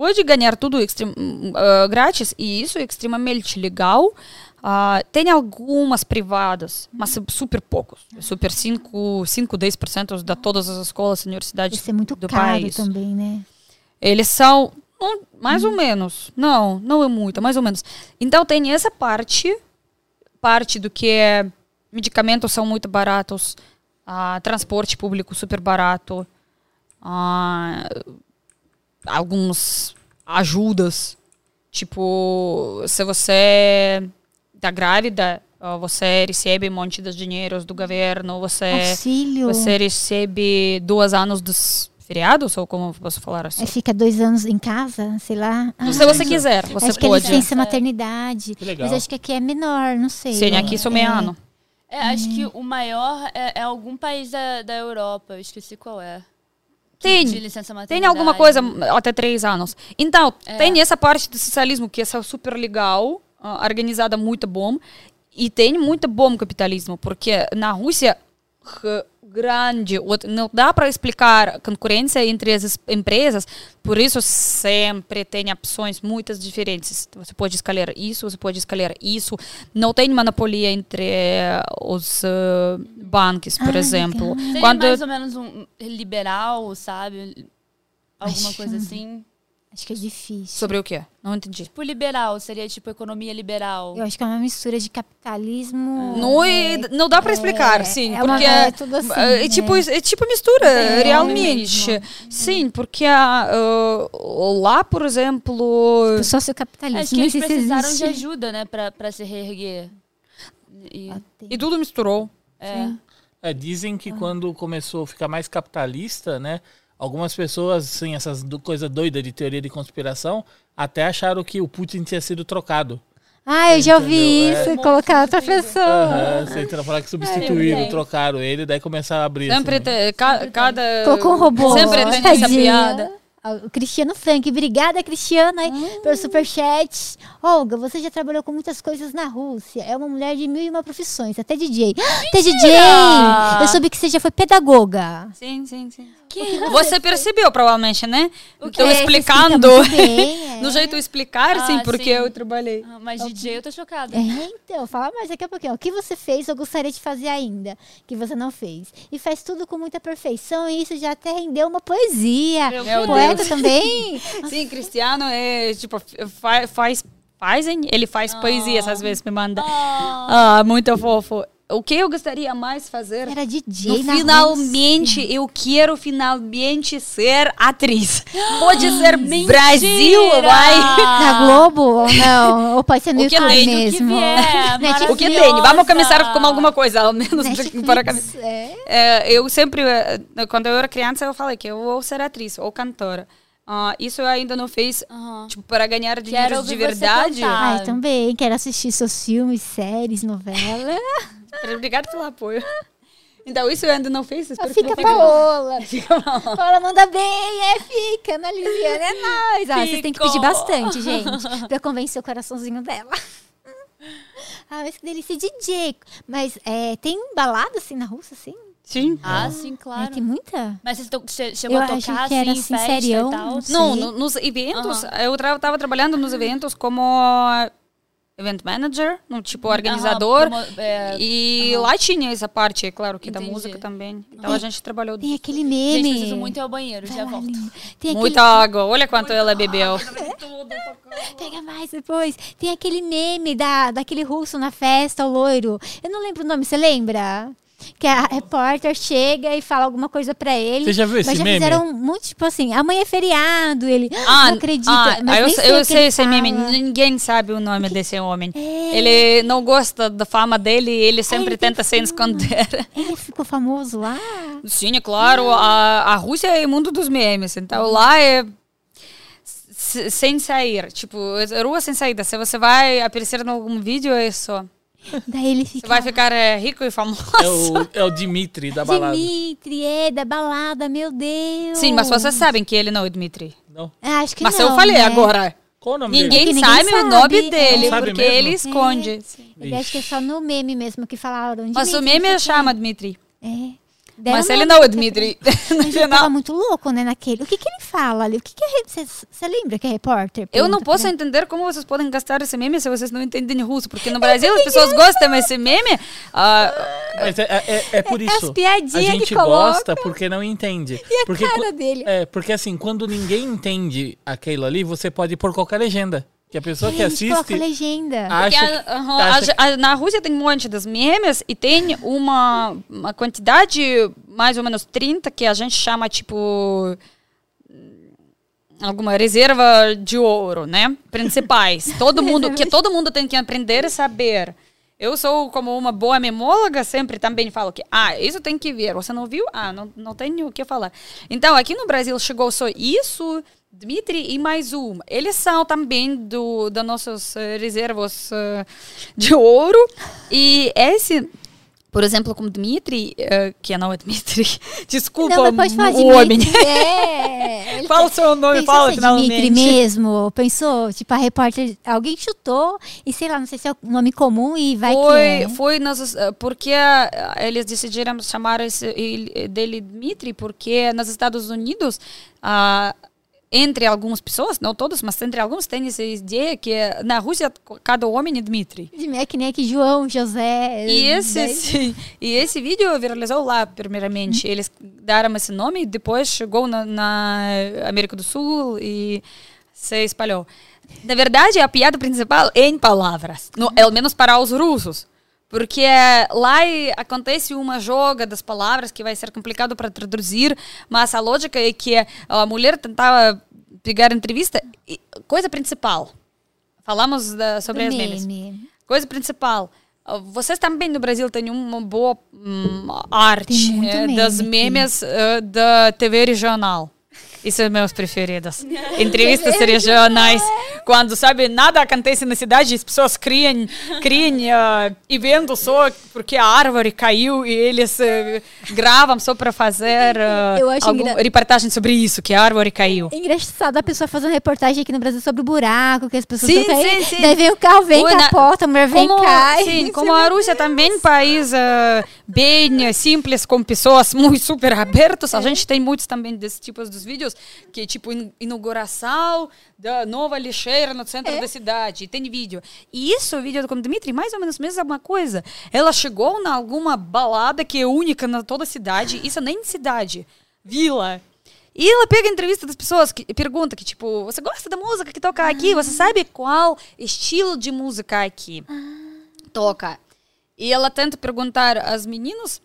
Pode ganhar tudo extrem- uh, grátis e isso é extremamente legal. Ah, tem algumas privadas, mas é super poucos. É super 5, 5 10% de todas as escolas e universidades Isso é muito do caro país. também, né? Eles são hum, mais ou menos. Não, não é muito, mais ou menos. Então tem essa parte, parte do que é medicamentos são muito baratos, ah, transporte público super barato, ah, algumas ajudas, tipo se você tá grávida, você recebe um monte de dinheiro do governo, você Auxílio. você recebe dois anos dos feriados, ou como posso falar assim? É, fica dois anos em casa, sei lá. Ah, Se você quiser, você acho que é pode. licença maternidade. Que. Mas acho que aqui é menor, não sei. Sim, aqui sou meio ano. É, acho que o maior é, é algum país da, da Europa, eu esqueci qual é. De Tem, licença maternidade. tem alguma coisa até três anos. Então, tem essa parte do socialismo que é super legal, ah, organizada muito bom, e tem muito bom capitalismo, porque na Rússia grande, não dá para explicar a concorrência entre as es- empresas, por isso sempre tem opções muitas diferentes. Você pode escolher isso, você pode escolher isso. Não tem monopolia entre eh, os eh, bancos, por Ah, exemplo. legal. Quando mais ou menos um liberal, sabe? Alguma Acho- coisa assim. Acho que é difícil. sobre o quê? Não entendi. Tipo liberal, seria tipo economia liberal. Eu acho que é uma mistura de capitalismo. Não, é- não dá para explicar, é, sim, é uma- porque é tudo assim, é, tipo é tipo mistura É, realmente. Sim, porque ah, lá, por exemplo, O sociocapitalismo. Acho que eles precisaram de existe. ajuda, né, pra, pra se reerguer. E, e tudo misturou. é. É, dizem Ah. que quando começou a ficar mais capitalista, né? Algumas pessoas, assim, essas do, coisa doida de teoria de conspiração, até acharam que o Putin tinha sido trocado. Ah, eu já ouvi Entendeu? É. isso. Colocar outra pessoa. Entra falar que substituíram, É, trocaram ele, daí começaram a abrir. Sempre assim. tem, ca- cada Colocou um robô. Sempre tem essa piada. Ah, O Cristiano Frank, obrigada, Cristiano, aí, Hum. pelo superchat. Olga, você já trabalhou com muitas coisas na Rússia. É uma mulher de mil e uma profissões, até DJ. Até DJ! Eu soube que você já foi pedagoga. Sim, sim, sim. Você percebeu, provavelmente, né? O que Estou é, você explicando. bem, é. No jeito de explicar, sim, Ah, porque sim. eu trabalhei. Ah, Mas DJ eu tô chocada. É, então, fala mais daqui a pouquinho. O que você fez ou gostaria de fazer ainda, que você não fez? E faz tudo com muita perfeição e isso já até rendeu uma poesia. Meu Meu Poeta Deus. também. Sim, Cristiano é tipo fa- faz fazem, ele faz poesias às vezes me manda. Ah, Ah, muito fofo. O que eu gostaria mais fazer? Era DJ No na finalmente, eu quero finalmente ser atriz. Pode ser Brasil, vai. Na Globo ou não? Ou pode ser no O que YouTube tem, o que mesmo? O que tem? Vamos começar com alguma coisa, ao menos Netflix, para é. É, eu sempre, eh, quando eu era criança, eu falei que eu vou ser atriz ou cantora. Ah, isso eu ainda não fiz, Aham. tipo, para ganhar dinheiro Quero de verdade. Ah, eu também. Quero assistir seus filmes, séries, novelas. Obrigada pelo apoio. Então, isso eu ainda não fiz. espero Fica Paola. Fica. Paola manda bem, é, fica. Ana Liliana, é nóis. Ah, vocês têm que pedir bastante, gente, pra convencer o coraçãozinho dela. Ah, mas que delícia, DJ. Mas é, tem balada assim na Rússia, assim? Sim. Ah, sim, É, claro. tem muita? Mas você to- che- chegou Eu a tocar que era, assim, assim, festa serião, e tal? não no- nos eventos, eu estava trabalhando nos eventos como event manager, no, tipo organizador. Aham, é, E lá tinha essa parte, é claro, que da Entendi. música também. Então a gente trabalhou. Tem aquele Gente, meme. preciso muito ir ao banheiro, já Vai volto. Tem Muita água, olha quanto ela bebeu. Pega mais depois. Tem aquele meme da, daquele russo na festa, o loiro. Eu não lembro o nome, você lembra? Que a repórter chega e fala alguma coisa pra ele. Você já viu esse mas já meme? fizeram muito, tipo assim, amanhã é feriado, ele Ah, não acredita. ah, mas eu, sei- eu sei esse meme, fala. ninguém sabe o nome desse homem. É. Ele não gosta da fama dele, ele sempre ele tenta se esconder. Ele ficou famoso lá. Sim, é claro, a, a Rússia é o mundo dos memes, então lá é sem sair, tipo, é rua sem saída. Se você vai aparecer em algum vídeo, é só. Daí ele Você fica. vai ficar é, rico e famoso. É o, é o Dimitri da balada. Dimitri, é, da balada, meu Deus. Sim, mas vocês sabem que ele não é o Dmitry. Não? Ah, Acho que Mas não, eu falei né? agora. Qual o nome Ninguém, dele? É que ninguém sabe, o sabe. nome dele, sabe porque mesmo? ele esconde. Ele acha que é só no meme mesmo que falaram. Mas o Dimitri, meme sei chama quê. É. Deram Mas ele não é Dmitry. No Mas ele tava muito louco, né, naquele. O que que ele fala ali? O que que é... Você lembra que é repórter? Eu não posso entender como vocês podem gastar esse meme se vocês não entendem russo. Porque no Brasil as pessoas gostam desse meme. ah, Mas é, é, é por É isso. as piadinhas a gente gosta porque não entende. E a porque, cara dele. É, porque assim, quando ninguém entende aquilo ali, você pode pôr qualquer legenda. Que a pessoa que Gente, coloca assiste legenda. porque acha, a- aham, acha a- a- na Rússia tem um monte de memes e tem uma, uma quantidade, mais ou menos 30, que a gente chama tipo. Alguma reserva de ouro, né? Principais. Todo mundo, que todo mundo tem que aprender e saber. Eu sou como uma boa memóloga, sempre também falo que, ah, isso tem que ver. Você não viu? Ah, não, não tenho o que falar. Então, aqui no Brasil chegou só isso, Dmitry e mais um. Eles são também do, da nossas eh, reservas eh, de ouro. E esse, por exemplo, como Dmitry, eh, que não é Dmitry, desculpa, não, mas pode o homem. É. Fala o seu nome, fala é finalmente. mesmo? Pensou? Tipo, a repórter, alguém chutou e sei lá, não sei se é um nome comum e vai que Foi, é. foi nas, porque eles decidiram chamar esse, ele- dele Dmitry, porque nos Estados Unidos, ah, entre algumas pessoas, não todos, mas entre alguns, tem essa ideia que eh, na Rússia cada homem é Dmitry. É que nem aqui João, José. E esse, daí- sim, e esse vídeo viralizou lá, primeiramente. Eles deram esse nome e depois chegou na, na América do Sul e se espalhou. Na verdade, a piada principal é em palavras, no, pelo menos para os russos. Porque lá acontece uma joga das palavras que vai ser complicado para traduzir, mas a lógica é que a mulher tentava pegar entrevista. e- Coisa principal. Falamos da- sobre as memes. meme. Coisa principal. ah, Vocês também no Brasil têm uma boa hum, arte eh, meme das memes eh, da TV regional. Isso são meus preferidos. Entrevistas regionais. Quando, sabe, nada acontece na cidade, as pessoas criam, criam eh, eventos só porque a árvore caiu e eles eh, gravam só para fazer acho algum, engra- reportagem sobre isso, que a árvore caiu. É engraçado a pessoa fazer uma reportagem aqui no Brasil sobre o buraco, que as pessoas Sim, estão caindo. sim, sim. Daí vem o carro, vem, Oi, na- capota, a mulher vem, como, cai. Sim, como a Rússia também é um país eh, bem simples, com pessoas muito super abertas, a gente tem muitos também desses tipos dos vídeos, que é tipo in- inauguração da nova lixeira no centro da cidade, e tem vídeo. E isso, o vídeo com o Dmitry, mais ou menos mesma coisa. Ela chegou em alguma balada que é única na toda a cidade, isso nem cidade, vila. E ela pega a entrevista das pessoas que- e pergunta que, tipo, você gosta da música que toca aqui? Você sabe qual estilo de música aqui toca? e ela tenta perguntar aos meninos.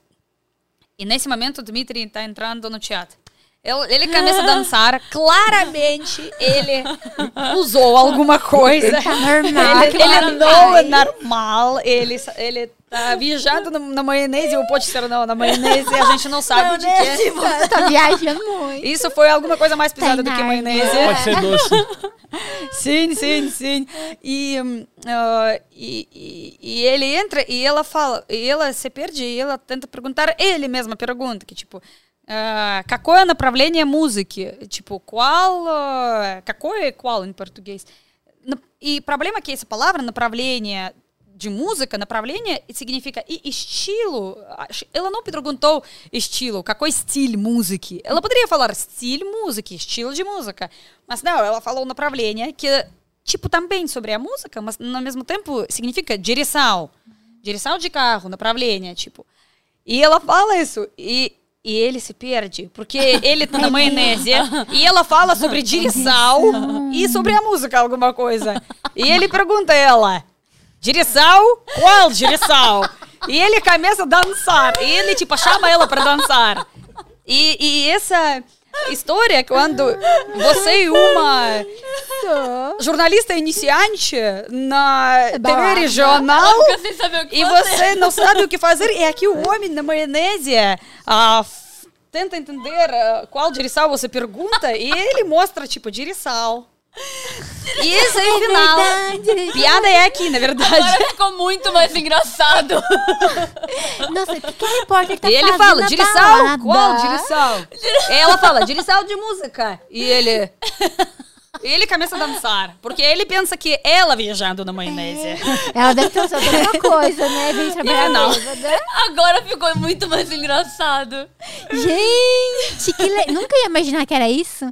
E nesse momento o Dmitry está entrando no teatro. Ele, ele começa a dançar, claramente ele usou alguma coisa. Tá normal. Ele, ele não é normal, ele, ele tá viajando na, na maionese, ou pode ser não, na maionese, a gente não sabe o que é. Tá, tá viajando muito. Isso foi alguma coisa mais pesada do que maionese. Pode ser doce. Sim, sim, sim. E, ah, e, e, e ele entra e ela fala, e ela se perde, e ela tenta perguntar, ele mesma pergunta, que tipo, какое направление музыки? Tipo, qual, ah, какое qual em português? E problema que essa palavra, направление, de música, направление, significa e estilo. Ela não perguntou estilo, какой стиль música. Ela poderia falar estilo música, estilo de música. Mas não, ela falou направление, que tipo também sobre a música, mas ao mesmo tempo significa direção. Direção de carro, направление, tipo. E ela fala isso. E, e ele se perde, porque ele tá na maionese e ela fala sobre direção e sobre a música, alguma coisa. E ele pergunta a ela: direção? Qual direção? E ele começa a dançar. E ele, tipo, chama ela para dançar. E, e essa história, quando você uma jornalista iniciante na TV regional e você não sabe o que fazer. E aqui o homem na maionese ah, tenta entender qual direção você pergunta e ele mostra, tipo, direção. E esse é final. verdade. Piada é aqui, na verdade. Agora ficou muito mais engraçado. Nossa, o que, que a repórter tá E ele fala, balada? Qual direção? E ela fala, direção de música. E ele... Ele começa a dançar, porque ele pensa que ela viajando na maionese. Ela deve ter usado alguma coisa, né? Vem trabalhar não. bêbada. Agora ficou muito mais engraçado. Gente, que le... nunca ia imaginar que era isso.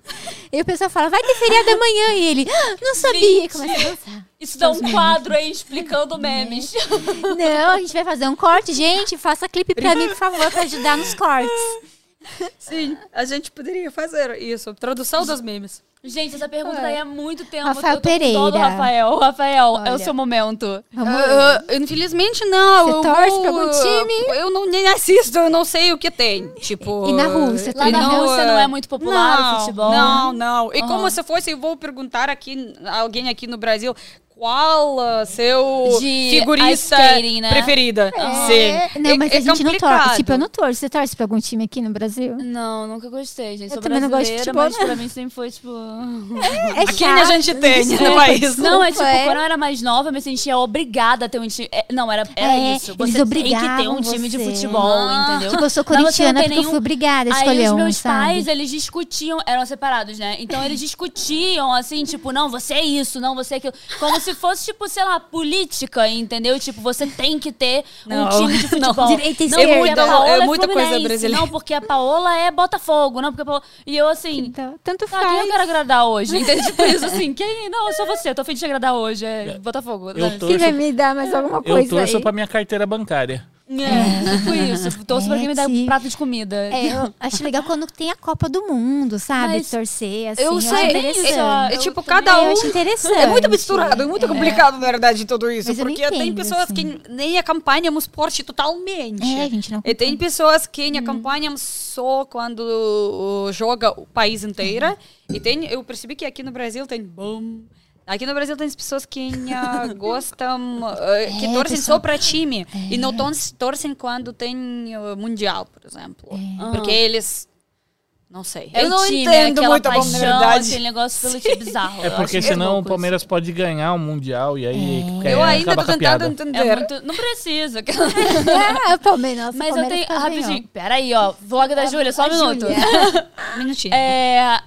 E o pessoal fala, vai ter feriado amanhã. E ele, "Ah, não sabia. Gente. Começa a dançar. Isso dá um quadro aí explicando memes. Não, a gente vai fazer um corte. Gente, faça clipe pra mim, por favor, pra ajudar nos cortes. Sim, a gente poderia fazer isso. Tradução dos memes. Gente, essa pergunta daí há muito tempo. Rafael eu tô Pereira. Rafael. Rafael, é Olha. o seu momento. Vamos Ah, infelizmente não. Você eu torce vou- pra algum time? Eu não nem assisto, eu não sei o que tem. Tipo. E na Rússia Lá na não, Rússia não é muito popular o não, futebol. Não, não. E Aham. como se fosse, eu vou perguntar aqui, alguém aqui no Brasil, qual uh, seu De figurista skating, né? preferida? É, Sim. Não, mas é, a gente não complicado. torce. Tipo, eu não torço. Você torce pra algum time aqui no Brasil? Não, nunca gostei, gente. Eu Sou também não gosto de brasileira, futebol, mas né? pra mim sempre foi, tipo... É Quem a gente tem no país? Não, é tipo, É. quando eu era mais nova, eu me sentia obrigada a ter um time. é, Não, era, era É, isso. eles Você tem que ter um time de você. futebol, Ah. entendeu? Tipo, eu sou Não, não corintiana tem porque eu fui obrigada a Aí escolher os um, meus sabe? pais, eles discutiam, eram separados, né? Então eles discutiam, assim, tipo, não, você é isso, não, você é aquilo. Como se fosse, tipo, sei lá, política, entendeu? Tipo, você tem que ter Não, um time de não. futebol. Direita e não, esquerda. porque a Paola É é, muita coisa brasileira. Não, porque a Paola é Botafogo, não, porque a Paola... E eu, assim... Então, tanto Ah, quem faz. eu quero agradar hoje? Entende? Tipo isso, assim, quem... Não, eu sou você, eu tô fim de te agradar hoje, é Botafogo. Eu tô- Quem vai me dar mais alguma Eu coisa torço aí? pra minha carteira bancária. É, tipo isso. Torço pra quem me dá um prato de comida. É, eu acho legal quando tem a Copa do Mundo, sabe? Mas torcer, assim. Eu sei, é, é Eu tipo, também cada É, eu um acho interessante. É muito misturado, é muito complicado, na verdade, tudo isso. Mas eu porque tem entendo, pessoas assim. que nem acompanham o esporte totalmente. É, a gente não E tem pessoas que acompanham só quando joga o país inteiro. E tem, eu percebi que aqui no Brasil tem bom. Aqui no Brasil tem as pessoas que uh, gostam, uh, que É, torcem pessoal- só para time. E não tor- torcem quando tem uh, mundial, por exemplo. Porque eles. Não sei. É eu o não time, entendo muito, bom, paixão, verdade. aquele negócio pelo time bizarro. É Eu porque acho senão o Palmeiras pode ganhar o Mundial e aí é, Eu ainda tô a tentando isso. É entender. muito... Não precisa. Ah, Palmeiras. Mas eu Palmeiras tenho... tá. Rapidinho. Peraí, ó. Vlog da Júlia, só um a minuto. Um minutinho. É...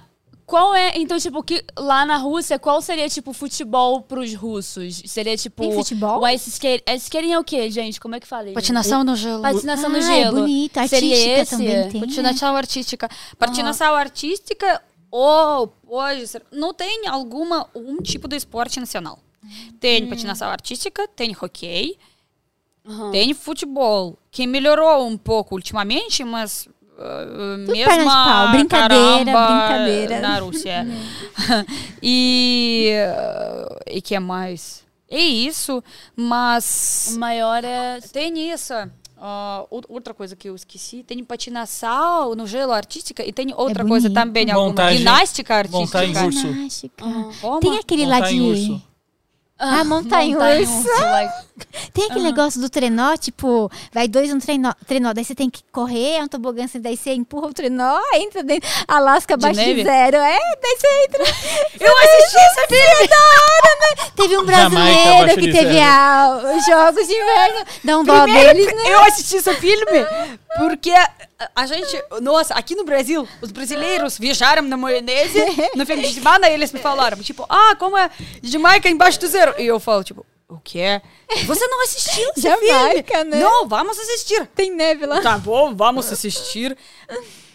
Qual é, então, tipo, que lá na Rússia, qual seria, tipo, futebol pros russos? Seria, tipo... Tem futebol? O ice skate... Ice skating é o quê, gente? Como é que fala? isso? Patinação no gelo. Patinação no Ah, gelo. é bonito. Seria Artística esse? também tem. Patinação artística. Patinação artística ou pode ser. Não tem alguma um tipo de esporte nacional. Tem patinação artística, tem hockey, Aham. tem futebol, que melhorou um pouco ultimamente, mas uh, de mesmo pau, brincadeira, caramba brincadeira. na Rússia. e uh, e que mais? é isso, mas O maior é. tem isso. ah, ou- outra coisa que eu esqueci, tem patinação no gelo artística e tem outra É coisa também, alguma Montagem- ginástica artística. montar em urso. Ginástica. Como? Tem aquele lá Montar de. urso. Ah, montar em montar em urso. urso, like- Tem aquele negócio do trenó, tipo, vai dois no trenó, trenó, daí você tem que correr, é um tobogã, assim, daí você empurra o trenó, entra dentro, Alasca abaixo de, neve? zero. É, daí você entra. Eu assisti esse filme! da hora, né? Teve um brasileiro que de teve a, os Jogos de Inverno. Dá um dó deles, né? Eu assisti esse filme porque a, a gente, nossa, aqui no Brasil, os brasileiros viajaram na maionese no fim de semana e eles me falaram, tipo, ah, como é Jamaica embaixo do zero. E eu falo, tipo, o quê? Você não assistiu esse Jamaica, filme? né? Não, vamos assistir. Tem neve lá. Tá bom, vamos assistir.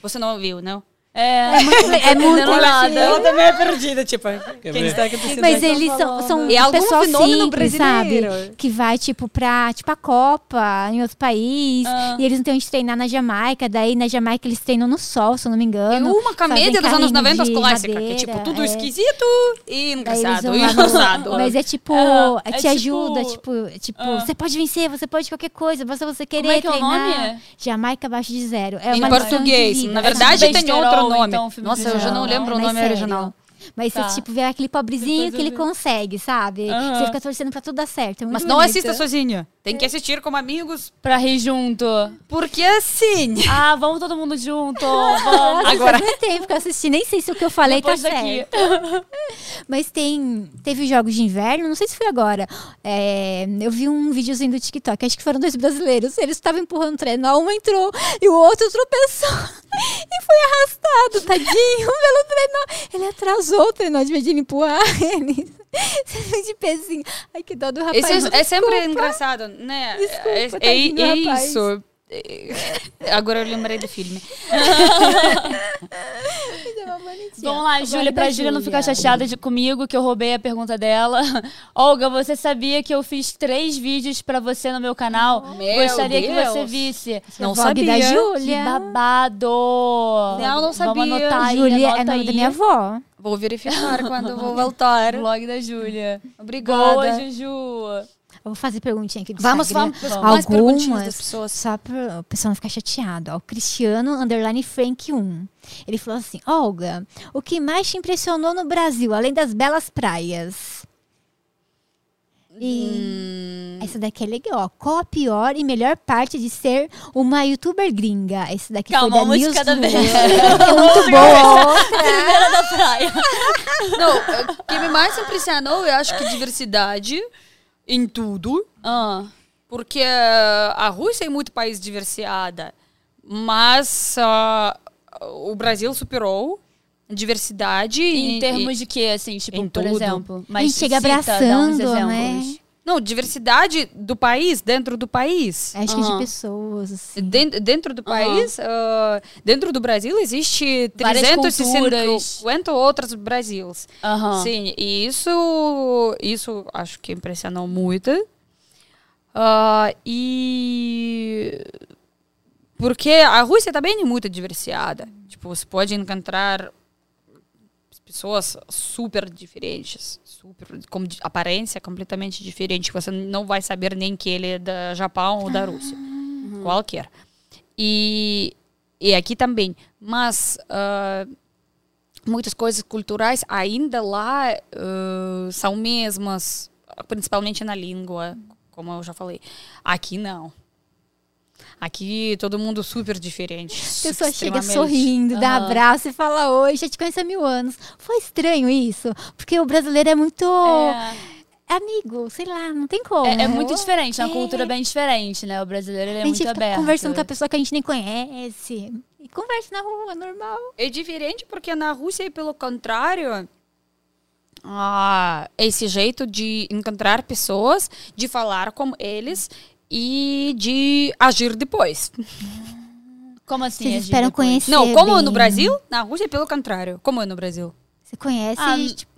Você não viu, não? É, É muito, é muito Entendendo nada. Ela também é perdida, tipo, quem ver? está acontecendo Mas aqui? eles são, são É algum pessoal simples, sabe? Que vai, tipo, pra tipo, a Copa em outro país. Ah. E eles não têm onde treinar na Jamaica. Daí, na Jamaica, eles treinam no sol, se eu não me É engano. uma comédia Fazem dos anos carrinho 90 de clássica, que é tipo tudo é. esquisito e engraçado. E. Mas é tipo, Ah, é te tipo- ajuda, tipo, tipo, Ah. você pode vencer, você pode qualquer coisa, basta você querer Como é que é o treinar. nome? Jamaica abaixo de zero. É em uma português. Na verdade, tem Besterol, outro nome. então, filme Nossa, eu já não lembro o nome sério. original. Mas Tá. você, tipo, vê aquele pobrezinho que ele consegue, sabe? Aham. Você fica torcendo pra tudo dar certo. É muito Mas não bonito. assista sozinha. Tem que assistir com amigos. pra rir junto. Porque assim. Ah, vamos todo mundo junto. Vamos. Agora muito tempo que eu assisti, nem sei se o que eu falei Depois tá daqui. certo. Mas tem. Teve jogos de inverno, não sei se foi agora. É, eu vi um videozinho do TikTok, acho que foram dois brasileiros. Eles estavam empurrando o trenó, um entrou e o outro tropeçou. E foi arrastado, tadinho, pelo trenó. Ele atrasou o trenó de vez de ele empurrar ele. De pezinho. Ai, que dó do rapaz. Esse é, é sempre engraçado, né? Desculpa, é, é, do é rapaz. isso. É, Agora eu lembrei do filme. Vamos lá, Júlia, pra Júlia não ficar chateada de, comigo, que eu roubei a pergunta dela. Olga, você sabia que eu fiz três vídeos pra você no meu canal? Meu Gostaria que Deus. você visse. Não sabia. da Que Júlia. babado! Não, não sabia. Vamos anotar aí, Júlia é nome aí. da minha avó. Vou verificar quando eu vou voltar. Vlog da Júlia. Obrigada. Boa, Juju. Eu vou fazer perguntinha aqui do Vamos, Instagram. vamos. Perguntinhas Algumas, das pessoas. só para o pessoal não ficar chateado. Ó, o Cristiano, underline Frank 1. Ele falou assim, Olga, o que mais te impressionou no Brasil, além das belas praias? E essa daqui é legal, ó. Qual a pior e melhor parte de ser uma youtuber gringa? Esse daqui Calma, foi da News cada vez. É muito boa. Primeira da praia. Não, o que me mais impressionou, eu acho que diversidade em tudo. Ah, Porque a Rússia é muito país diversificada, mas ah, o Brasil superou a diversidade em e- termos e- de quê, assim, tipo, em por tudo. exemplo? A gente chega cita, dá uns abraçando, exemplos. né? Não diversidade do país dentro do país. Acho que de pessoas. assim. Den- dentro do país, ah, dentro do Brasil existe Várias 350 culturas. outros Brasils. Aham. Sim, e isso, isso acho que impressionou muito. Ah, e porque a Rússia também é muito diversificada. Tipo, você pode encontrar pessoas super diferentes, super com di- aparência completamente diferente. Você não vai saber nem que ele é da Japão ou da Rússia, qualquer. E e aqui também, mas ah, muitas coisas culturais ainda lá ah, são mesmas, principalmente na língua, como eu já falei. Aqui não. Aqui todo mundo super diferente. A pessoa chega sorrindo, dá Aham. abraço e fala oi, já te conheço há mil anos. Foi estranho isso? Porque o brasileiro é muito É, amigo, sei lá, não tem como. é, é muito diferente, é uma É. cultura bem diferente, né? O brasileiro ele é a gente muito fica aberto. conversando com a pessoa que a gente nem conhece. E conversa na rua, normal. É diferente porque na Rússia, pelo contrário, ah, esse jeito de encontrar pessoas, de falar com eles e de agir depois. Como assim? Vocês agir esperam depois? conhecer. Não, como bem. no Brasil, na Rússia, pelo contrário. Como é no Brasil? Você conhece, Ah, tipo.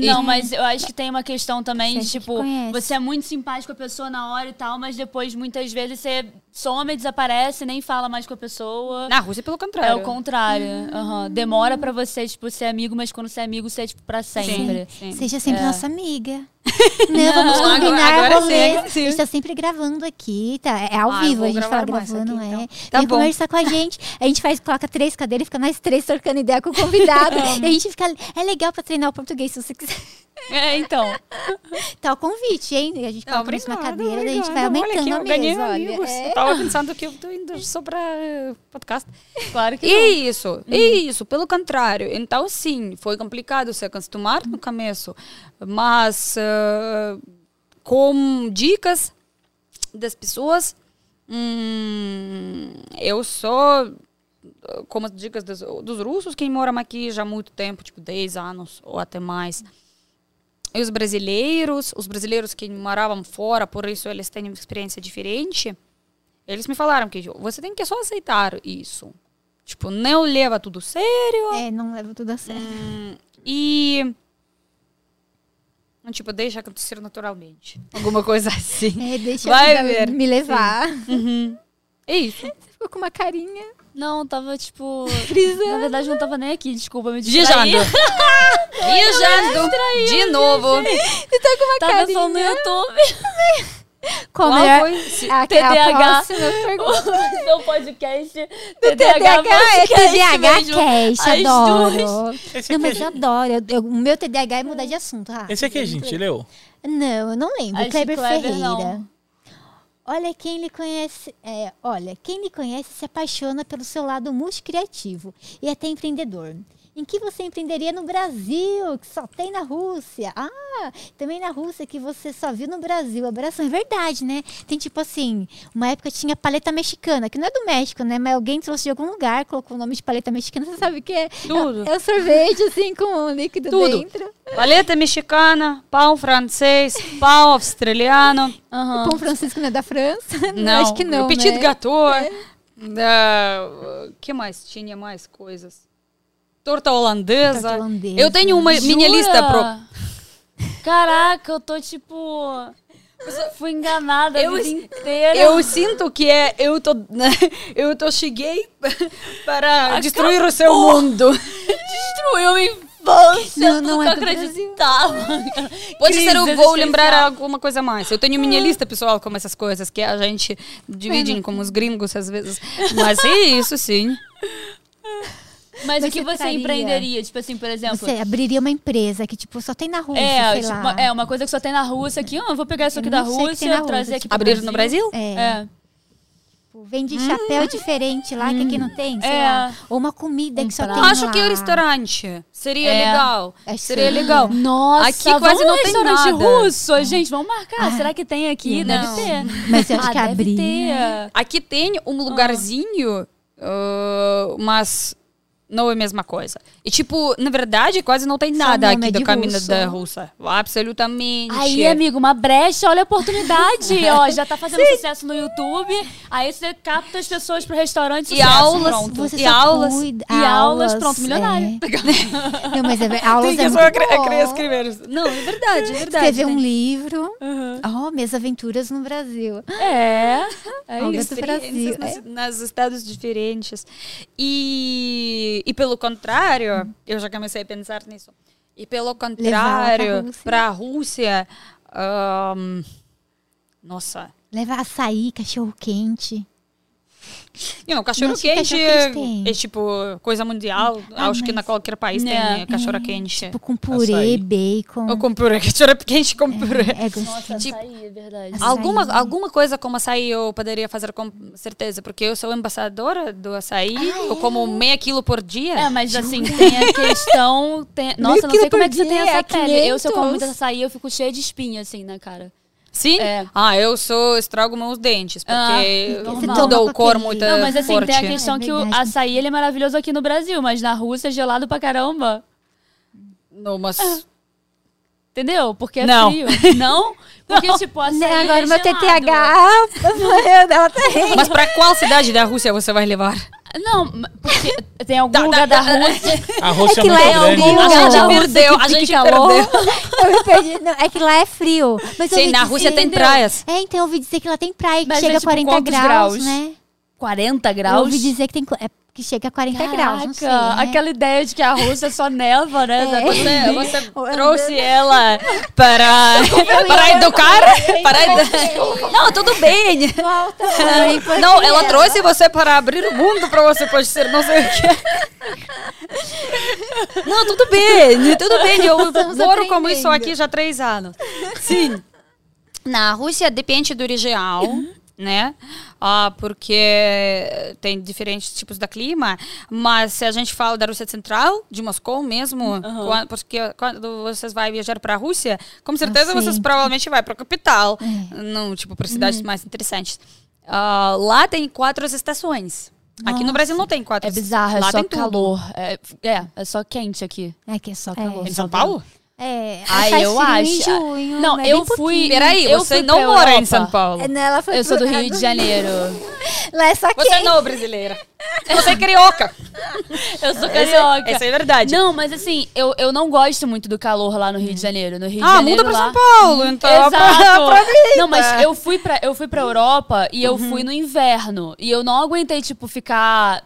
Não, mas eu acho que tem uma questão também Você de, tipo, você é muito simpático com a pessoa na hora e tal, mas depois, muitas vezes, você some, desaparece, nem fala mais com a pessoa. Na Rússia, pelo É contrário. o contrário. aham. Demora pra você, tipo, ser amigo, mas quando você é amigo, você é, tipo, pra sempre. Sim. Seja sempre É. nossa amiga. Não, vamos Não, agora- combinar agora rolê. sim, sim. A gente tá sempre gravando aqui, tá? É ao Ah, vivo, a gente mais gravando, aqui, é. então. Tá Vem bom. conversar com a gente. A gente faz, coloca três cadeiras e fica nós três trocando ideia com o convidado. e a gente fica. É legal pra treinar o português, se você quiser. É, então. Tá o convite, hein? A gente coloca isso na cadeira, daí a gente vai obrigada. Olha aumentando aqui, a mesa. Amigos. É. Eu tava pensando que eu tô indo só pra eh, podcast. Claro que E isso, isso, pelo contrário. Então, sim, foi complicado se acostumar no começo, mas eh, com dicas das pessoas, hum, eu sou, eh, como as dicas dos, dos russos, quem mora aqui já há muito tempo, tipo 10 anos ou até mais. E os brasileiros, os brasileiros que moravam fora, por isso eles têm uma experiência diferente, eles me falaram que você tem que só aceitar isso. Tipo, não leva tudo sério. É, não leva tudo a sério. hum, e. Tipo, deixa acontecer naturalmente. Alguma coisa assim. É, deixa Vai ver. me levar. É isso. Ficou com uma carinha. Não, tava tipo. Brisando. Na verdade, não tava nem aqui, desculpa, me distraí. Viajando. Viajando. De novo. Tava carinha. falando no YouTube. Qual, Qual melhor- foi? A, a TDAH. próxima pergunta. Seu podcast. TDAH, é TDAH As adoro. Não, mas é, eu adoro. O meu TDAH é mudar de assunto. Ah, esse aqui a gente leu? Não, eu não lembro. Kleber Ferreira. Olha quem lhe conhece, é, olha, quem lhe conhece se apaixona pelo seu lado multicriativo e até empreendedor. Em que você empreenderia no Brasil, que só tem na Rússia? Ah, também na Rússia que você só viu no Brasil. Abração, é verdade, né? Tem tipo assim, uma época tinha paleta mexicana, que não é do México, né? Mas alguém trouxe de algum lugar, colocou o nome de paleta mexicana, você sabe o que é? Tudo. É, é o sorvete, assim, com um líquido Tudo. dentro. Paleta mexicana, pão francês, pão australiano. O pão francisco não é da França? Não, Acho que não, O petit né? gâteau. Da, que mais? Tinha mais coisas. Torta holandesa. Torta holandesa. Eu tenho uma minha Jura? lista pro. Caraca, eu tô tipo. Fui enganada Eu- a vida inteira. Eu sinto que é eu tô eu tô cheguei para destruir o seu mundo. Destruiu a infância. Não, não nunca é do Brasil. acreditava. Pode ser eu vou lembrar alguma coisa mais. Eu tenho minha lista pessoal com essas coisas que a gente divide como os gringos às vezes. Mas é isso sim. Mas, o que você faria? empreenderia? Tipo assim, por exemplo. Você abriria uma empresa que, tipo, só tem na Rússia, É, sei tipo, lá. uma, é, uma coisa que só tem na Rússia aqui. ó, eu vou pegar isso aqui da Rússia, na trazer aqui pro Abrir no Brasil? É, É. tipo, vende chapéu diferente lá, que aqui não tem, sei É. lá. Ou uma comida que só Um tem prato. Acho lá. que o restaurante seria É. legal. Acho que Seria legal. Nossa, Aqui quase não tem restaurante nada. russo. Gente, vamos marcar. Será que tem aqui? Não. Deve ter. Mas eu acho ah, que deve abrir. ter. Aqui tem um lugarzinho, ah, mas não é a mesma coisa. E tipo, na verdade, quase não tem nada aqui é do caminho russo. da Rússia. Absolutamente. Aí, amigo, uma brecha, olha a oportunidade. Ó, já tá fazendo sucesso no YouTube. Aí você capta as pessoas pro restaurante E aulas, pronto. Você E aulas. cuida- E aulas, pronto, milionário. é. Não, mas é, aulas Tem é muito cre- bom. criar escrever. Não, é verdade, é verdade. Escrever um Tem livro. Oh, minhas aventuras no Brasil. É, é isso. Brasil. experiências é. nas, nas estados diferentes. E, e pelo contrário, eu já comecei a pensar nisso. E pelo contrário, para a Rússia, ahn, nossa, Levar açaí, cachorro quente. Não, cachorro Mas que quente cachorro é, quente é tipo coisa mundial. Ah, Acho que na mas- qualquer país É. tem cachorro quente. Tipo, com purê, Açaí. bacon. Ou com purê, cachorro quente com purê. É gostoso. Nossa, Tipo, açaí, é verdade. Açaí. Alguma, alguma coisa como açaí eu poderia fazer com certeza, porque eu sou embaixadora do açaí, eu como meia quilo por dia. É, mas assim, tem a questão. Tem... Nossa, não sei como é que você tem essa é pele. Eu, se eu como 500. muito açaí, eu fico cheia de espinha, assim, na cara. Sim? É. Ah, eu sou estrago meus dentes, porque Ah, Você muda toma o cor muito Não, mas assim, forte. tem a questão É que o açaí ele é maravilhoso aqui no Brasil, mas na Rússia é gelado pra caramba. Não, mas... Entendeu? Porque é Não. frio. Não? Porque, tipo, açaí Né, Agora é meu. TTH. Deus, tá rindo. mas pra qual cidade da Rússia você vai levar? Não, porque tem algum lugar da Rússia. A Rússia é, que lá muito é frio. A gente não, perdeu, a gente calor. perdeu. Eu me perdi. Não, é que lá é frio. Mas eu Sim, na dizer- Rússia tem entendeu? praias. É, então eu ouvi dizer que lá tem praia que Mas chega é, a tipo, 40 quantos graus, graus? né? 40 Eu graus. ouvi dizer que tem. É, que chega a 40 graus, não sei. Caraca, né? aquela ideia de que a Rússia só neva, né? É. Você, você trouxe ela para, para educar? Para edu- Não, tudo bem. Volta, mãe, Não, ela trouxe você para abrir o mundo para você pode ser não sei o quê. Não, tudo bem, tudo bem. Eu Estamos moro com isso aqui já há três anos. Sim. Na Rússia depende do região, né? Ah, porque tem diferentes tipos de clima. Mas se a gente fala da Rússia Central, de Moscou mesmo, quan- porque quando vocês vão viajar para a Rússia, com certeza sim. vocês provavelmente vão para a capital, É. não tipo para cidades mais interessantes. Ah, lá tem quatro estações. Aqui no Brasil não tem quatro. É bizarro, é lá só calor. É, é, é só quente aqui. É que é só calor. Em São Paulo? É, faz eu acho. Em junho, Não, eu bem fui. Peraí, eu você fui não pra mora em. São Paulo. pouquinho. Ela foi Eu sou do Rio de Janeiro. Lá é só Você quente. não é brasileira. Você é carioca. Eu sou Essa- carioca. essa é verdade. Não, mas assim, eu, eu não gosto muito do calor lá no Rio de Janeiro. No Rio de Ah, Janeiro muda pra lá... São Paulo, então. Exato. Aproveita. Não, mas eu fui pra, eu fui pra Europa e eu Uhum. fui no inverno. E eu não aguentei, tipo, ficar.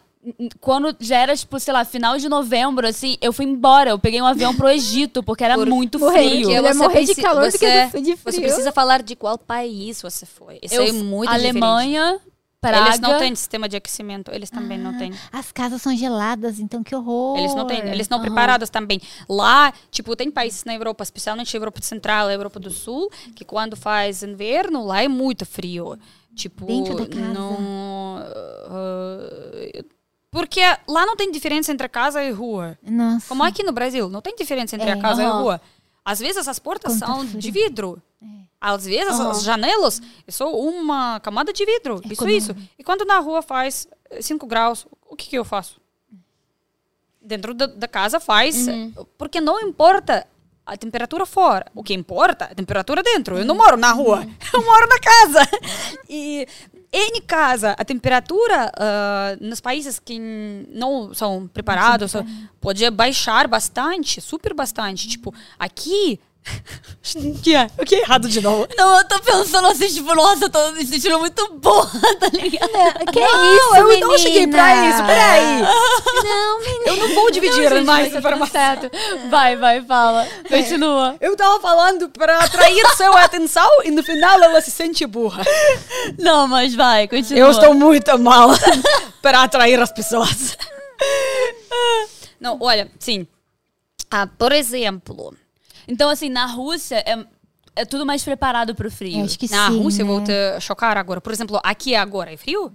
Quando já era, tipo, sei lá, final de novembro, assim, eu fui embora. Eu peguei um avião pro Egito, porque era Por- muito frio. de- Mulher morrer de preci- calor você- de frio. Você precisa falar de qual país você foi. Isso Eu é fui- muito Alemanha, diferente. Praga. Eles não têm sistema de aquecimento. Eles também não têm. As casas são geladas, então que horror. Eles não têm, eles estão preparados também. Lá, tipo, tem países na Europa, especialmente a Europa Central e a Europa do Sul, que quando faz inverno, lá é muito frio. Tipo, Dentro da casa? não. ah, porque lá não tem diferença entre casa e rua. Nossa. Como aqui no Brasil, não tem diferença entre É. a casa e a rua. Às vezes as portas são frio. de vidro. É. Às vezes as janelas são uma camada de vidro. É isso, como- isso. E quando na rua faz 5 graus, o que, que eu faço? Dentro da, da casa faz. Uhum. Porque não importa a temperatura fora. O que importa é a temperatura dentro. Eu não moro na rua. Uhum. Eu moro na casa. E em casa, a temperatura ah, nos países que não são preparados são- pode baixar bastante, super bastante. Tipo, aqui. O que é? O que é errado de novo? Não, eu tô pensando assim, tipo, nossa, eu tô me sentindo muito boa, tá ligado? Que isso, eu não cheguei pra menina? isso, peraí. Não, menina. Eu não vou dividir Gente, mais tudo informação. certo. Vai, vai, fala. Continua. Eu tava falando para atrair sua atenção e no final ela se sente burra. Não, mas vai, continua. Eu estou muito mal para atrair as pessoas. Não, olha, sim. Ah, por exemplo, Então, assim, na Rússia é, é tudo mais preparado pro frio. Eu acho que na sim. Rússia, eu vou né? te chocar agora. Por exemplo, aqui agora é frio?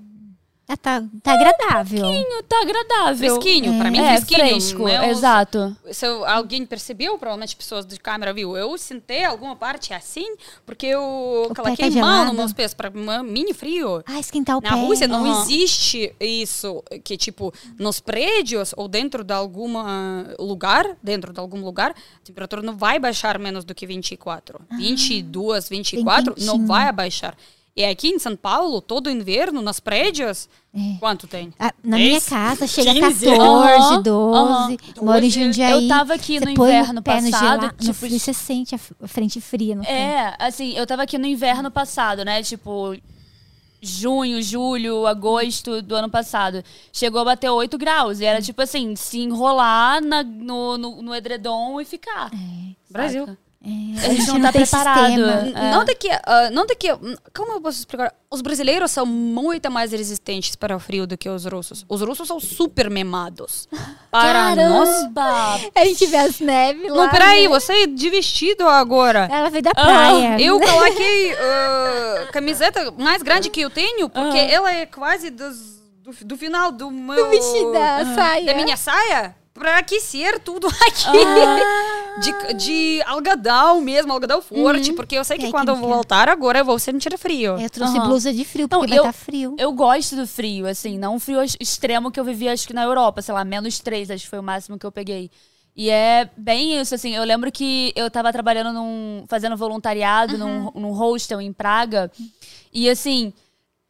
Ah, tá, tá agradável. Fresquinho, Tá agradável. Fresquinho, pra mim é, fresquinho. fresco, Eu- exato. Se eu- alguém percebeu, provavelmente pessoas de câmera viu, eu sentei alguma parte assim, porque eu O coloquei tá mão nos meus pés para mini frio. Ah, esquentar o Na pé. Rússia não Aham. existe isso, que tipo, nos prédios ou dentro de algum lugar, dentro de algum lugar, a temperatura não vai baixar menos do que 24. 22, 24, não vai abaixar. E aqui em São Paulo, todo inverno, nos prédios, É. quanto tem? Ah, na minha Dez? casa chega a 15? 14, Aham, 12. Moro em Jundiaí. Eu tava aqui no inverno pé no passado, gela- no tipo, frio, você sente a frente fria no pé. É, assim, eu tava aqui no inverno passado, né? Tipo, junho, julho, agosto do ano passado. Chegou a bater 8 graus. E era tipo assim, se enrolar na- no, no, no edredom e ficar. Brasil. É, A gente não tá preparado. sistema. É. Não de que, ah, não de que, como eu posso explicar? Os brasileiros são muito mais resistentes para o frio do que os russos. Os russos são super memados. Para nós. Caramba! A gente vê as neves lá. Não, peraí, né? você é de vestido agora. Ela veio da praia. Eu coloquei ah, camiseta mais grande que eu tenho, porque ela é quase dos- do, do final do meu. O vestido da saia. da minha saia. Pra aquecer tudo aqui. De, de algodão mesmo, algodão forte. Porque eu sei que É, quando eu que vou não quer. voltar agora, eu vou sentir frio. Eu trouxe Aham. blusa de frio, Não, porque vai eu- estar frio. Eu gosto do frio, assim, não um frio ex- extremo que eu vivi, acho que na Europa, sei lá, menos 3, acho que foi o máximo que eu peguei. E é bem isso, assim, eu lembro que eu tava trabalhando num. fazendo voluntariado num, num hostel em Praga. E assim,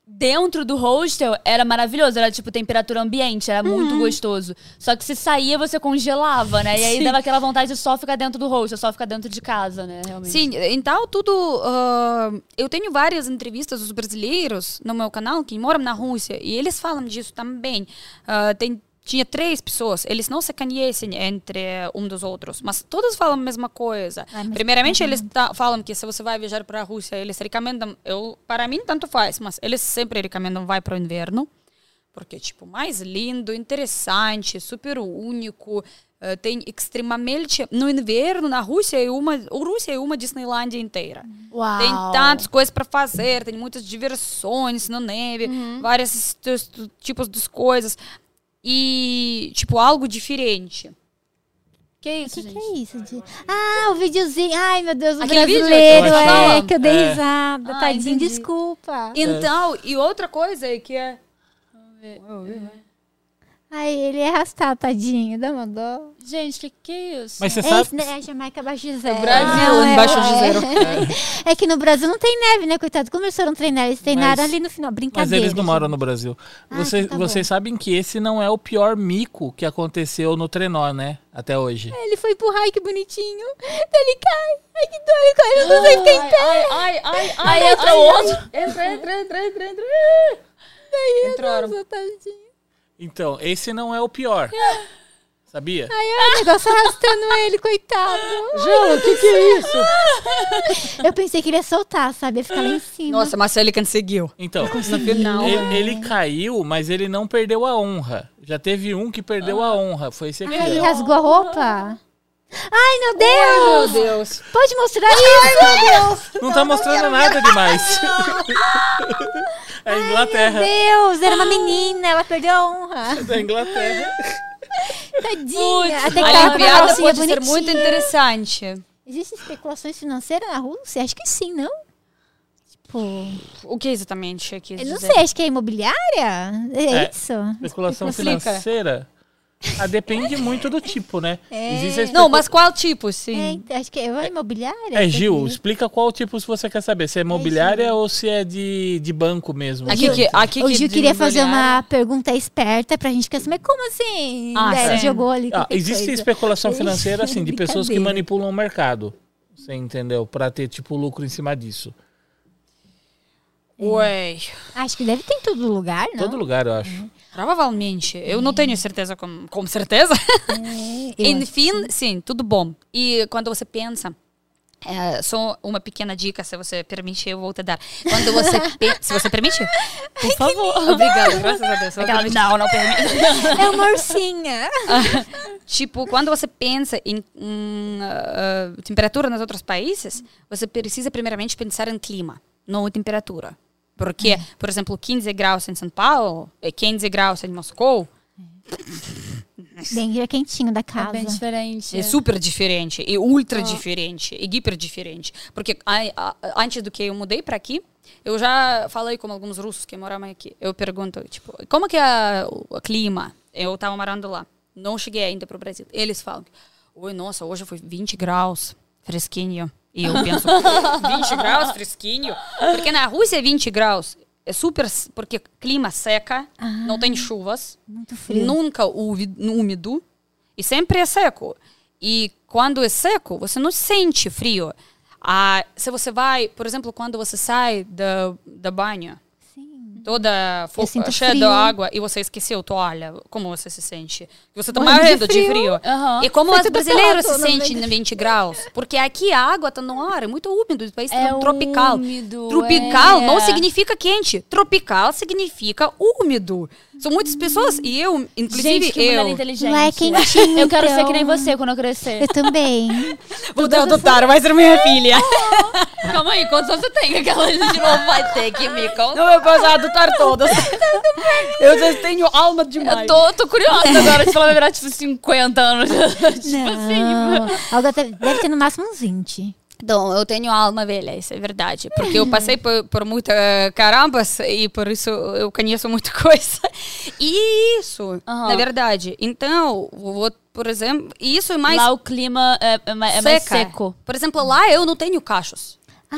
dentro do hostel era maravilhoso, era tipo temperatura ambiente, era muito Uhum. gostoso. Só que se saía, você congelava, né? E aí dava aquela vontade de só ficar dentro do hostel, só ficar dentro de casa, né? Realmente. Sim, então tudo. ah, eu tenho várias entrevistas dos brasileiros no meu canal que moram na Rússia e eles falam disso também. Ah, tem, tinha três pessoas, eles não se conhecem entre um dos outros, mas todos falam a mesma coisa. Ah, Primeiramente, eles ta- falam que se você vai viajar para a Rússia, eles recomendam. Eu, para mim, tanto faz, mas eles sempre recomendam vai para o inverno. Porque, tipo, mais lindo, interessante, super único. eh, tem extremamente. No inverno, na Rússia, é uma. A Rússia é uma Disneylândia inteira. Uau. Tem tantas coisas para fazer, tem muitas diversões na neve, vários estes- tipos de coisas. E, tipo, algo diferente. Que O isso, que, gente? que é isso? De... Ah, o videozinho. Ai, meu Deus, o Aquele vídeo que brasileiro. eu tô É, falando. que eu dei É. risada. Ah, Tadinho, entendi. desculpa. Então, e outra coisa é que é. Ai, ele é arrastado, tadinho. Dá uma dó. Gente, que que é isso? Mas você É, sabe. esse, né, é a Jamaica abaixo de zero. Brasil Ah, é, embaixo de é. zero. É que no Brasil não tem neve, né, coitado? Como eles foram treinar? Eles treinaram Mas- ali no final. Mas Brincadeira. eles não moram no Brasil. Ah, Vocês, então tá vocês sabem que esse não é o pior mico que aconteceu no trenó, né? Até hoje. Ele foi empurrar, ai, que bonitinho. Daí Ele cai. Ai, que dor, ele cai. Eu não sei ficar em pé. Ai, ai, ai, Aí ai, entra ai, o ai. outro. Entra, entra, entra, entra, entra. Entraram. Nossa, tadinho. Então, esse não é o pior. Sabia? Ai, ai, o negócio arrastando ele, coitado. João, o que, que é isso? Eu pensei que ele ia soltar, sabe? Ia ficar lá em cima. Nossa, mas ele conseguiu. Então, No final. ele, ele caiu, mas ele não perdeu a honra. Já teve um que perdeu a honra. Foi esse aqui. Ai, ele ó. rasgou a roupa. Ai, meu Deus! Meu Deus. Pode mostrar isso? Ai, meu Deus! Não tá mostrando nada demais. É a Inglaterra. Meu Deus, era uma menina, ela perdeu a honra. É da Inglaterra. Tadinha. Até que A tava com uma pode ser bonitinha. muito interessante. Existem especulações financeiras na Rússia? Acho que sim, não? Tipo, O que exatamente é que eu não sei, acho que é imobiliária? É, É. isso? Especulação financeira. Ah, depende muito do tipo, né? Existe a Não, mas qual tipo, É, sim? então, acho que é imobiliária. É, Gil, talvez. explica qual tipo se você quer saber. Se é imobiliária ou se é de, de banco mesmo. Aqui que, aqui O que Gil de queria fazer uma pergunta esperta pra gente ficar assim, mas como assim? Ah, Daí jogou ali Ah, existe coisa. especulação financeira, assim, de pessoas que manipulam o mercado. Você entendeu? Pra ter, tipo, lucro em cima disso. Ué, Acho que deve ter em todo lugar, não? Todo lugar, eu acho. Provavelmente. Eu não tenho certeza com, com certeza. É, Enfim, sim, tudo bom. E quando você pensa, é, só uma pequena dica, se você permite, eu vou te dar. Quando você se você permite? Por favor. Obrigada, graças a Deus. Aquela, não, não permite. É uma ursinha. Tipo, quando você pensa em, ah, temperatura nos outros países, você precisa primeiramente pensar em clima, não em temperatura. Porque, por exemplo, 15 graus em São Paulo e 15 graus em Moscou Bem quentinho da É casa. bem diferente. é super diferente, e ultra diferente, e hiper diferente. Porque a- a- antes do que eu mudei para aqui, eu já falei com alguns russos que moravam aqui. Eu pergunto, tipo, como que é o, o clima? Eu estava morando lá. Não cheguei ainda para o Brasil. Eles falam, oi, nossa, hoje foi 20 graus, fresquinho. E eu penso, 20 graus, fresquinho? Porque na Rússia é 20 graus. É super, porque clima seca, não tem chuvas. Muito frio. Nunca úmido. E sempre é seco. E quando é seco, você não sente frio. Ah, se você vai, por exemplo, quando você sai da, da banho. Toda cheia de frio. água e você esqueceu toalha, como você se sente? Você tá Morrendo de morrendo de frio. frio. Aham. E como os brasileiros se sentem lembro. em 20 graus? Porque aqui a água tá no ar, é muito úmido, o país É tá tropical. úmido, tropical é. não significa quente, tropical significa úmido. São muitas pessoas, e eu, inclusive Gente, que eu... inteligente. Lá é quentinho, Eu quero ser então. que nem você quando eu crescer. Eu também. Vou adotar, vai ser minha filha. Calma aí, quantos anos você tem? Aquela de novo vai ter que me contar. Não, eu posso adotar todas. eu já tenho alma demais. Eu tô, tô curiosa agora de falar vai virar tipo 50 anos. tipo assim. Não. Algo deve, deve ter no máximo uns 20. Então, eu tenho alma velha, isso é verdade. Porque eu passei por, por muita carambas e por isso eu conheço muita coisa. E isso, Aham. na verdade. Então, vou, por exemplo, isso é mais Lá o clima é, é mais, é mais seca. seco. Por exemplo, lá eu não tenho cachos. Ah,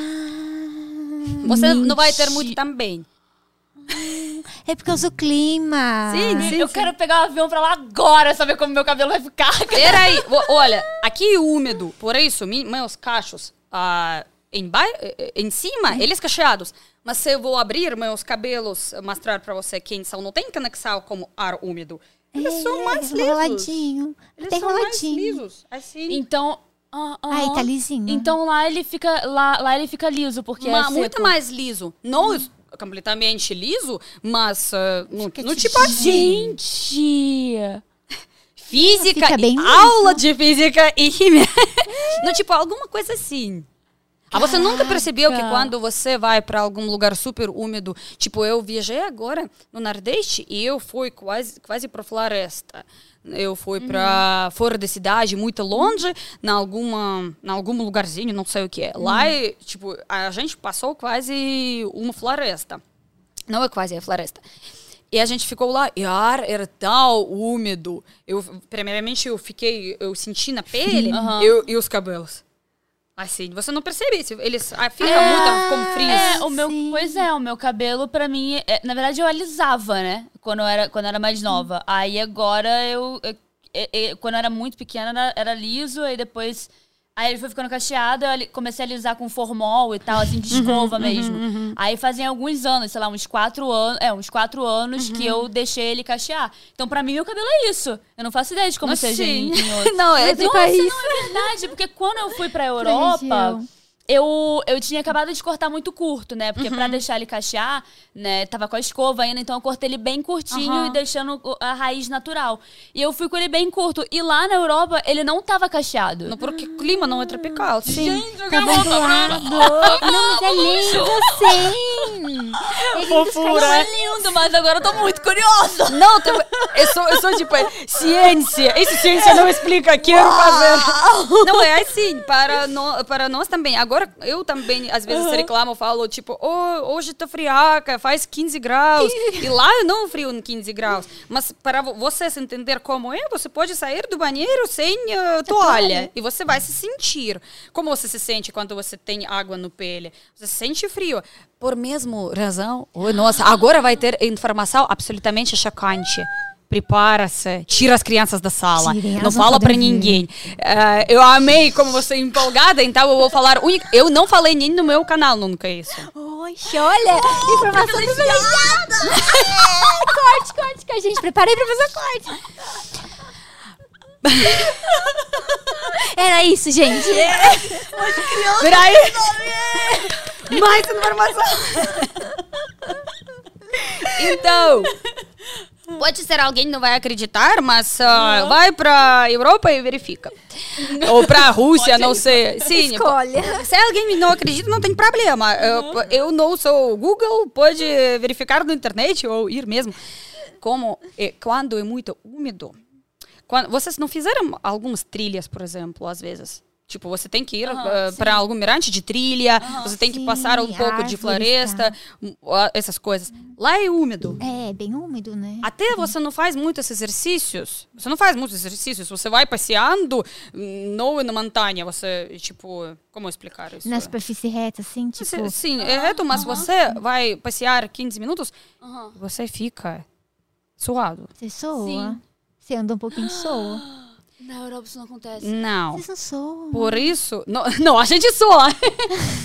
Você não vai ter muito também. É por causa do clima. Sim, sim. Eu sim. quero pegar o avião pra lá agora, saber como meu cabelo vai ficar. Peraí, olha, aqui é úmido, por isso meus cachos ah, em, ba- eh, em cima, eles cacheados. Mas se eu vou abrir meus cabelos, eh, mostrar pra você quem são, não tem conexão com ar úmido. Eles são mais lisos. Enroladinho. Eles Tem são mais enroladinho. lisos, assim. Então. ah, Ai, aham. tá lisinho. Então lá ele fica. Lá, lá ele fica liso, porque. Ma- é muito mais liso. Não completamente liso, mas no, no tipo assim. Gente! Física, e- aula de física e química. no tipo, alguma coisa assim. Ah, você nunca percebeu que quando você vai para algum lugar super úmido, tipo, eu viajei agora no Nordeste e eu fui quase, quase para floresta. Eu fui para fora da cidade, muito longe, na alguma, na algum lugarzinho, não sei o que é. Lá, é, tipo, a gente passou quase uma floresta. Não é quase, é floresta. E a gente ficou lá e o ar era tão úmido. Eu, primeiramente, eu fiquei, eu senti na pele eu- e os cabelos. Assim, você não percebe isso. Eles ah, ficam muito como frios. É, o meu, sim. pois é, o meu cabelo, pra mim, é- na verdade, eu alisava, né? Quando eu era, quando eu era mais nova. Aí agora eu. eu- é- é, quando eu era muito pequena, era, era liso, aí depois. Aí ele foi ficando cacheado, eu comecei a alisar com formol e tal, assim, de escova mesmo. Aí fazem alguns anos, sei lá, uns quatro anos. É, uns quatro anos que eu deixei ele cachear. Então, pra mim, meu cabelo é isso. Eu não faço ideia de como Mas seja em, em outro. Não, é tipo Nossa, isso. não é verdade, porque quando eu fui pra Europa. Eu, eu tinha acabado de cortar muito curto, né? Porque Uhum. pra deixar ele cachear, né? Tava com a escova ainda, então eu cortei ele bem curtinho Aham. e deixando a raiz natural. E eu fui com ele bem curto. E lá na Europa, ele não tava cacheado. Não, porque o clima não é tropical. Sim. Tá ondulado. Não, mas é lindo. É lindo Não é lindo, mas agora eu tô muito curiosa. Não, tem- eu sou, eu sou tipo, é, ciência. Isso ciência não explica, quero fazer. Não, é assim, para, no, para nós também. Agora, eu também, às vezes, reclamo, falo, tipo, oh, hoje tá friaca, faz 15 graus. E lá eu não frio em 15 graus. Mas para vo- vocês entender como é, você pode sair do banheiro sem eh, toalha. E você vai se sentir. Como você se sente quando você tem água no pele? Você se sente frio. Por mesmo razão, oh, nossa, agora vai ter informação absolutamente chocante. Prepara-se, tira as crianças da sala. Tirem, não fala ver. ninguém. Eh, eu amei como você é empolgada, então eu vou falar. uni- Eu não falei nem no meu canal nunca isso. Oxe, olha, informação privilegiada. corte, corte, corte. Gente, preparei pra fazer corte. Era isso, gente. Peraí! Mais informação! então. Pode ser alguém que não vai acreditar, mas ah, vai pra Europa e verifica. Ou pra Rússia, não sei. Sim, Escolha. Se alguém não acredita, não tem problema. Eu, eu não sou Google, pode verificar na internet ou ir mesmo. Como é, quando é muito úmido. Quando, vocês não fizeram algumas trilhas, por exemplo, às vezes? Tipo, você tem que ir para algum mirante de trilha, você tem que Sim, passar um pouco de floresta, ah, essas coisas. Lá é úmido. É, bem úmido, né? Até você não faz muitos exercícios. Você não faz muitos exercícios. Você vai passeando, hum, não na montanha. Você, tipo, como explicar isso? Na superfície reta, assim, tipo... Você- sim, é reto, mas você vai passear 15 minutos, você fica suado. Você soa. Sim. Você anda um pouquinho soa. Na Europa isso não acontece. Não. Vocês não soam. Por isso. Não, não a gente soa.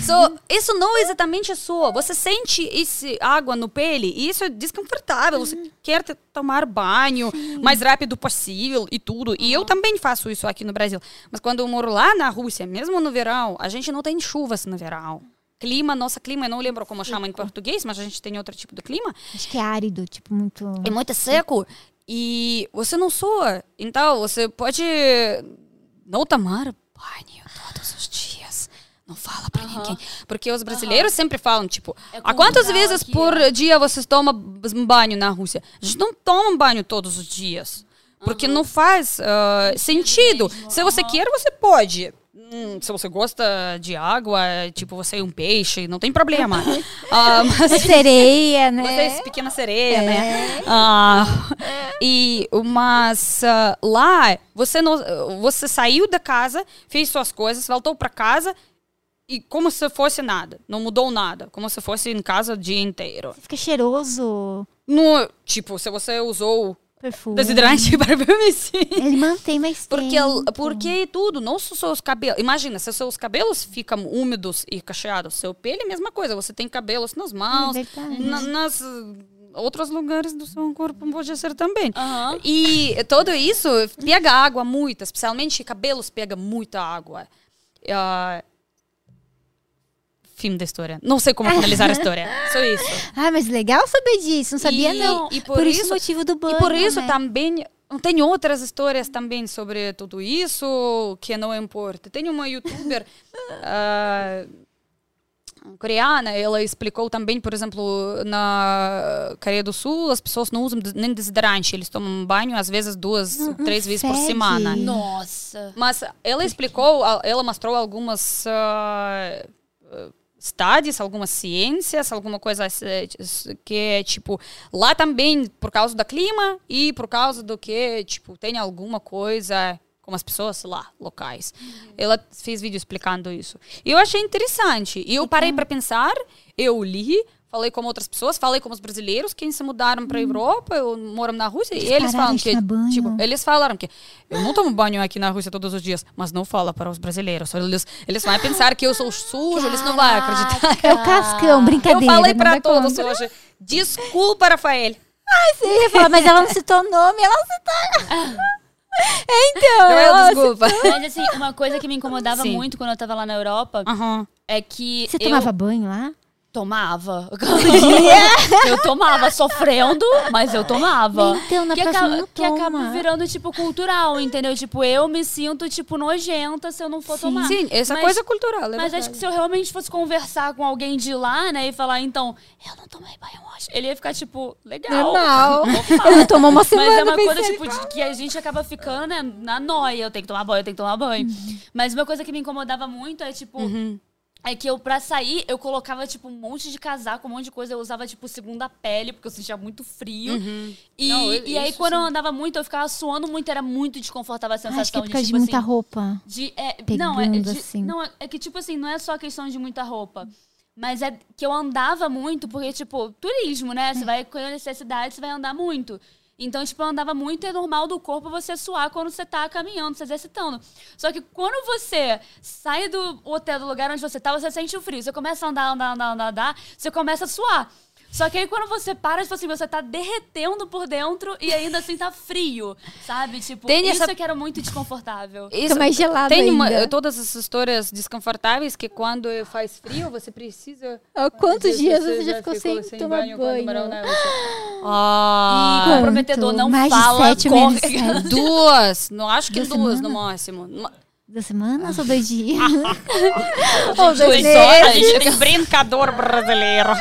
So, isso não exatamente soa. Você sente esse água no pele e isso é desconfortável. Você quer tomar banho mais rápido possível e tudo. E eu também faço isso aqui no Brasil. Mas quando eu moro lá na Rússia, mesmo no verão, a gente não tem chuvas no verão. Clima, nossa clima, eu não lembro como chama em português, mas a gente tem outro tipo de clima. Acho que é árido, tipo, muito... É muito seco e você não soa. Então, você pode não tomar banho todos os dias. Não fala pra ninguém. Porque os brasileiros sempre falam, tipo, É há quantas vezes aqui, por é. dia vocês tomam banho na Rússia? A gente não toma banho todos os dias. Porque não faz ah, sentido. Se você quer, você pode. Hum, se você gosta de água, tipo, você é um peixe, não tem problema. Ah, mas É sereia, né? vocês, pequena sereia, né? Ah, e, mas ah, lá, você, não, você saiu da casa, fez suas coisas, voltou para casa e como se fosse nada. Não mudou nada. Como se fosse em casa o dia inteiro. Fica cheiroso. No, tipo, se você usou Perfume. desodorante perfume, sim. Ele mantém mais Porque, tempo. porque tudo, não só seus cabelos. Imagina, se seus cabelos ficam úmidos e cacheados, seu pele é a mesma coisa. Você tem cabelos nas mãos, É na- nas uh, outros lugares do seu corpo pode ser também. Aham. E tudo isso pega água muito, especialmente cabelos pega muita água. Ah, fim da história. Não sei como finalizar a história. Só isso. Ah, mas legal saber disso. Não sabia, E- não. e por, por isso o isso- motivo do banho. e por isso né? também tem outras histórias também sobre tudo isso que não importa. Tem uma youtuber ah, coreana, ela explicou também, por exemplo, na Coreia do Sul, as pessoas não usam nem desodorante, eles tomam banho às vezes duas, três vezes por fede. semana. Nossa. Mas ela explicou, ela mostrou algumas ah, studies, algumas ciências, alguma coisa eh, que é tipo lá também por causa do clima e por causa do que tipo tem alguma coisa com as pessoas lá locais. Ela fez vídeo explicando isso. E eu achei interessante. E eu parei para pensar, eu li, falei com outras pessoas, falei com os brasileiros que se mudaram para Europa, eu moro na Rússia, e eles falam que tipo, eles falaram que eu não tomo banho aqui na Rússia todos os dias, mas não fala para os brasileiros. Eles, eles vão pensar que eu sou sujo, eles não vão acreditar. É o cascão, brincadeira. Eu falei para todos conta. hoje. Desculpa, Rafael. Ia falar, mas ela não citou nome, ela não citou. então, ela é desculpa. Mas assim, uma coisa que me incomodava Sim. muito quando eu tava lá na Europa Aham. é que Você eu tomava banho lá? Tomava. eu tomava sofrendo, mas eu tomava. Então, na que próxima acaba, que acaba virando, tipo, cultural, entendeu? Tipo, eu me sinto, tipo, nojenta se eu não for Sim. tomar. Sim, essa Mas- coisa é cultural. é Mas verdade. acho que se eu realmente fosse conversar com alguém de lá, né, e falar, então, eu não tomei banho hoje, ele ia ficar, tipo, legal. Normal. Eu não tomo uma semana. Mas é uma coisa, tipo, de que a gente acaba ficando né, na noia. Eu tenho que tomar banho, eu tenho que tomar banho. Mas uma coisa que me incomodava muito é, tipo... É que eu, pra sair, eu colocava, tipo, um monte de casaco, um monte de coisa. Eu usava, tipo, segunda pele, porque eu sentia muito frio. E, Não, e aí, quando eu sim. andava muito, eu ficava suando muito. Era muito desconfortável a sensação Acho que é por de, causa de tipo, muita assim... roupa. De, é, não, é, Pegando, de- assim. não, é- é que, tipo assim, não é só questão de muita roupa. Mas é que eu andava muito, porque, tipo, turismo, né? Você vai conhecer a cidade, você vai andar muito. Então, tipo, eu andava muito é normal do corpo você suar quando você tá caminhando, se exercitando. Só que quando você sai do hotel, do lugar onde você tá, você sente o frio. Você começa a andar, andar, andar, andar, andar, você começa a suar. Só que aí quando você para, tipo assim, você tá derretendo por dentro e ainda assim tá frio, sabe? Tipo, Tem isso essa- que era muito desconfortável. Isso, mais gelado Tem uma- todas essas histórias desconfortáveis que quando faz frio, você precisa... Há quantos dias Você já ficou sem tomar banho? banho? na Rússia? E Ah, comprometedor, não Mais de fala, sete, menos corre. sete. duas. Não acho que Duas duas, no máximo. Duas semanas ou dois dias? Duas dois horas, a gente tem brincador brasileiro.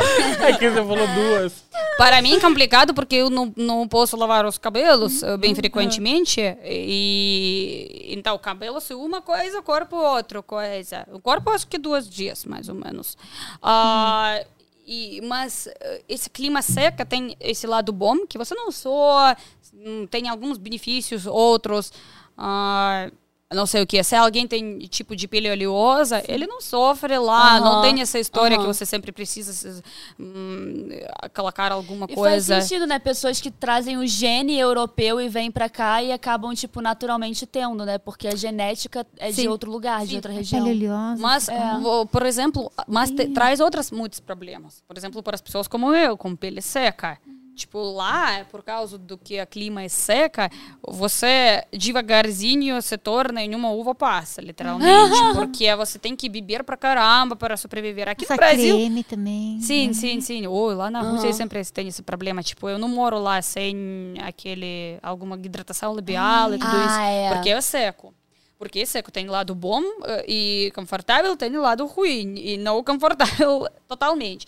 É que você falou duas. Para mim é complicado porque eu não, não posso lavar os cabelos eh, bem frequentemente. E então, cabelos é uma coisa, corpo outra coisa. O corpo acho que dois dias, mais ou menos. Ah, e, mas eh, esse clima seca tem esse lado bom, que você não só hum, tem alguns benefícios, outros. ah, não sei o que. Se alguém tem tipo de pele oleosa, ele não sofre lá. Não Aham, tem essa história que aham. você sempre precisa se- hum, colocar alguma E coisa. faz sentido, né? Pessoas que trazem o gene europeu e vêm pra cá e acabam, tipo, naturalmente tendo, né? Porque a genética é de Sim. outro lugar, de outra Pele região. oleosa. Mas, vo- por exemplo, mas te- traz outros muitos problemas. Por exemplo, para as pessoas como eu, com pele seca. Tipo, lá, por causa do que o clima é seca, você devagarzinho se torna em uma uva passa, literalmente. porque você tem que beber pra caramba para sobreviver. Aqui Essa no Brasil, creme também. Sim, né? sim, sim. Ou lá na Rússia sempre tem esse problema. Tipo, eu não moro lá sem aquele alguma hidratação labial e tudo Ah, isso. é. Porque é seco. Porque é seco. Tem lado bom eh, e confortável, tem lado ruim. E não confortável totalmente.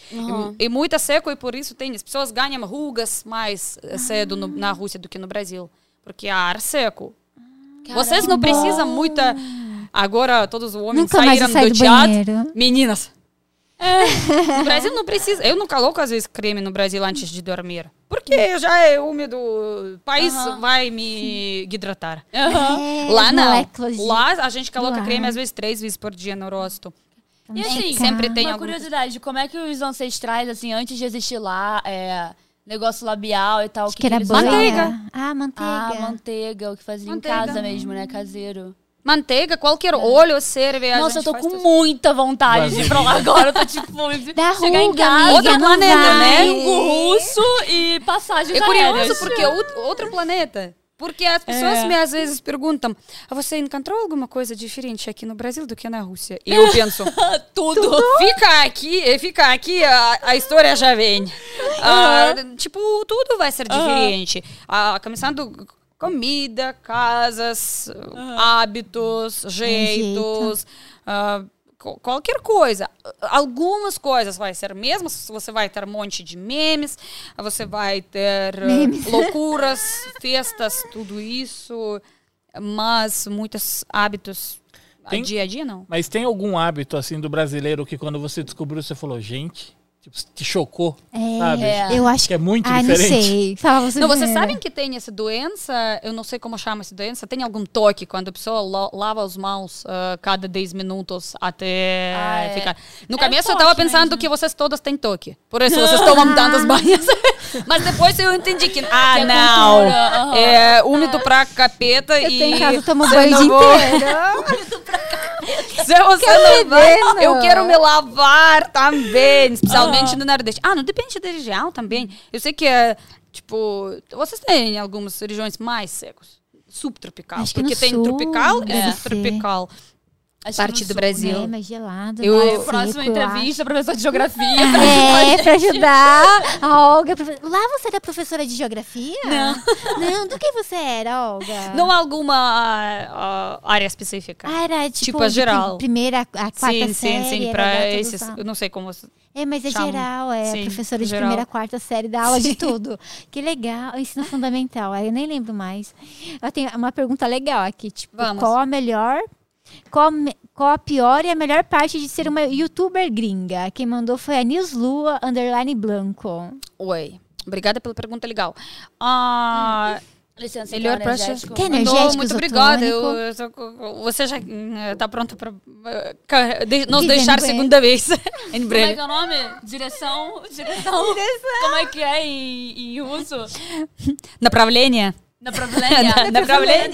E, e muito é seco e por isso tem. As pessoas ganham rugas mais eh, cedo no- na Rússia do que no Brasil. Porque há ar seco. Vocês não precisam muita. Agora todos os homens Nunca saíram do do teatro. banheiro. Meninas. No Brasil não precisa. Eu não coloco às vezes creme no Brasil antes de dormir. Porque já é úmido. O país vai me hidratar. É, Lá não. moléculas de- Lá a gente coloca creme às vezes três vezes por dia no rosto. E assim, Sempre tem uma alguma curiosidade, como é que os ancestrais, assim, antes de existir lá, é, negócio labial e tal, Acho que era eles? Manteiga. Ah, manteiga. Ah, manteiga, o que fazia Manteiga. em casa mesmo, né? Caseiro. Manteiga, qualquer óleo serve. a Nossa, eu tô com tudo. muita vontade de ir pra lá agora. Eu tô tipo, Dá chegar em ruga, casa, amiga, Outro planeta, né? Russo e passagens É curioso aéreas. porque é out- outro planeta. Porque as pessoas É. me às vezes perguntam: "Ah, você encontrou alguma coisa diferente aqui no Brasil do que na Rússia? E eu penso: Tudo. fica aqui, fica aqui, a, a história já vem. Ah, tipo, tudo vai ser diferente. Ah, começando comida, casas, hábitos, jeitos, ah, co- qualquer coisa. Algumas coisas vai ser mesmo, você vai ter um monte de memes, você vai ter ah, Memes. loucuras, festas, tudo isso, mas muitos hábitos Tem- dia a dia não. Mas tem algum hábito, assim, do brasileiro que quando você descobriu, você falou, gente, tipo, te chocou, sabe? É. Eu acho Que é muito ah, diferente. não sei. Fala você Não, vocês sabem que tem essa doença? Eu não sei como chama essa doença. Tem algum toque quando a pessoa la- lava as mãos ah, cada 10 minutos até Ah, é. ficar. No É começo eu tava pensando mesmo. que vocês todas têm toque. Por isso vocês tomam tantas banhas. Mas depois eu entendi que. Ah, Que é não. cultura. É úmido pra capeta Eu e. tô em casa, você banho o não dia vou- inteiro. Se você não vai, eu quero me lavar também, especialmente no Nordeste. Ah, não depende da região também. Eu sei que é, tipo, vocês têm algumas regiões mais secas. Subtropical. Porque tem sul tropical e deve subtropical. Acho Parte do sul, Brasil. É, mais gelado. Eu- mais Ai, Próxima seco, eu entrevista, professor de geografia. É, pra ajudar a Olga. Lá você era professora de geografia? Não. Não, do que você era, Olga? Não alguma ah, área específica. Ah, era tipo, Tipo, a geral. pri- primeira a quarta sim, série. sim, sim. Pra da esses. Eu não sei como. É, mas é geral, é Sim, professora de geral. primeira a quarta série, dá aula de tudo. que legal, ensino fundamental, eu nem lembro mais. Eu tenho uma pergunta legal aqui, tipo, Vamos. qual a melhor, qual, me- qual a pior e a melhor parte de ser uma youtuber gringa? Quem mandou foi a Newslua Underline Blanco. Oi. Obrigada pela pergunta legal. Ah. Licença, Melhor quer pra energético? Quer Mandou, energético, muito obrigada. Eu, isotônico? eu tô- você já está pronta para nos Dizer deixar no banheiro. segunda vez em Como é breve. que é o nome? Direção. Direção. Como é que é em, em russo? Направление. na problema. na no problema.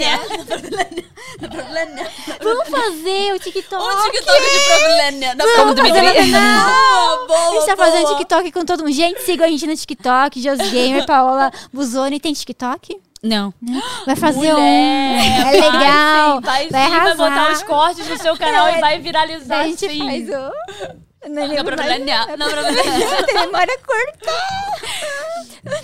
No problema. Vamos fazer o TikTok. O TikTok de problema. Não, Vamos fazer uma A gente tá fazendo TikTok com todo mundo. Gente, sigam a gente no TikTok. Jos Gamer, Paola Buzoni. Tem TikTok? Não. Vai fazer Mulher, um. É legal. Vai, sim, vai, vai, sim, vai botar os cortes no seu canal é, e vai viralizar. A gente sim. faz um. Problema. Tem memória curta.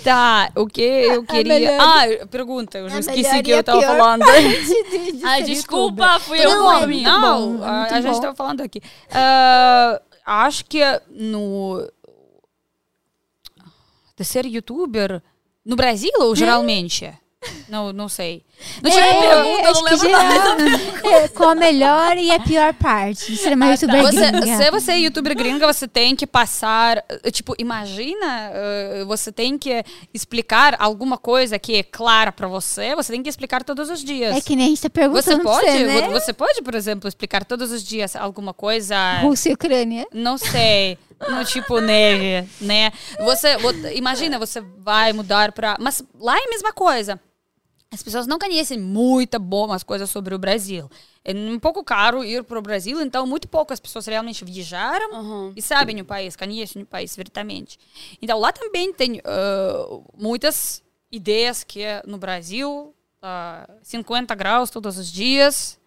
Tá, o que eu queria. melhor- Ah, pergunta, eu já esqueci que eu tava pior falando. de- de ser desculpa, youtuber. fui eu Não, é Não, bom, é a, gente bom. tava falando aqui. Ah, acho que no. De ser youtuber no Brasil ou geralmente? Não, não sei. Não tinha É, pergunta, eu não lembro nada. geral, é, Qual a melhor e a pior parte de ser uma youtuber Você, gringa? se você é youtuber gringa, você tem que passar. eh, Tipo, imagina, eh, você tem que explicar alguma coisa que é clara pra você, você tem que explicar todos os dias. É que nem a gente tá perguntando Você pra pode, você, né? você pode, por exemplo, explicar todos os dias alguma coisa. Rússia e Ucrânia. Não sei. No tipo neve, né? Você, vo- imagina, você vai mudar pra. Mas lá é a mesma coisa. As pessoas não conhecem muita boas coisas sobre o Brasil. É um pouco caro ir para o Brasil, então muito poucas pessoas realmente viajaram Uhum. e sabem o país, conhecem o país verdadeiramente. Então lá também tem ah, muitas ideias que é no Brasil, ah, 50 graus todos os dias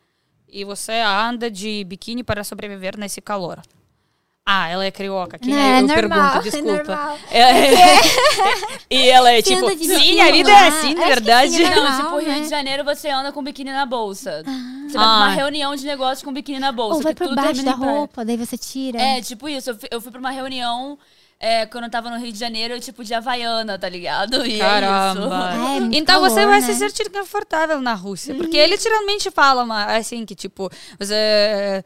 e você anda de biquíni para sobreviver nesse calor. Ah, ela é carioca, que Não, é eu normal, pergunto, é desculpa. normal. É- e ela é Você tipo, sim, a vida é assim, na verdade. sim, é Não, normal, tipo, Rio né? de Janeiro você anda com biquíni na bolsa. Você vai pra Ah. uma reunião de negócio com biquíni na bolsa. Ou vai por tudo baixo termina da roupa, daí você tira. É, tipo isso. Eu fui, eu fui pra uma reunião é, quando eu tava no Rio de Janeiro, tipo, de Havaiana, tá ligado? E é Caramba. É, muito Então você calor, vai né? se sentir confortável na Rússia. Porque ele literalmente fala assim que, tipo, você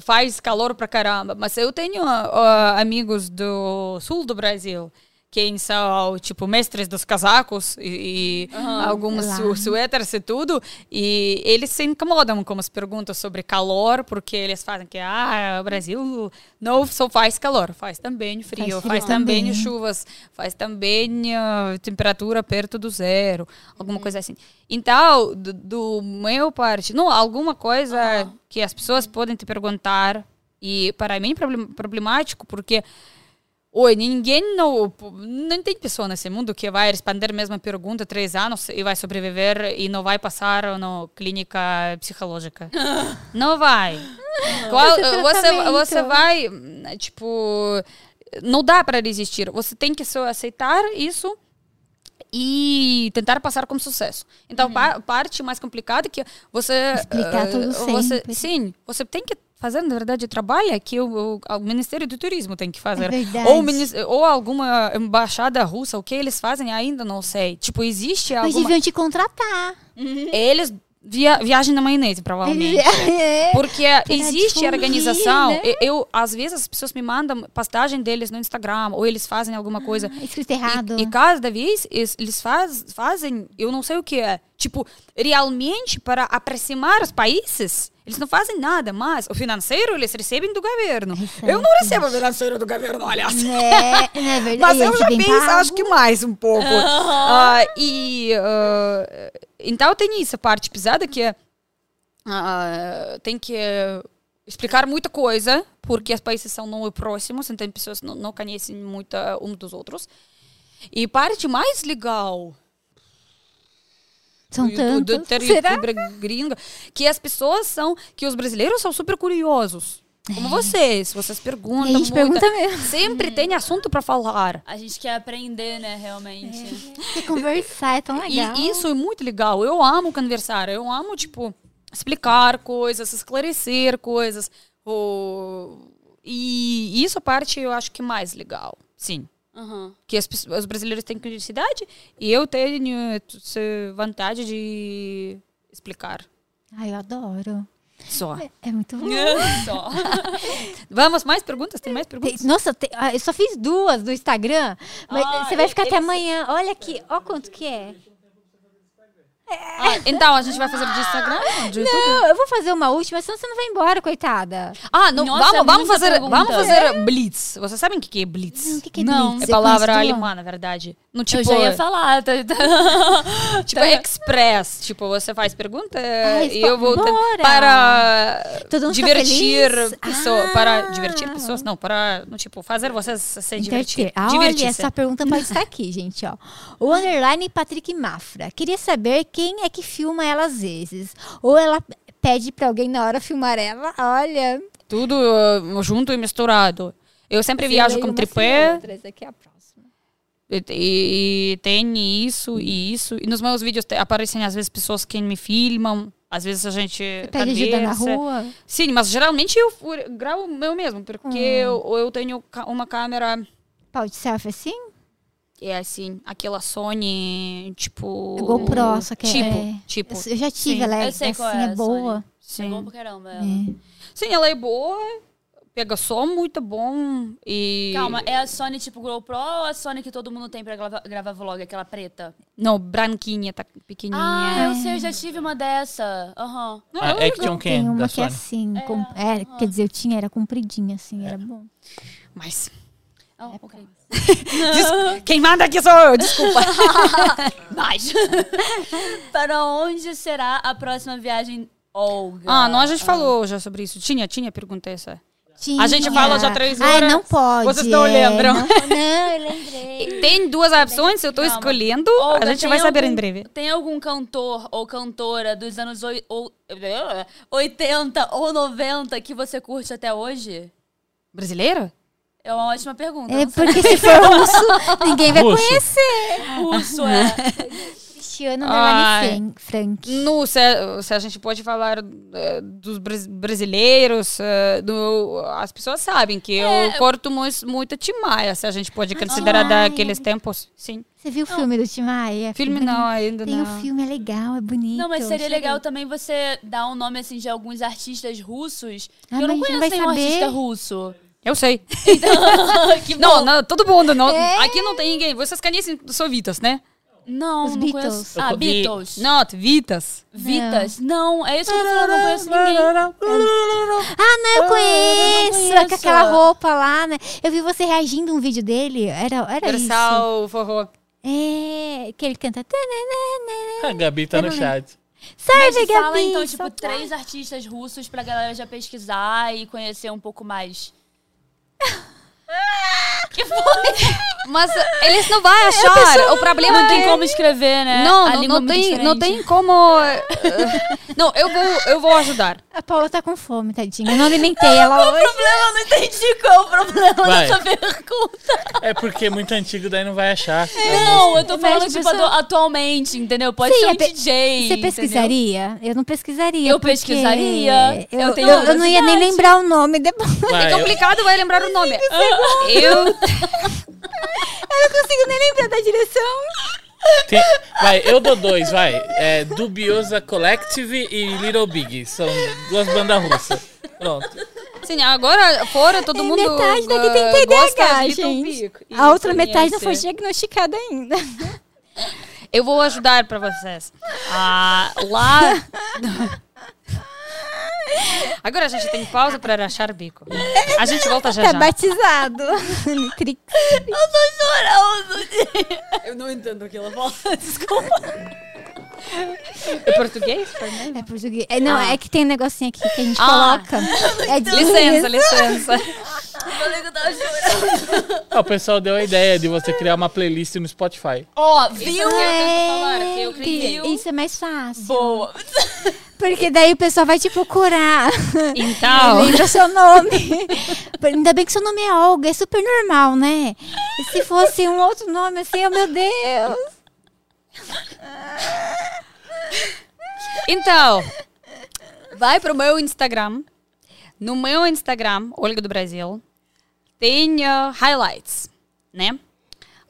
faz calor pra caramba. Mas eu tenho ah, amigos do sul do Brasil quem são, tipo, mestres dos casacos e, e alguns Lá. su suéteres e tudo. E eles se incomodam com as perguntas sobre calor, porque eles fazem que, ah, o Brasil não só faz calor, faz também frio, Faz faz, frio também, também. chuvas, faz também ah, temperatura perto do zero, alguma coisa assim. Então, do, do meu parte, não, alguma coisa que as pessoas podem te perguntar e para mim é problem- problemático porque Oi, ninguém não, não tem pessoa nesse mundo que vai responder a mesma pergunta três anos e vai sobreviver e não vai passar na clínica psicológica. não vai. Qual- você, você vai, tipo, não dá para resistir. Você tem que só aceitar isso e tentar passar com sucesso. Então, pa- parte mais complicada é que você Explicar eh, tudo você, sempre. sim, você tem que fazer, na verdade, trabalho que o, o- o Ministério do Turismo tem que fazer. É ou, ou alguma embaixada russa, o que eles fazem ainda não sei. Tipo, existe Mas alguma... deviam te contratar. Eles via, viagem na maionese, provavelmente. É. Porque existe organização. né? Eu, às vezes, as pessoas me mandam postagem deles no Instagram, ou eles fazem alguma coisa. Escrito errado. E, e cada vez es- eles faz, fazem, eu não sei o que é. Tipo, realmente para aproximar os países, eles não fazem nada, mas o financeiro eles recebem do governo. Eu não recebo financeiro do governo, aliás. É, é verdade. Mas eu já pago. acho que mais um pouco. Ah, e ah, então tem essa parte pesada que ah, tem que explicar muita coisa, porque os países são não próximos, então pessoas não, não conhecem muito um dos outros. E parte mais legal São tantos. Será? gringa, que as pessoas são, que os brasileiros são super curiosos. Como vocês, vocês perguntam E a gente muito. pergunta mesmo. Sempre tem assunto para falar. A gente quer aprender, né, realmente. Porque conversar é tão legal. E isso é muito legal. Eu amo conversar. Eu amo, tipo, explicar coisas, esclarecer coisas. O... E isso a parte eu acho que é mais legal. Sim. Aham. Que as os brasileiros têm curiosidade e eu tenho essa vontade de explicar. Ai, eu adoro. Só. É muito bom. Só. Vamos, mais perguntas? Tem mais Tem- perguntas? Nossa, tem- ah, eu só fiz duas do Instagram. Mas Ah, você vai ficar até amanhã. Olha aqui, ó quanto que é. Ah, então, a gente vai fazer de Instagram? De YouTube? Não, eu vou fazer uma última, senão você não vai embora, coitada. Ah, não, Nossa, vamos, é vamos, fazer, pergunta. vamos fazer blitz. Vocês sabem o que que é blitz? Não, o que que é Não. blitz? É palavra alemã, na verdade. No, tipo, eu já ia falar. Tá, tá. tipo express. Tipo, você faz pergunta Ai, e eu vou... bora! Para divertir feliz? pessoas. Ah. Para divertir pessoas. Não, para, no, tipo, fazer vocês se divertir. Ah, olha, Divertir-se. essa pergunta pode estar aqui, gente, ó. O underline Patrick Mafra. Queria saber quem é que filma ela às vezes. Ou ela pede pra alguém na hora filmar ela. Olha. Tudo uh, junto e misturado. Eu sempre viajo com tripé. Essa aqui é a próxima. E, e- e tem isso e isso. E nos meus vídeos te- aparecem às vezes pessoas que me filmam. Às vezes a gente Pede ajuda na rua. Sim, mas geralmente eu gravo eu mesmo, porque Hum. eu, eu tenho uma câmera, Pau de selfie assim? é assim, aquela Sony, tipo... GoPro, só que tipo, é... tipo. Eu já tive, Sim. ela é, Eu sei assim, qual é é boa. É Sim. bom pra caramba. ela. É. Sim, ela é boa, pega som muito bom e... Calma, é a Sony tipo GoPro ou a Sony que todo mundo tem pra gravar, gravar vlog, aquela preta? Não, branquinha, tá pequenininha. Ah, eu sei, eu já tive uma dessa. Aham. Ah, Action Tem Cam uma da que é assim, com- é, quer dizer, eu tinha, era compridinha assim, era bom. Mas... Ah, ok. Des- Quem manda aqui sou eu, desculpa. Mas. Para onde será a próxima viagem, Olga? ah, não, a gente falou já sobre isso. Tinha, tinha pergunta essa. Tinha. A gente fala já três Ai, horas. não pode. Vocês não é, lembram. Não, não, eu lembrei. Tem duas opções, eu tô Calma. escolhendo. Olga, a gente vai saber algum- em breve. Tem algum cantor ou cantora dos anos oi- ou- 80 ou 90 que você curte até hoje? Brasileiro? É uma ótima pergunta. É porque se for russo, ninguém vai Russo. conhecer. Russo, é. Cristiano Fran- Frank. No, se, se a gente pode falar eh, dos bras- brasileiros, eh, do, as pessoas sabem que eu corto muito, muito Tim Maia, se a gente pode considerar Maia. daqueles tempos. Sim. Você viu o filme do Tim Maia? Filme não, ainda Tem não. o filme, é legal, é bonito. Não, mas seria legal também você dar um nome assim de alguns artistas russos. Ah, eu não conheço vai nenhum saber. artista russo. Eu sei. que Não, não, todo mundo. Não, É. Aqui não tem ninguém. Vocês conhecem Sovitas, né? Não, Os não Beatles. conheço. Ah, Beatles. Not Vitas. Vitas? Não, é isso que eu tô falando, não conheço ninguém. Ah, não, eu conheço. conheço. Com aquela roupa lá, né? Eu vi você reagindo a um vídeo dele. Era, era isso. Versal, forró. É, que ele canta. A Gabi tá Eu no chat. Serve, Mas Gabi. fala então, tipo, só três artistas russos pra galera já pesquisar e conhecer um pouco mais. que foi? Mas eles não vão achar. O problema Não tem é- como escrever, né? Não, A não, é não muito tem, não tem como. eh, não, eu vou, eu vou ajudar. A Paula tá com fome, tadinha. Eu não alimentei ela hoje. problema, eu não entendi qual é o problema Vai. dessa pergunta. É porque é muito antigo, daí não vai achar. Não, eu tô falando, tipo, pessoa- atu- atualmente, entendeu? Pode Sim, ser é um pe- DJ. Você entendeu? pesquisaria? Eu não pesquisaria. Eu pesquisaria. Eu, Eu eu, tenho eu não ia nem lembrar o nome depois. Vai, É eu- complicado, vai lembrar o nome. Eu. Eu não consigo nem lembrar da direção. Tem- vai, eu dou dois, vai. É Dubiosa Collective e Little Big. São duas bandas russas. Pronto. Sim, agora fora todo É, mundo. metade daqui tem TDAH, gosta de gente. E A outra metade não foi conhece. diagnosticada ainda. Eu vou ajudar pra vocês. Ah, lá. Agora a gente tem pausa para rachar o bico. A gente volta já Tá já. batizado. Nitrix. Eu tô chorando. Eu não entendo o que ela fala. Desculpa. É português, Fernanda? É português. É, não, é que tem um negocinho aqui que a gente Ah. coloca. É de Licença, licença. Chorando. Ah, o pessoal deu a ideia de você criar uma playlist no Spotify. Ó, viu? falar, que eu. É, Isso é mais fácil. Boa. Porque daí o pessoal vai te procurar. Então. Lembra seu nome. Ainda bem que seu nome é Olga, é super normal, né? E se fosse um outro nome assim, oh meu Deus. Então, vai pro meu Instagram. No meu Instagram, Olga do Brasil, tem uh, highlights, né?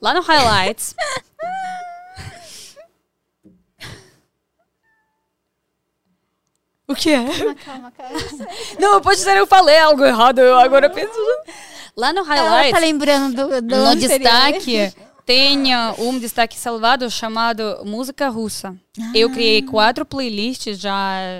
Lá no highlights. o que é? Calma, calma. Não, pode ser eu falei algo errado, eu agora penso. Lá no Ela highlights. tá lembrando do, do No anterior. destaque tem uh, um destaque salvado chamado Música Russa. Eu criei quatro playlists já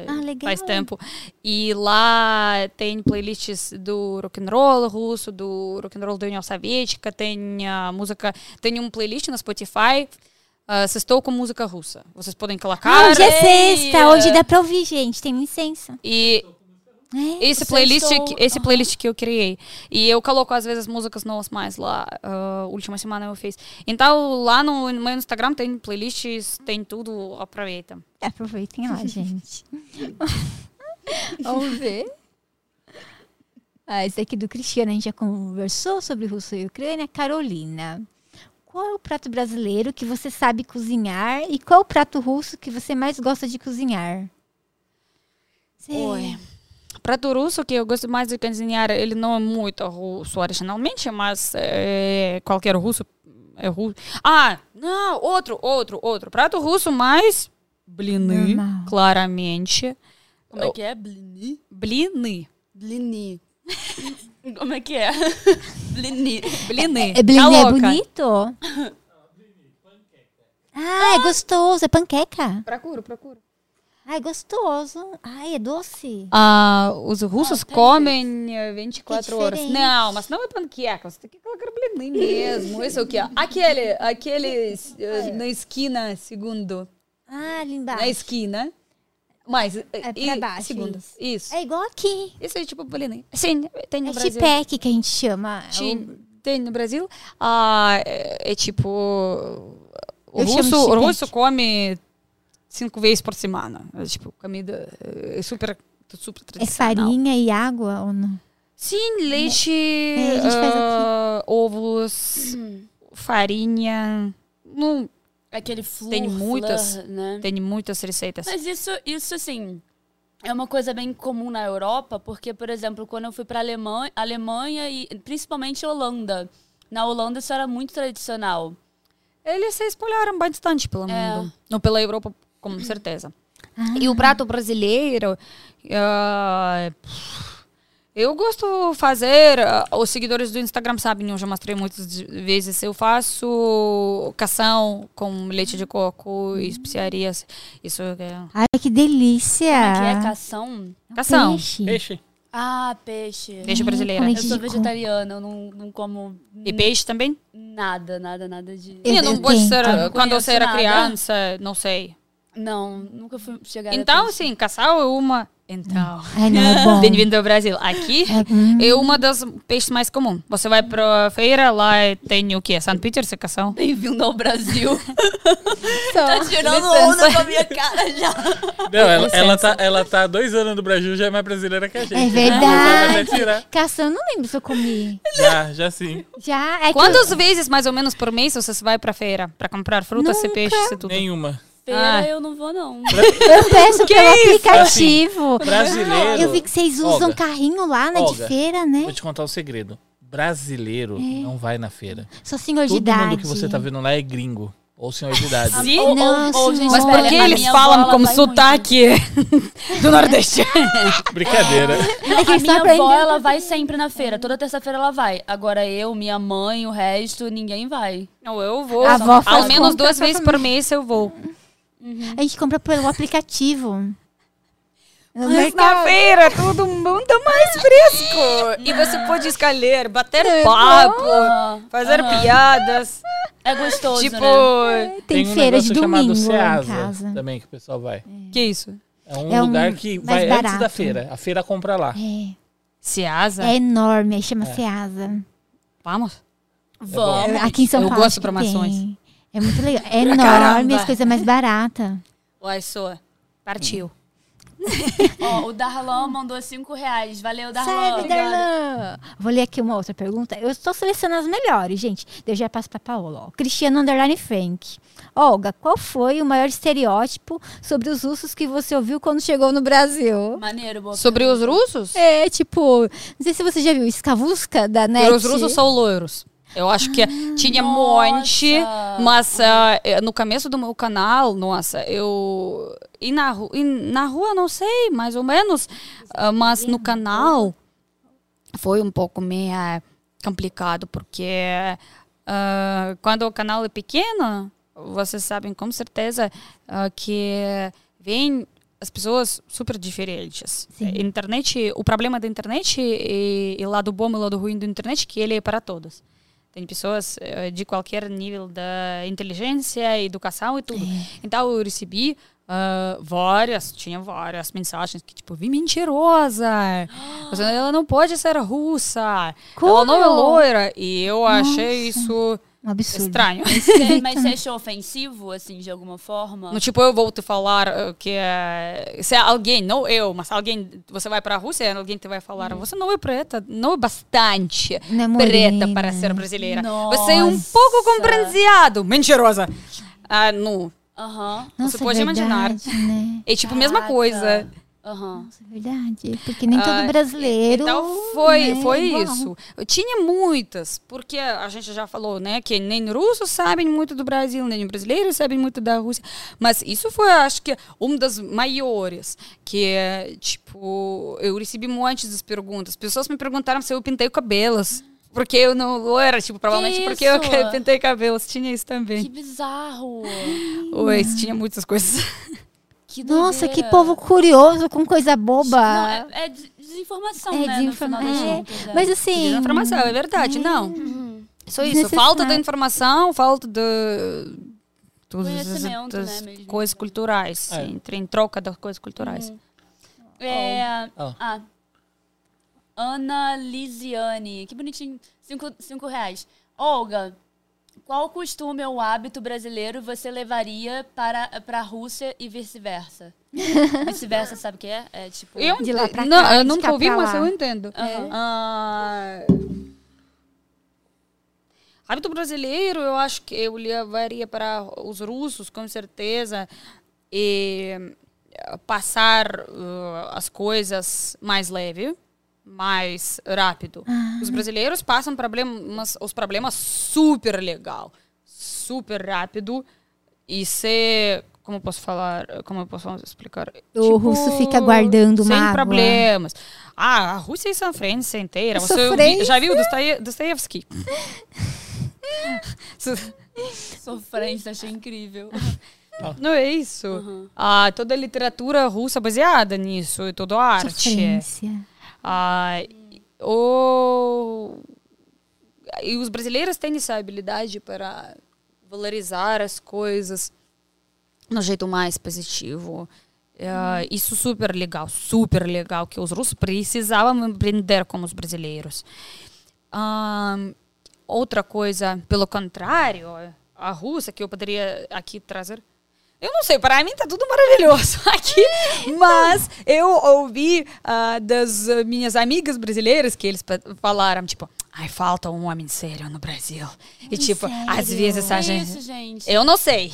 Ah, faz tempo. E lá tem playlists do rock and roll russo, do rock and roll da União Soviética, tem a música, tem um playlist no Spotify. Uh, Sextou com música russa. Vocês podem Ah, colocar. hoje é sexta, Ei, hoje é. dá pra ouvir, gente. Tem licença. E É. esse playlist, Sextou. esse playlist que eu criei. E eu coloco, às vezes, músicas novas mais lá. ah, última semana eu fiz. Então, lá no, no meu Instagram tem playlists, tem tudo. Aproveita. Aproveitem lá, gente. Vamos ver. Ah, esse aqui do Cristiano, a gente já conversou sobre Rússia e Ucrânia. Carolina, qual é o prato brasileiro que você sabe cozinhar e qual é o prato russo que você mais gosta de cozinhar? Cê- Oi. Para o russo, que eu gosto mais de cozinhar, ele não é muito russo originalmente, mas é, qualquer russo é russo. Ah, não, outro, outro, outro. Prato russo mais bliny, Normal. claramente. Como é que é? Bliny? Bliny. Bliny. Como é que é? bliny. Bliny. É, é bliny tá é bonito? ah, é gostoso, é panqueca. Procuro, procuro. É gostoso. Ai, é doce. Ah, os russos Ah, comem eh, 24 horas. diferente. Não, mas não é panqueca. Você tem que colocar blinin mesmo. Isso é o que? Aquele, aquele eh, na esquina, segundo. Ah, ali embaixo. Na esquina. Mais. eh, É pra e- baixo, Segundo. isso. Isso. É igual aqui. Isso é tipo blinin. Sim, tem no É Brasil. chipec que a gente chama. Sim, tem no Brasil. Ah, é, é tipo. O Eu russo, russo come cinco vezes por semana. É, tipo, comida eh, é super, super É tradicional. farinha e água ou não? Sim, leite, É, ah, ovos, farinha. Não, Aquele flor, Tem muitas. flor, né? tem muitas receitas. Mas isso, isso assim, é uma coisa bem comum na Europa, porque, por exemplo, quando eu fui para Alemanha, Alemanha e principalmente Holanda, na Holanda isso era muito tradicional. Eles se espalharam bastante pelo É. mundo. Não pela Europa, com certeza. E o prato brasileiro, ah, Eu gosto de fazer, ah, os seguidores do Instagram sabem, eu já mostrei muitas vezes, eu faço cação com leite de coco e especiarias. Isso é Ai, que delícia. Como é que é cação? cação. Peixe. Peixe. Ah, peixe. Peixe brasileiro. com Eu sou vegetariana, eu não, não como E peixe também? nada, nada, nada de. Eu- não eu pode tenho. ser Ah, não quando você era nada. criança, não sei. Não, nunca fui chegar a Então, sim, cação é uma. Então. Não é. Bem-vindo ao Brasil. Aqui É, hum. é uma das peixes mais comuns. Você vai pra feira, lá tem o quê? São Peter, cação? Bem-vindo ao Brasil. Tá tirando onda com a minha cara já. Não, ela, ela, tá, ela tá há dois anos no Brasil, já é mais brasileira que a gente. É verdade. Tirar. Cação, eu não lembro se eu comi. Já, já sim. Já? É que Quantas vezes, mais ou menos, por mês você vai pra feira pra comprar frutas e peixes e tudo? Nenhuma. Feira Ah. eu não vou, não. eu peço pelo isso? aplicativo. Brasileiro. Eu vi que vocês usam Olga, carrinho lá, né, de Olga, feira, né? Vou te contar um segredo. Brasileiro não vai na feira. Sou senhor de Todo idade. mundo que você tá vendo lá é gringo. Ou senhor de idade. Sim? Ou- ou- Não, ou, gente, senhora. Mas por que eles falam avó, com ela vai sotaque do Nordeste? Brincadeira. É que A minha avó, ela vai sempre na feira. Toda terça-feira ela vai. Agora eu, minha mãe, o resto, ninguém vai. Não, eu vou. A avó faz Ao menos duas vezes por mês eu vou. A gente compra pelo aplicativo. No Mas na mercado. feira todo mundo mais fresco. E você pode escolher, bater papo, Aham, fazer aham. piadas. É gostoso, tipo, né? Tem, um feira de negócio chamado domingo lá em Ceasa casa. também que o pessoal vai. que isso? É um É um lugar que vai antes barato. da feira. A feira compra lá. É. Ceasa? É enorme, aí chama Ceasa. Vamos. Vamos. Aqui em São Eu Paulo. gosto acho de promoções. tem. É muito legal. É enorme, as coisas mais baratas. Oi, sou. Partiu. Ó, o Darlan mandou 5 reais. Valeu, Darlan. Obrigada. Darlan? Vou ler aqui uma outra pergunta. Eu estou selecionando as melhores, gente. Eu já passo para Paola. Ó. Cristiano Underline Frank. Olga, qual foi o maior estereótipo sobre os russos que você ouviu quando chegou no Brasil? Maneiro, boa Sobre os pergunta. russos? É, tipo, não sei se você já viu Skavuska da NET. Os russos são loiros. Eu acho que tinha um monte, mas ah, eh, no começo do meu canal, nossa, eu. E na, ru- e na rua, não sei, mais ou menos, ah, mas no canal foi um pouco meio ah, complicado, porque ah, quando o canal é pequeno, vocês sabem com certeza ah, que vem as pessoas super diferentes. Sim. Internet, o problema da internet e, e lado bom e lado ruim da internet é que ele é para todos. Tem pessoas eh, de qualquer nível da inteligência, educação e tudo. Então eu recebi ah, várias, tinha várias mensagens que tipo, vi mentirosa. Ela não pode ser russa. Ela não é Como? loira. E eu achei isso Um absurdo. estranho. Você- Mas você achou ofensivo, assim, de alguma forma? No tipo, eu vou te falar uh, que eh, se alguém, não eu, mas alguém, você vai para a Rússia, alguém te vai falar, você não é preta, não é bastante Não é preta para ser brasileira. Você é um Nossa. pouco compreensado, mentirosa. Ah, não. Aham, Nossa, pode é imaginar. verdade, Né? É tipo a mesma Caraca. coisa. Aham. Nossa, é verdade. Porque nem todo Ah, brasileiro. Então foi, né, foi é igual. isso. Eu tinha muitas, porque a gente já falou, né, que nem russos sabem muito do Brasil, nem brasileiros sabem muito da Rússia. Mas isso foi, acho que, uma das maiores. Que, é, tipo, eu recebi muitas das perguntas. Pessoas me perguntaram se eu pintei cabelos. Porque eu não era, tipo, provavelmente porque eu pintei cabelos. Tinha isso Que também. bizarro. Oi, tinha muitas coisas. Que Nossa, que povo curioso com coisa boba. Não, é, é des- desinformação, É, né? desinforma- No final das é. é. Mas assim. Informação, é verdade, não. Uhum. Só isso, falta de Desnecessário. informação, falta de todas Conhecimento, das né, coisas culturais, É. entre em troca das coisas culturais. É. Oh. Ah. Ana Lisiane. Que bonitinho. Cinco, cinco reais. Olga, qual costume ou hábito brasileiro você levaria para, para a Rússia e vice-versa? vice-versa, sabe o que é? É tipo. Eu, De lá pra não, cá, eu de nunca ouvi, mas eu entendo. Aham. Ah, hábito brasileiro, eu acho que eu levaria para os russos, com certeza, e passar uh, as coisas mais leve, mais rápido. Os brasileiros passam problemas, os problemas super legal, super rápido, e se como eu posso falar, como eu posso explicar? O russo fica guardando Tipo, sem problemas. Ah, a Rússia é sofrência inteira. Você Sofrência. já viu Dostoiévski? Sofrência, achei incrível. Não é isso. Ah, toda a literatura russa baseada nisso, e toda a arte. Sofrência. Ah, e- o... E os brasileiros têm essa habilidade para valorizar as coisas no jeito mais positivo. É, isso super legal, super legal, que os russos precisavam aprender como os brasileiros. Ahn, outra coisa, pelo contrário, a Rússia, que eu poderia aqui trazer. Eu não sei, para mim tá tudo maravilhoso aqui, mas eu ouvi ah, das ah, minhas amigas brasileiras que eles falaram, tipo, ai, falta um homem sério no Brasil. E tipo, às sério? vezes a É gente. isso, gente. Eu não sei.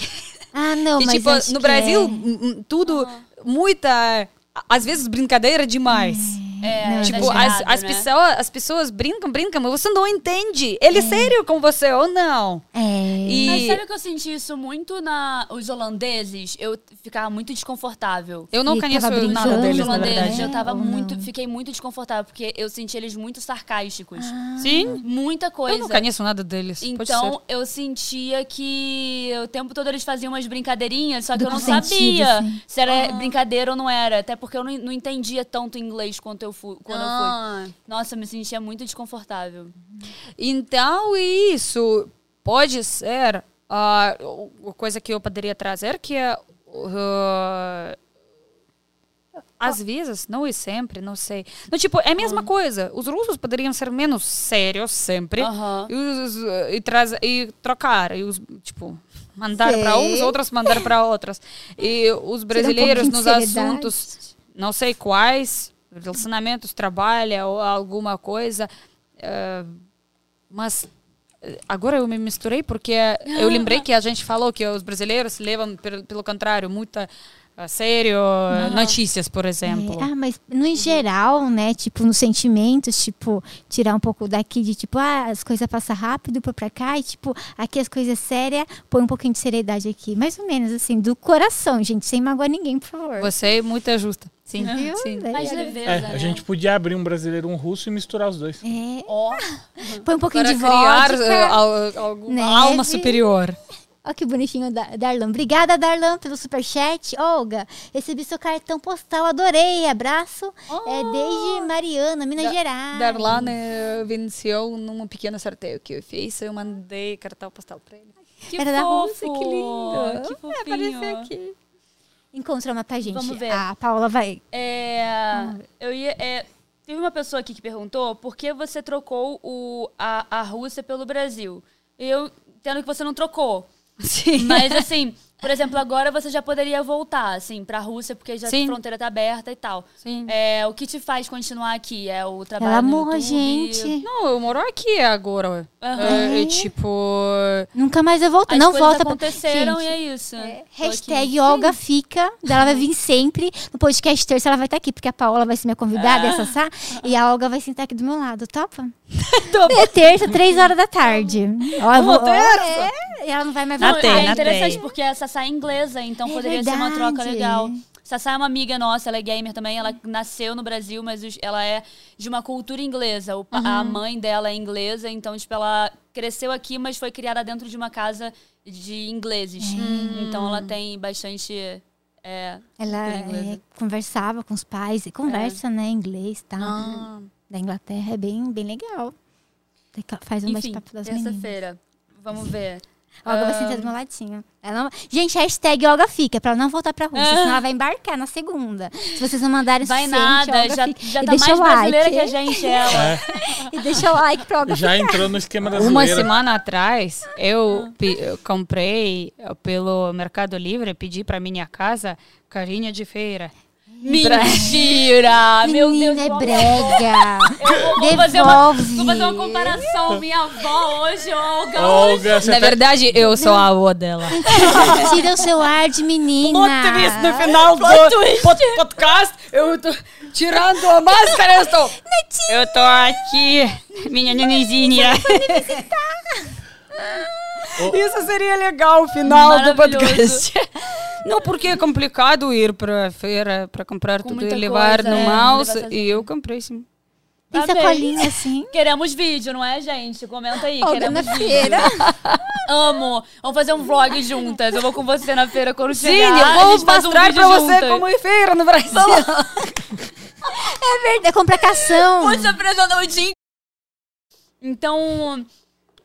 Ah, não, E, mas tipo, acho no que Brasil, é. m- m- tudo, muita. Às vezes brincadeira demais. É, Não, Tipo, as, as, né? pessoas, as pessoas brincam, brincam, mas você não entende. Ele é sério com você ou não? É. E Mas sabe que eu senti isso muito na os holandeses? Eu ficava muito desconfortável. eu não E conheço nada deles, holandeses, verdade. eu tava Ou muito, não? fiquei muito desconfortável porque eu senti eles muito sarcásticos. Sim? Muita coisa. Eu não conheço nada deles. Pode Então, ser. eu sentia que o tempo todo eles faziam umas brincadeirinhas, só que eu Duplo não sentido, sabia assim. se era brincadeira ou não era. Até porque eu não, não entendia tanto inglês quanto eu fui, quando eu Ah. fui. Nossa, eu me sentia muito desconfortável. Então, isso pode ser a coisa que eu poderia trazer, que é. ah, às vezes, não é sempre, não sei. No, tipo, é a mesma coisa. Os russos poderiam ser menos sérios sempre e, os- e, traz, e trocar. E os, tipo, mandar para uns, outros mandar para outros. E os brasileiros pouquinho nos seriedade. assuntos, não sei quais, relacionamentos, trabalho ou alguma coisa. eh, mas eh, agora eu me misturei porque eu lembrei que a gente falou que os brasileiros levam, pelo, contrário, muito a sério notícias, por exemplo. É, ah, mas no em geral, né, tipo, nos sentimentos, tipo, tirar um pouco daqui de tipo, ah, as coisas passam rápido, pôr pra cá, e tipo, aqui as coisas sérias, põe um pouquinho de seriedade aqui. Mais ou menos, assim, do coração, gente, sem magoar ninguém, por favor. Você é muito justa. Sim, Viu? sim. Mais leveza, É, né? a gente podia abrir um brasileiro e um russo e misturar os dois. É, Ó, põe um pouquinho Para de criar vodka. eh, al- alguma neve. alma superior. Olha que bonitinho da Darlan. Obrigada, Darlan, pelo superchat. Olga, recebi seu cartão postal, adorei. Abraço. É desde Mariana, Minas Da- Gerais. Darlan eh, venceu num pequeno sorteio que eu fiz. Eu mandei cartão postal para ele. que Era da fofo. Rússia, que lindo. Que É, fofinho. apareceu aqui. Encontra uma pra gente. Vamos ver. A Paula vai. É, eu ia, é, teve uma pessoa aqui que perguntou por que você trocou o, a, a Rússia pelo Brasil. Eu entendo que você não trocou. Sim. Mas assim, por exemplo, agora você já poderia voltar, assim, pra Rússia, porque já Sim. a fronteira tá aberta e tal. Sim. É, o que te faz continuar aqui? É o trabalho Ela no amou a YouTube? gente. Não, eu moro aqui agora. Aham. É, é tipo. Nunca mais eu volto. As não coisas volta pra- aconteceram Gente, e é isso. É, hashtag Olga fica. Ela vai vir sempre. No podcast terça ela vai estar aqui, porque a Paola vai ser minha convidada e a Sassá. E a Olga vai sentar aqui do meu lado. Topa? É terça, três horas da tarde. Ó, vou, terça? É, e ela não vai mais Não, voltar. tem, é interessante tem. porque a Sassá é inglesa, então É poderia ser uma troca verdade. legal. Sassá é uma amiga nossa, ela é gamer também, ela nasceu no Brasil, mas ela é de uma cultura inglesa. O pa- A mãe dela é inglesa, então, tipo, ela cresceu aqui, mas foi criada dentro de uma casa de ingleses. Então ela tem bastante. É, Ela é, conversava com os pais. E conversa, né? Inglês, tá? Ah. Da Inglaterra. É bem, bem legal. Faz um bate-papo das meninas. terça-feira. Vamos ver. Olga vai Ah, sentar do meu ladinho. Ela não- Gente, hashtag Olga fica, pra ela não voltar pra Rússia, senão ela vai embarcar na segunda. Se vocês não mandarem o Vai suficiente, nada, Olga já, fica. já E tá deixa mais o like. brasileira que a gente, ela. É, E deixa o like pra Olga já entrou no esquema da Uma semana atrás, eu, pe- eu comprei pelo Mercado Livre, pedi para minha casa carinha de feira. Mentira! Meu Deus, é brega. Eu vou fazer, uma, vou fazer uma comparação. Minha avó hoje, Olga. Olga, você Na tá- verdade, eu sou a avó dela. Tira o seu ar de menina. Plot twist no final do pod- podcast. Eu tô tirando a máscara. Eu estou. Eu tô aqui, minha nenenzinha. Isso seria legal o final do podcast. Não, porque é complicado ir pra feira pra comprar Com tudo e levar coisa, no é, mouse. levar. E eu comprei sim. Tem Tá sacolinha assim. Queremos vídeo, não é, gente? Comenta aí, Olga queremos na vídeo. feira. Amo. Vamos fazer um vlog juntas. Eu vou com você na feira quando Sim, chegar. eu a vou um mostrar vídeo pra você juntas. como é feira no Brasil. É verdade, compra cação. Vou te apresentar o dia. Então,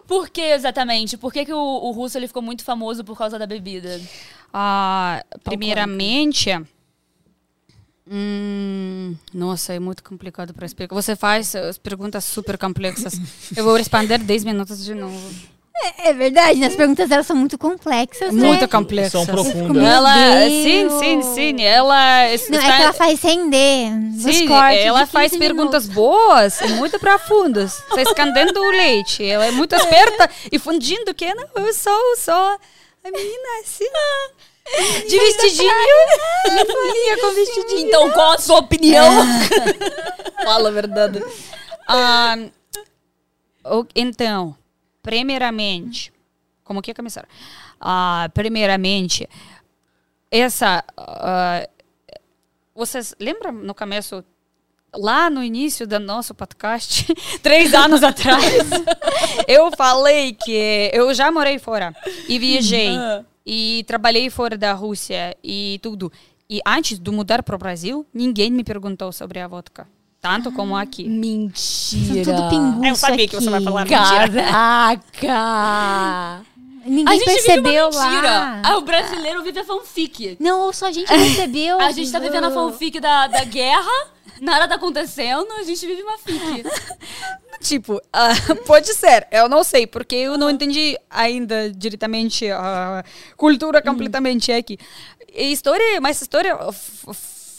por que exatamente? Por que, que o, o russo ele ficou muito famoso por causa da bebida? Ah, primeiramente. Hum, nossa, é muito complicado para explicar. Você faz as perguntas super complexas. Eu vou responder 10 minutos de novo. É, é verdade, né? as perguntas delas são muito complexas, né? Muito complexas. São profundas. Ela, sim, Deus. sim, sim. Ela Não, está, é que ela faz render. sim, ela faz 15 perguntas minutos. boas e muito profundas. Está escondendo o leite. Ela é muito esperta e fundindo que não, eu sou só a menina assim. De vestidinho. Linha com vestidinho. Então, qual a sua opinião? Fala a verdade. Ah, então, primeiramente, como que é começar? Ah, primeiramente, essa. ah, vocês lembram no começo, lá no início do nosso podcast, três anos atrás, eu falei que eu já morei fora e viajei e trabalhei fora da Rússia e tudo. E antes de mudar para o Brasil, ninguém me perguntou sobre a vodka. Tanto como aqui. São Mentira. tudo pinguço Eu sabia que você vai aqui. falar Caraca! Ninguém A gente percebeu vive uma mentira. lá. Ah, o brasileiro vive a fanfic. Não, só a gente percebeu. A gente tá vivendo a fanfic da, da guerra, nada tá acontecendo, a gente vive uma fic. Tipo, ah, pode ser, eu não sei, porque eu não entendi ainda diretamente a cultura completamente aqui. E história, mas história,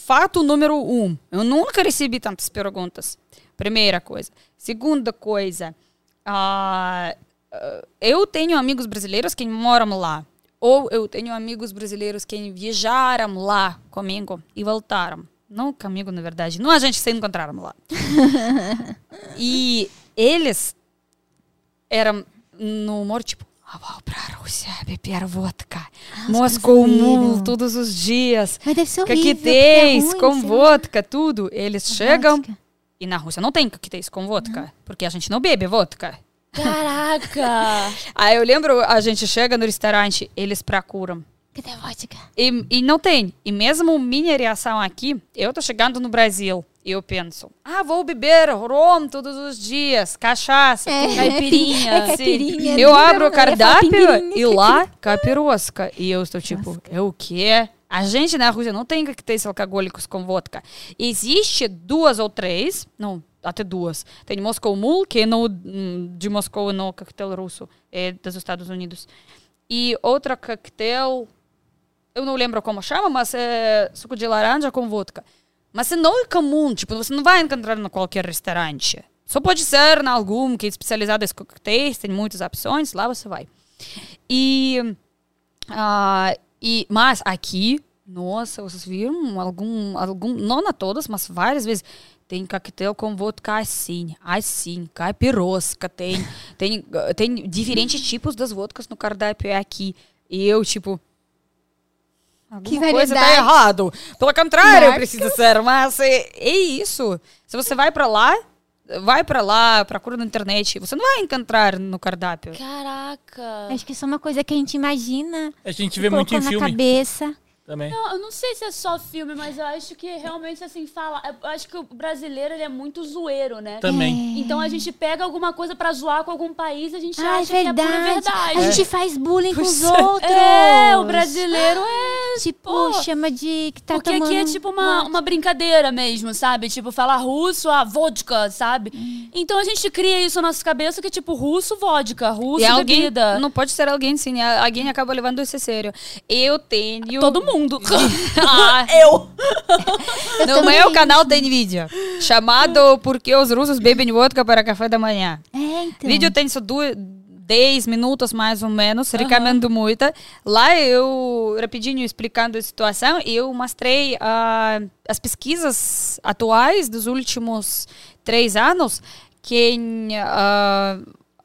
fato número um, eu nunca recebi tantas perguntas. Primeira coisa. Segunda coisa, ah, eu tenho amigos brasileiros que moram lá. Ou eu tenho amigos brasileiros que viajaram lá comigo e voltaram. Não comigo, na verdade. Não a gente se encontraram lá. E eles eram no humor, tipo, pra Rússia beber vodka. Moscou brasileiros. Mule todos os dias. Mas deve ser horrível. é Coquetéis ruim, com vodka, tudo. Eles chegam. Vodka. E na Rússia não tem coquetéis com vodka. Porque a gente não bebe vodka. Caraca! Aí eu lembro, a gente chega no restaurante, eles procuram. Cadê vodka? E, e não tem. E mesmo minha reação aqui, eu tô chegando no Brasil. Eu penso, ah, vou beber rom todos os dias, cachaça, tudo. Caipirinha. É caipirinha. Eu Não, abro o eu ia falar cardápio e lá, capirosca. E eu estou tipo, é o quê? A gente na Rússia não tem coquetéis alcoólicos com vodka. Existe duas ou três, não, até duas. Tem Moscow Mule, que é no, hum, de Moscou, no coquetel russo, é dos Estados Unidos. E outra coquetel, eu não lembro como chama, mas é suco de laranja com vodka. Mas não é comum, tipo, você não vai encontrar em qualquer restaurante. Só pode ser em algum que é especializado em coquetéis, tem muitas opções, lá você vai. E, ah, e mas aqui, nossa, vocês viram algum, algum, não na todas, mas várias vezes tem coquetel com vodka assim, assim, caipirosca, tem, tem, tem diferentes tipos das vodkas no cardápio aqui. E eu, tipo, Que alguma coisa tá variedade. errado. Pelo contrário, Marcas. precisa ser, mas é, é isso. Se você vai pra lá, vai pra lá, procura na internet, você não vai encontrar no cardápio. Caraca! Acho que isso é uma coisa que a gente imagina. A gente vê muito em na filme cabeça. Também. Não, eu não sei se é só filme, mas eu acho que realmente, assim, fala. Eu acho que o brasileiro ele é muito zoeiro, né? Também. Então a gente pega alguma coisa pra zoar com algum país, a gente Ah, é acha que é pura verdade. verdade. A gente faz bullying com os é. outros. É, o brasileiro é. Tipo, Pô, chama de que tá Porque tomando... aqui é tipo uma, uma brincadeira mesmo, sabe? Tipo, falar russo, a vodka, sabe? Então a gente cria isso na nossa cabeça que é tipo russo, vodka, russo, E alguém, bebida. não pode ser alguém sim, né? alguém acaba levando isso a sério. Eu tenho... Todo mundo. Ah, Eu. no também. meu canal tem vídeo chamado Por que os russos bebem vodka para café da manhã. É, então. Vídeo tem só du- 10 minutos mais ou menos, recomendo muito. Lá eu, rapidinho, explicando a situação, eu mostrei ah, as pesquisas atuais dos últimos três anos, que ah,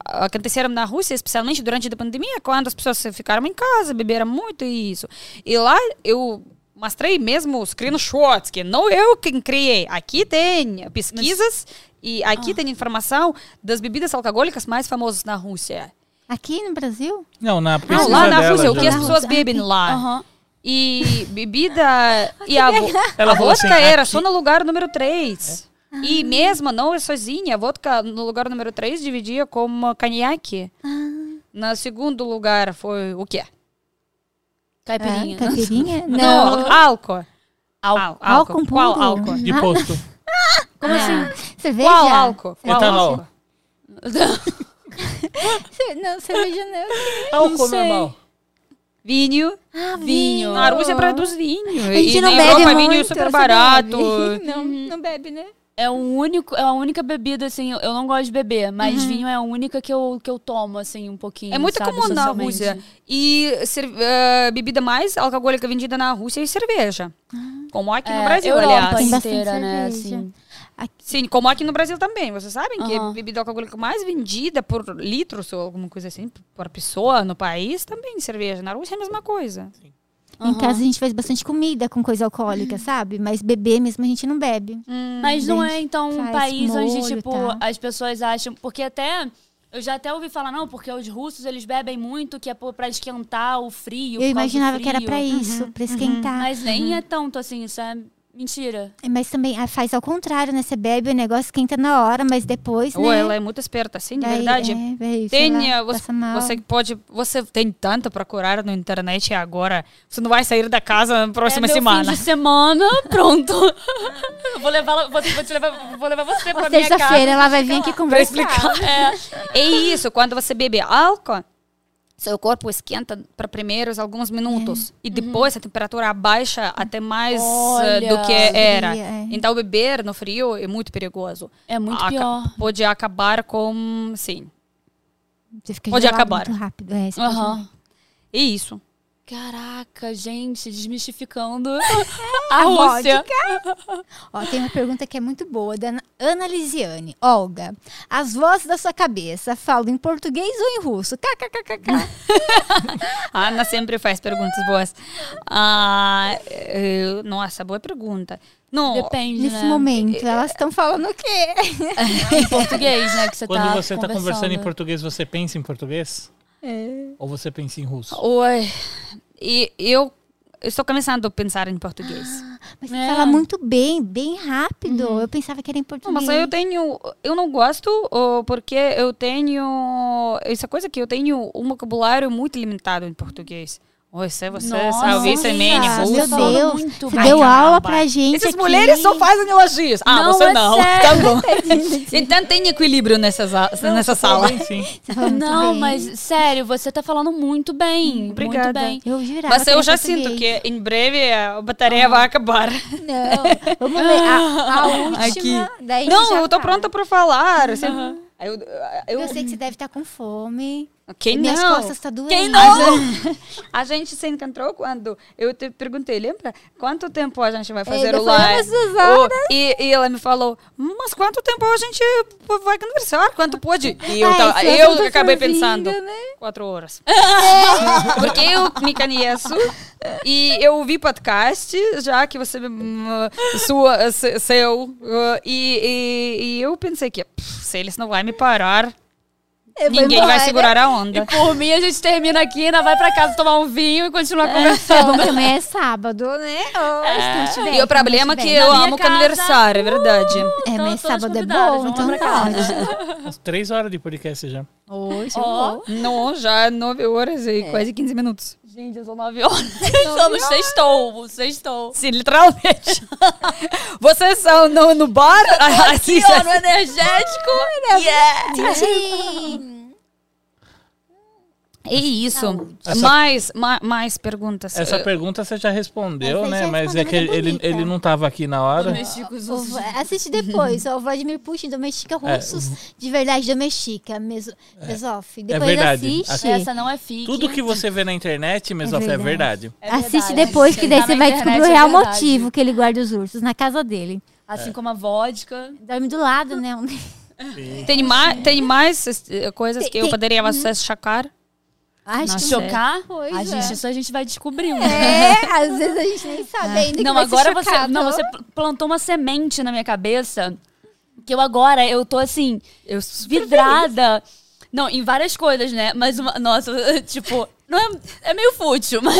aconteceram na Rússia, especialmente durante a pandemia, quando as pessoas ficaram em casa, beberam muito e isso. E lá eu mostrei mesmo screenshots, que não eu quem criei. Aqui tem pesquisas e aqui tem informação das bebidas alcoólicas mais famosas na Rússia. Aqui no Brasil? Não, na Não, pesquisa lá na dela, Rússia, o que as pessoas Ah, bebem lá. Aham. E bebida. E a, vo Ela a vodka assim, era aqui- só no lugar número 3. E mesmo não é sozinha, a vodka no lugar número 3 dividia como conhaque. No segundo lugar foi o quê? Caipirinha. Ah, caipirinha? Não, Não. álcool. Álcool. Álcool Qual álcool? De posto. Como assim? Cerveja? Qual álcool? Qual Etanol. álcool? Não, cerveja não. Álcool sei. normal. Vinho. Ah, Vinho. A Rússia produz vinho. A gente e não na bebe Europa muito. vinho é super barato. Não, não bebe, né? É o único, é a única bebida, assim, eu- não gosto de beber, mas vinho é a única que eu, que eu tomo, assim, um pouquinho. É muito sabe, comum na. Rússia. E cer- eh, bebida mais alcoólica vendida na Rússia é cerveja. Como aqui no É, Brasil, Europa aliás. Tem inteira, né, assim. Sim, como aqui no Brasil também. Vocês sabem que Aham. a bebida alcoólica mais vendida por litros ou alguma coisa assim, por pessoa no país, também cerveja. Na Rússia é a mesma coisa. Em casa a gente faz bastante comida com coisa alcoólica, sabe? Mas beber mesmo a gente não bebe. Mas não é, então, um país onde, molho e tipo, tal. as pessoas acham... Porque até... Eu já até ouvi falar, não, porque os russos, eles bebem muito, que é pra esquentar o frio. Eu imaginava que era frio. pra isso, pra esquentar. Mas nem é tanto assim, isso é mentira. Mas também ah, faz ao contrário, né? Você bebe, o negócio esquenta na hora, mas depois, Ou né? ela é muito esperta, sim, de verdade. é, eh, você, você pode, você tem tanto pra procurar na internet agora, você não vai sair da casa na próxima é semana. fim de semana, pronto. vou levar, vou, vou te levar, vou levar você pra Ó, minha casa. Terça-feira ela vai vir aqui conversar. É. É isso, quando você bebe álcool, seu corpo esquenta para primeiros alguns minutos e depois a temperatura abaixa até mais eh, do Olha, que era. é. Então beber no frio é muito perigoso. É muito Aca- pior. Pode acabar com, sim, Você fica Pode acabar. muito rápido. É, você pode- é isso. Caraca, gente, desmistificando a Rússia. Ó, tem uma pergunta que é muito boa, da Ana- Lisiane. Olga, as vozes da sua cabeça falam em português ou em russo? KKKKK. A Ana sempre faz perguntas boas. Ah, eh, nossa, boa pergunta. Não, Depende, Nesse né? momento, elas estão falando o quê? Em português, né, que você Quando tá você tá conversando em português, você pensa em português? É. Ou você pensa em russo? Oi. E eu estou começando a pensar em português. Mas você É. fala muito bem, bem rápido. Eu pensava que era em Não, português. mas eu tenho, eu não gosto porque eu tenho essa coisa que eu tenho um vocabulário muito limitado em português. Oi, você é mini, Ah, russo. meu Você Deus, muito você bem. deu aula pra gente Essas aqui. mulheres só fazem elogios. Ah, Não, você é não. sério. Tá bom. então tem equilíbrio nessa, za- nessa sala. Sim, sim. Você Não, bem. mas sério, você tá falando muito bem. Obrigada. Muito bem. Eu jurava Mas eu já português. sinto que em breve a bateria vai acabar. Não, vamos ver. A, a última. Aqui. Não, eu tô pronta pra falar. Você- Eu, eu, Eu sei que você deve estar com fome. Quem Minhas não? costas tá doendo. Quem A não? gente, a gente se encontrou quando eu te perguntei, lembra? Quanto tempo a gente vai fazer o live? Oh, e, e ela me falou, mas quanto tempo a gente vai conversar? Quanto pode? E eu, Ai, tava- se eu assunto acabei pensando, vinga, né? quatro horas. Porque eu me conheço e eu ouvi podcast, já que você, hum, sua, se- seu, e, e, e eu pensei que, pff, se eles não vão me parar, Vou ninguém vai embora. segurar a onda. Por mim, a gente termina aqui, ainda vai pra casa tomar um vinho e continuar É, conversando. bom, também é sábado, né? Oh, não tiver, E o problema é que eu amo casa, conversar, é verdade. É, Então, mas sábado é bom, então pra tá. Umas três horas de podcast já. Hoje, Ó, Não, já 9 horas e quase 15 minutos. Gente, são nove horas. Estamos sextou, sextou. Sim, literalmente. Vocês são no, no bar? Assim, Aqui, ó, no energético. Yeah. Sim. É isso. Essa- Mais, ma- mais perguntas. Essa pergunta você já respondeu, Essa né? já Mas é que é ele, bonita. ele não tava aqui na hora. Domestica os. Assiste depois, o Vladimir Putin domestica É, russos de verdade domestica, meso, Mesof. Depois verdade. assiste. Essa não é fique. Tudo que você vê na internet, Mesof, é verdade. É assiste depois, que daí você vai descobrir o é real verdade. motivo que ele guarda os ursos na casa dele. Assim como a vodka. Dorme do lado, né? Sim. Tem, ma tem mais eh, coisas Tem- que eu tem- poderia você chocar? Acho Nossa, Chocar? Pois a é. gente, isso a gente vai descobrindo. É, às vezes a gente nem sabe ainda que Não, vai ser agora você, chocado. não, você plantou uma semente na minha cabeça que eu agora, eu tô assim, Eu vidrada. Não, em várias coisas, né? Mas, uma, nossa, tipo, não é, é meio fútil, mas...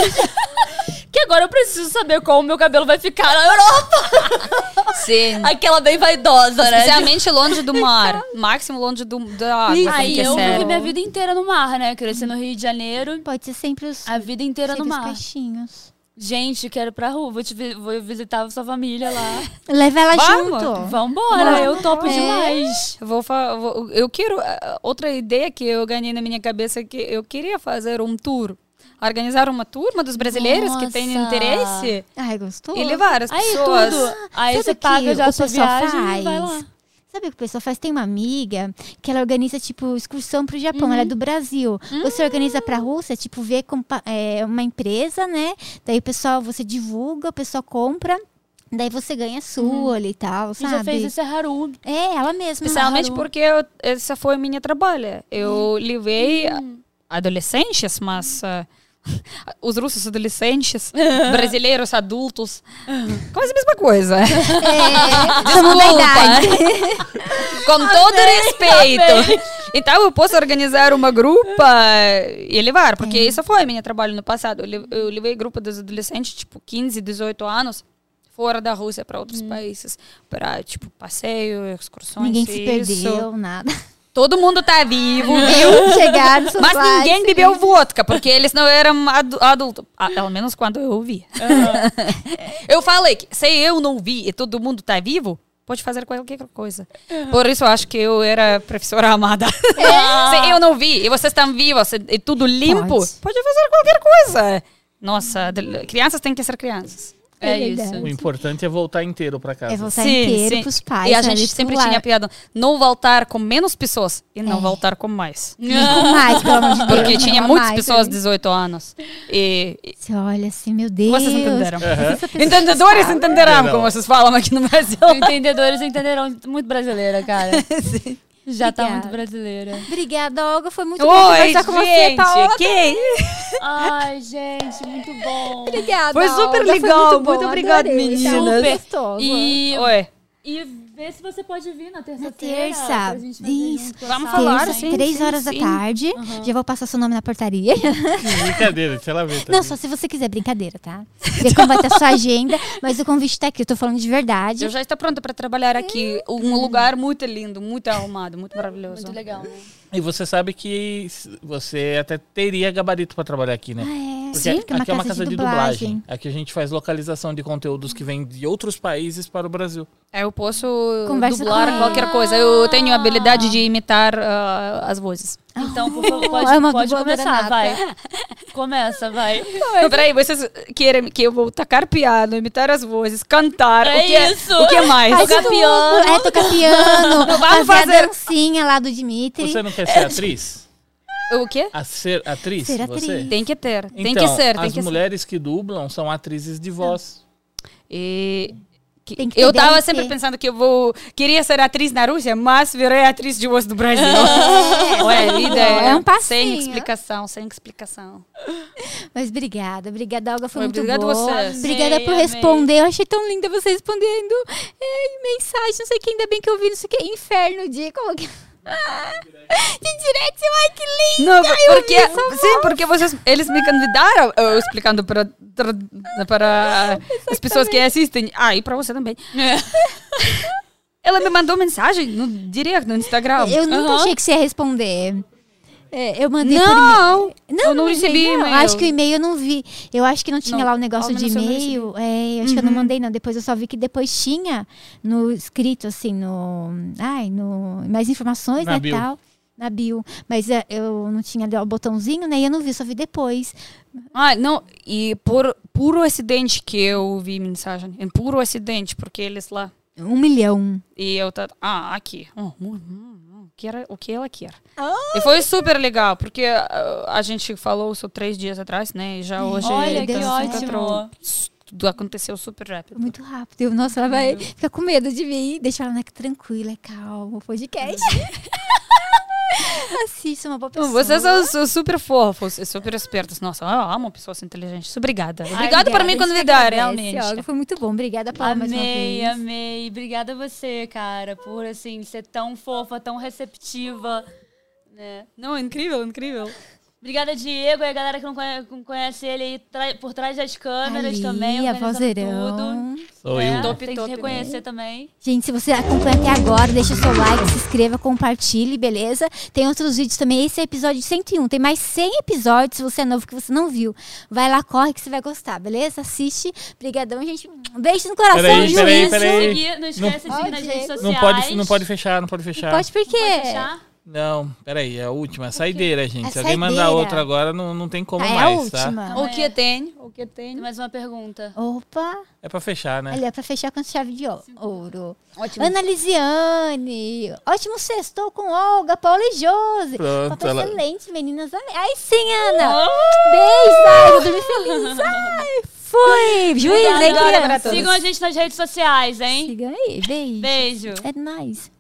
que agora eu preciso saber como o meu cabelo vai ficar na Europa. Sim. Aquela bem vaidosa, né? Especialmente longe do mar. Máximo longe do, da água. Aí eu ser. vivi minha vida inteira no mar, né? Cresci no Rio de Janeiro, Pode ser sempre os, a vida inteira no os mar. caixinhos. Gente, quero ir pra rua, vou, te vou visitar a sua família lá. Leva ela Vamos. junto. Vambora, eu topo É. demais. Eu Vou, vou- eu quero. eh, Outra ideia que eu ganhei na minha cabeça é que eu queria fazer um tour. Organizar uma turma dos brasileiros que têm Nossa. interesse Ai, gostou? e levar as Aí pessoas. tudo. Aí Sabe você o que paga já o a sua pessoal viagem e faz? vai lá. Sabe o que o pessoal faz? Tem uma amiga que ela organiza, tipo, excursão pro Japão. Uhum. Ela é do Brasil. Você organiza Hum. pra Rússia, tipo, vê é, uma empresa, né? Daí o pessoal, você divulga, o pessoal compra. Daí você ganha sua e tal, Uhum. E sabe? já fez esse Haru. É, ela mesma. Especialmente Haru. porque eu, essa foi a minha trabalho. Eu levei Hum. adolescentes, mas ah, os russos adolescentes, brasileiros adultos, quase a mesma coisa. É, da idade. Com todo respeito. Então eu posso organizar uma grupa e levar, porque isso foi meu trabalho no passado. Eu le- Eu levei grupo dos adolescentes, tipo 15, 18 anos, fora da Rússia para outros países, para tipo passeio, excursões. Ninguém se isso. perdeu, nada. Todo mundo tá vivo, viu? Viu? Chegaram, Mas pais, ninguém bebeu vodka, porque eles não eram adu adultos. Ah, Pelo menos quando eu vi. eu falei que se eu não vi e todo mundo tá vivo, pode fazer qualquer coisa. Por isso eu acho que eu era professora amada. se eu não vi e vocês estão vivos e tudo limpo, Pode. pode, fazer qualquer coisa. Nossa, crianças têm que ser crianças. É, É isso. O importante é voltar inteiro pra casa. É voltar inteiro pros pais. E a né, gente sempre pular. tinha piada, não voltar com menos pessoas e não É. voltar com mais. Nem com mais, pelo amor de Deus. Porque não tinha muitas mais, pessoas de né? 18 anos. E, e Você olha assim, meu Deus. vocês entenderam. Pessoa Entendedores entenderão, Entenderão. como vocês falam aqui no Brasil. Entendedores entenderão muito brasileira, cara. Já tá Obrigada. muito brasileira. Obrigada, Olga. Foi muito bom Oi, conversar com você. Paola. que? Ai, gente, muito bom. Obrigada, Foi super Olga, legal, muito, bom, muito obrigada, tá meninas. Super gostoso. E, Oi. e vê se você pode vir na terça-feira. terça. pra gente fazer Isso. junto Vamos essa falar. Terça, sim, três sim, horas da sim. tarde. Já vou passar seu nome na portaria. Brincadeira, deixa ela ver. Não, só se você quiser, brincadeira, tá? Ver como vai estar a sua agenda, mas o convite tá aqui, eu tô falando de verdade. Eu já estou pronta para trabalhar aqui. Um lugar muito lindo, muito arrumado, muito maravilhoso. Muito legal, né? E você sabe que você até teria gabarito pra trabalhar aqui, né? Ah, é. Porque Sim, aqui é uma casa de dublagem. Aqui a gente faz localização de conteúdos que vêm de outros países para o Brasil. Eu posso Conversa dublar com- qualquer coisa. Eu tenho a habilidade de imitar ah, as vozes. Então, por favor, pode, é uma pode começar, nata. vai. Começa, vai. Não, peraí, vocês querem que eu vou tacar piano, imitar as vozes, cantar? É o que, isso. O que mais? Faz Tocar tudo. piano. É, tocar piano. Vamos fazer, fazer. a dancinha lá do Dimitri. Você não quer ser atriz? O quê? A ser atriz? Ser você? atriz. Tem que ter. Tem Então, que ser. Tem as que ser. mulheres que dublam são atrizes de voz. E Tem eu tava sempre pensando que eu vou queria ser atriz na Rússia, mas virei atriz de voz do Brasil. Ué, ideia. É um passinho. Sem explicação, sem explicação. Mas obrigada, obrigada, Olga, foi muito Obrigada boa. vocês. Obrigada Amei, por amei. responder. Eu achei tão linda você respondendo é, mensagem, não sei o que, ainda bem que eu vi, não sei o que, inferno de... Como que... Ah, de direto, ai que linda! Não, porque sim, porque vocês eles me convidaram, eu explicando para para as pessoas que assistem. Ah, e para você também. Ela me mandou mensagem no direct no Instagram. Eu nunca Aham. achei que você ia responder. É, eu mandei por e-mail. Não, Não, eu não mandei, recebi não. e-mail. Acho que o e-mail eu não vi. Eu acho que não tinha Não, lá o negócio de não e-mail. É, eu acho que eu não mandei, não. Depois eu só vi que depois tinha no escrito, assim, no. Ai, no. Mais informações, Na né, bio. tal. Na bio. Mas é, eu não tinha o botãozinho, né? E eu não vi, só vi depois. Ah, não, e por puro acidente que eu vi mensagem. Em puro acidente, porque eles lá. Um milhão. E eu tá, ah, aqui. Oh, hum, hum, hum, que era, o que ela quer. E foi super legal, porque ah, a gente falou isso três dias atrás, né? E já hoje Olha, que ótimo. tudo aconteceu super rápido. Muito rápido. Nossa, ela vai ficar com medo de vir. Deixa ela né, tranquila, calma. Podcast. Assista uma boa pessoa. Vocês são su- super fofos e super espertos. Nossa, eu amo pessoas inteligentes. Obrigada. Obrigada por me convidar, realmente. Olga. Foi muito bom. Obrigada, Paula, mais uma Amei, vez. amei. Obrigada a você, cara, por assim ser tão fofa, tão receptiva. Né? Não, incrível, incrível. Obrigada, Diego, e a galera que não conhe- não conhece ele aí por trás das câmeras Ali, também. a vozeirão. tudo. Sou né? eu. Top, Tem que top, reconhecer também. Gente, se você acompanha até agora, deixa o seu like, se inscreva, compartilhe, beleza? Tem outros vídeos também. Esse é o episódio 101. Tem mais 100 episódios, se você é novo, que você não viu. Vai lá, corre que você vai gostar, beleza? Assiste. Obrigadão, gente. Um beijo no coração, Peraí, juízo. peraí, peraí. Seguir, não esquece de seguir nas redes sociais. Não pode, não pode fechar, não pode fechar. Pode por quê? Pode fechar? Não, peraí, é a última, a saideira, gente. A Se alguém mandar saideira. outra agora, não, não tem como Ah, é a mais, tá? última. O que tem? O que tem? Mais uma pergunta. Opa. É pra fechar, né? Ali, é pra fechar com chave de ou- ouro. Ótimo. Ana Lisiane. Ótimo sextou com Olga, Paula e Josi. Pronto, Papo ela- excelente, meninas. Ai, sim, Ana. Beijo, ai, vou dormir feliz. Ai, fui. Juiz, hein, Obrigada, crianças? Sigam a gente nas redes sociais, hein? Siga aí. Beijo. Beijo. É nóis.